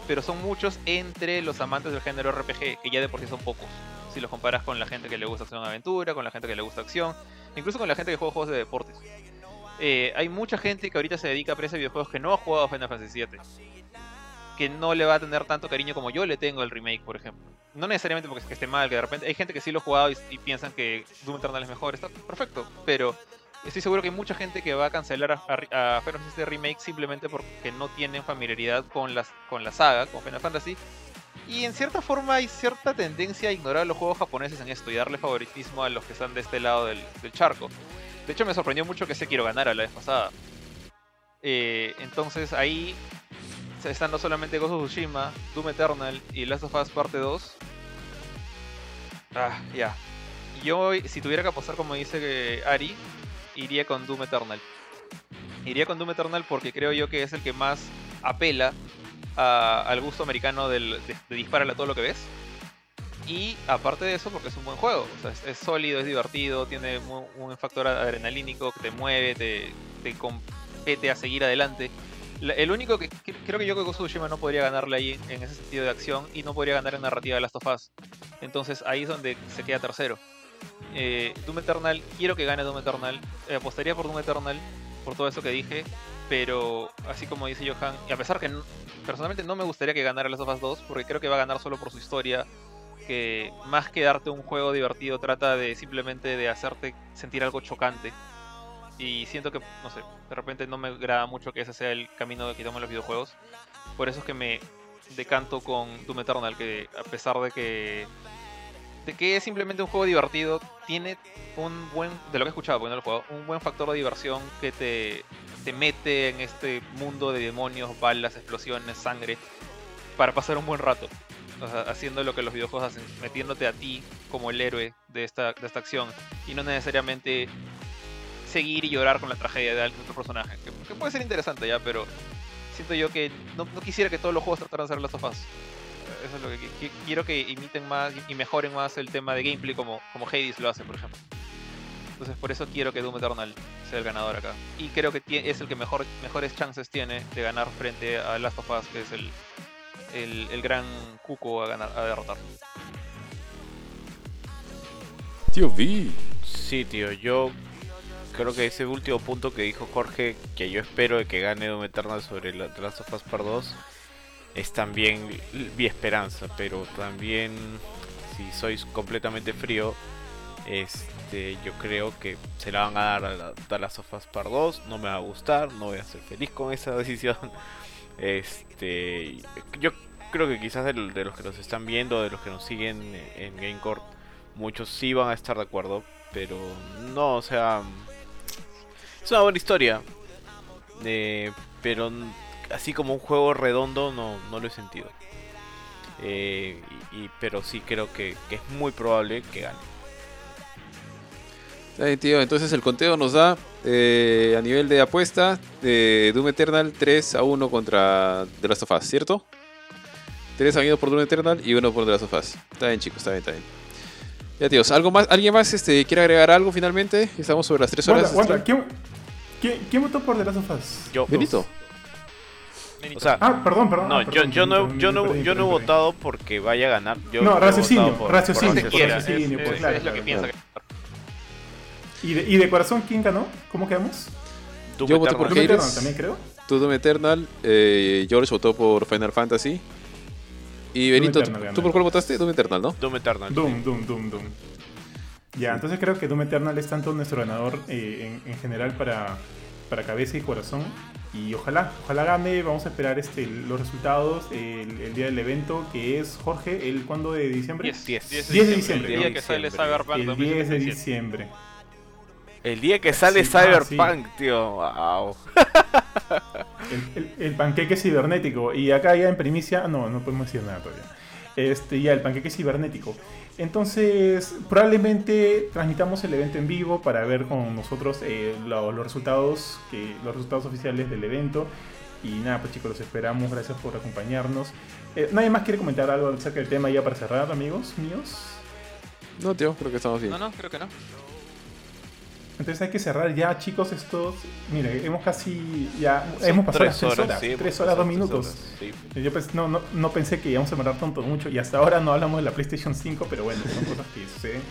pero son muchos entre los amantes del género RPG, que ya de por sí son pocos. Si los comparas con la gente que le gusta acción aventura, con la gente que le gusta acción, incluso con la gente que juega juegos de deportes. Eh, hay mucha gente que ahorita se dedica a apreciar videojuegos que no ha jugado Final Fantasy VII. Que no le va a tener tanto cariño como yo le tengo al remake, por ejemplo. No necesariamente porque es que esté mal, que de repente hay gente que sí lo ha jugado y, y piensan que Doom Eternal es mejor, está perfecto, pero estoy seguro que hay mucha gente que va a cancelar a, a- Final Fantasy Remake simplemente porque no tienen familiaridad con, las, con la saga, con Final Fantasy. Y en cierta forma hay cierta tendencia a ignorar los juegos japoneses en esto y darle favoritismo a los que están de este lado del, charco. De hecho me sorprendió mucho que Sekiro ganara la vez pasada. Eh, entonces ahí están no solamente Ghost Tsushima, Doom Eternal y Last of Us Parte 2. Ah, ya. Yo, si tuviera que apostar como dice que Ari, iría con Doom Eternal. Iría con Doom Eternal porque creo yo que es el que más apela al gusto americano de, de dispararle a todo lo que ves. Y aparte de eso, porque es un buen juego. Es, sólido, es divertido, tiene mu- un factor adrenalínico que te mueve, te, te compete a seguir adelante. La- el único que que- creo que yo que Ghost of Tsushima no podría ganarle ahí en ese sentido de acción y no podría ganar en narrativa de Last of Us. Entonces ahí es donde se queda tercero. Eh, Doom Eternal, quiero que gane Doom Eternal. eh, apostaría por Doom Eternal por todo eso que dije. Pero así como dice Johan, y a pesar que no- personalmente no me gustaría que ganara Last of Us 2, porque creo que va a ganar solo por su historia, que más que darte un juego divertido trata de simplemente de hacerte sentir algo chocante. Y siento que, no sé, de repente no me agrada mucho que ese sea el camino que toman los videojuegos. Por eso es que me decanto con Doom Eternal, que a pesar de que de que es simplemente un juego divertido, tiene un buen, de lo que he escuchado, porque no lo un buen factor de diversión que te, te mete en este mundo de demonios, balas, explosiones, sangre, para pasar un buen rato. O sea, haciendo lo que los videojuegos hacen, metiéndote a ti como el héroe de esta, de esta acción y no necesariamente seguir y llorar con la tragedia de algún otro personaje, que, puede ser interesante ya, pero siento yo que no, quisiera que todos los juegos trataran de hacer las sofás. Eso es lo que qui- qui- quiero que imiten más y mejoren más el tema de gameplay como, como Hades lo hace, por ejemplo. Entonces por eso quiero que Doom Eternal sea el ganador acá. Y creo que es el que mejor, mejores chances tiene de ganar frente a Last of Us, que es el, el, el gran cuco a, ganar, a derrotar. Tío V. Sí, tío, yo creo que ese último punto que dijo Jorge, que yo espero de que gane Doom Eternal sobre la The Last of Us Part 2, es también mi esperanza, pero también, si sois completamente frío, este, yo creo que se la van a dar a la of Us Part 2, no me va a gustar, no voy a ser feliz con esa [laughs] decisión. Este, yo creo que quizás de, los que nos están viendo, de los que nos siguen en GameCourt, muchos sí van a estar de acuerdo, pero no, o sea, es una buena historia, eh, pero así como un juego redondo no, no lo he sentido. Eh, y, y- pero sí creo que, que es muy probable que gane. Está bien, tío. Entonces el conteo nos da eh, a nivel de apuesta de Doom Eternal 3 a 1 contra The Last of Us, ¿cierto? 3 han ido por Doom Eternal y 1 por The Last of Us. Está bien, chicos, está bien, está bien. Ya, tíos, ¿algo más, ¿alguien más este, quiere agregar algo finalmente? Estamos sobre las 3 horas. Wanda, de Wanda, ¿quién, quién, quién votó por The Last of Us? Yo, Benito. O sea, Ah, perdón, perdón. no, ah, yo, perdón, yo no, yo no, yo no he votado porque vaya a ganar. Yo No, raciocinio, por- raciocinio, por se por quiera, raciocinio, es, pues, es- claro, es lo que claro, piensa claro. que ¿Y de, ¿Y de corazón quién ganó? ¿Cómo quedamos? Doom Yo voté por Doom. Eternal también creo. Tú Doom Eternal, eh, George votó por Final Fantasy. Y Benito, ¿tú, ganó. ¿tú por cuál votaste? Doom Eternal, ¿no? Doom Eternal. Doom, Doom, Doom, Doom. Ya, entonces creo que Doom Eternal es tanto nuestro ganador eh, en, en general para, para cabeza y corazón. Y ojalá, ojalá gane. Vamos a esperar este, los resultados el, el día del evento, que es Jorge, el cuándo de diciembre? 10, 10, 10 de diciembre. El día que sale. Cyberpunk El 10 de 2077. diciembre. El día que sale Sí, ah, Cyberpunk, tío. Wow. [laughs] El, el- el panqueque cibernético. Y acá ya en primicia, no, no podemos decir nada todavía. Este, ya, el panqueque cibernético. Entonces, probablemente transmitamos el evento en vivo para ver con nosotros eh, lo- los, resultados, que, los resultados oficiales del evento. Y nada, pues chicos, los esperamos. Gracias por acompañarnos. Eh, ¿Nadie más quiere comentar algo acerca del tema ya para cerrar, amigos míos? No, tío, creo que estamos bien. No, no, creo que no. Entonces hay que cerrar ya, chicos, estos... Mire, hemos casi... ya Son Hemos pasado las tres horas. sí, tres horas, dos minutos. horas, sí. Yo pues, no, no, no pensé que íbamos a demorar tanto mucho y hasta ahora no hablamos de la PlayStation 5, pero bueno, son cosas que suceden.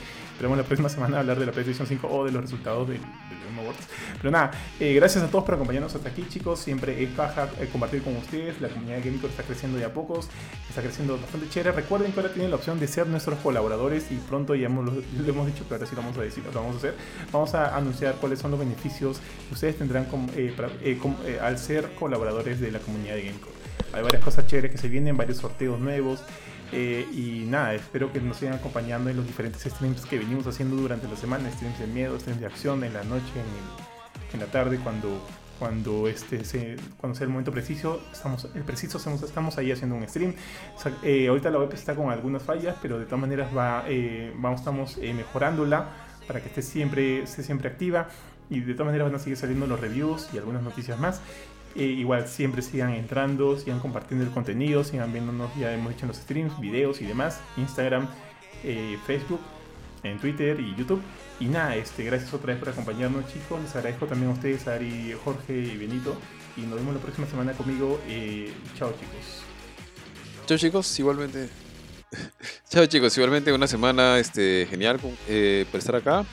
Esperemos la próxima [laughs] semana hablar de la PlayStation 5 o de los resultados del, del Game Awards. Pero nada, eh, gracias a todos por acompañarnos hasta aquí, chicos. Siempre es paja eh, compartir con ustedes. La comunidad de Gamecore está creciendo de a pocos, está creciendo bastante chévere. Recuerden que ahora tienen la opción de ser nuestros colaboradores y pronto ya hemos, lo, hemos dicho, pero ahora sí lo vamos a decir, lo vamos a hacer. Vamos a anunciar cuáles son los beneficios que ustedes tendrán com- eh, para- eh, com- eh, al ser colaboradores de la comunidad de Gamecore. Hay varias cosas chéveres que se vienen, varios sorteos nuevos. Eh, y nada, espero que nos sigan acompañando en los diferentes streams que venimos haciendo durante la semana. Streams de miedo, streams de acción, en la noche, en, el- en la tarde, cuando, cuando, este, cuando sea el momento preciso. Estamos, el preciso estamos, estamos ahí haciendo un stream. Eh, ahorita la web está con algunas fallas, pero de todas maneras va, eh, vamos, estamos mejorándola para que esté siempre, esté siempre activa. Y de todas maneras van a seguir saliendo los reviews y algunas noticias más. Eh, igual siempre sigan entrando, sigan compartiendo el contenido, sigan viéndonos, ya hemos en los streams, videos y demás, Instagram, eh, Facebook, en Twitter y YouTube. Y nada, este, gracias otra vez por acompañarnos chicos, les agradezco también a ustedes, Ari, Jorge y Benito. Y nos vemos la próxima semana conmigo. Eh, chao chicos. Chao chicos, igualmente. [laughs] Chao chicos, igualmente una semana este, genial por estar acá,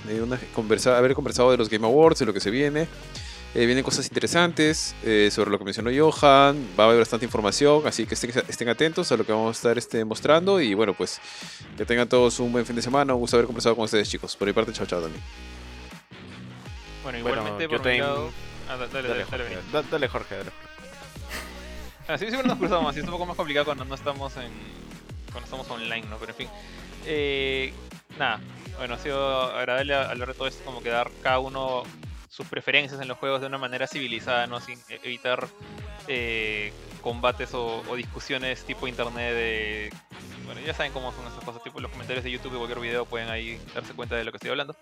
haber conversado de los Game Awards, de lo que se viene. Eh, vienen cosas interesantes eh, sobre lo que mencionó Johan. Va a haber bastante información, así que estén, estén atentos a lo que vamos a estar este, mostrando. Y bueno, pues que tengan todos un buen fin de semana. Un gusto haber conversado con ustedes, chicos. Por mi parte, chao, chao también. Bueno, Bueno, igualmente yo por mi también- lado... Ah, da- dale, dale, dale, Jorge, Benny. da- dale, Jorge, dale. [laughs] Ah, sí, siempre nos cruzamos, así es un poco más complicado cuando no estamos en. cuando estamos online, ¿no? Pero en fin. Eh, nada, bueno, ha sido agradable hablar de todo esto, como que dar cada uno sus preferencias en los juegos de una manera civilizada, ¿no? Sin e- evitar eh, combates o, o discusiones tipo internet de. Bueno, ya saben cómo son esas cosas, tipo los comentarios de YouTube y cualquier video pueden ahí darse cuenta de lo que estoy hablando.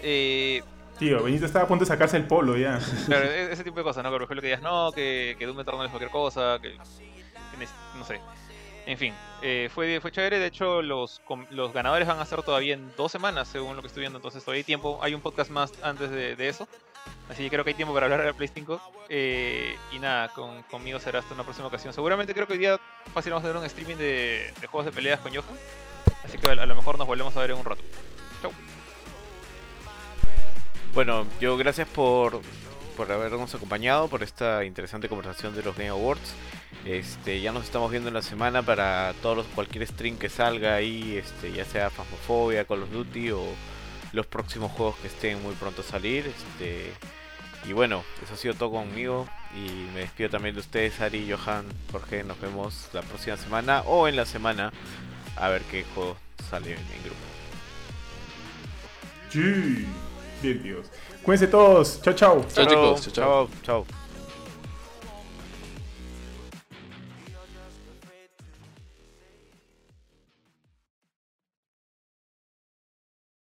Eh, Tío, Benito estaba a punto de sacarse el polo ya. Claro, [laughs] e- ese tipo de cosas, ¿no? Por ejemplo, que digas, no, que, que Doom Eternal es cualquier cosa, que, no sé. En fin, eh, fue, fue chévere. De hecho, los, los ganadores van a ser todavía en dos semanas, según lo que estoy viendo. Entonces, todavía hay tiempo. Hay un podcast más antes de, de eso. Así que creo que hay tiempo para hablar de la Play 5. Eh, y nada, con, conmigo será hasta una próxima ocasión. Seguramente creo que hoy día fácil vamos a hacer un streaming de, juegos de peleas con Johan. Así que a, a lo mejor nos volvemos a ver en un rato. Chau. Bueno, yo gracias por, por habernos acompañado, por esta interesante conversación de los Game Awards. Este, ya nos estamos viendo en la semana para todos los, cualquier stream que salga ahí, este, ya sea Phasmophobia, Call of Duty o los próximos juegos que estén muy pronto a salir. Este, y bueno, eso ha sido todo conmigo. Y me despido también de ustedes, Ari, Johan, Jorge. Nos vemos la próxima semana o en la semana a ver qué juego sale en grupo. Sí. Bien, tíos. Cuídense todos. Chao, chao. Chao, chicos. Chao, chao. chao. chao.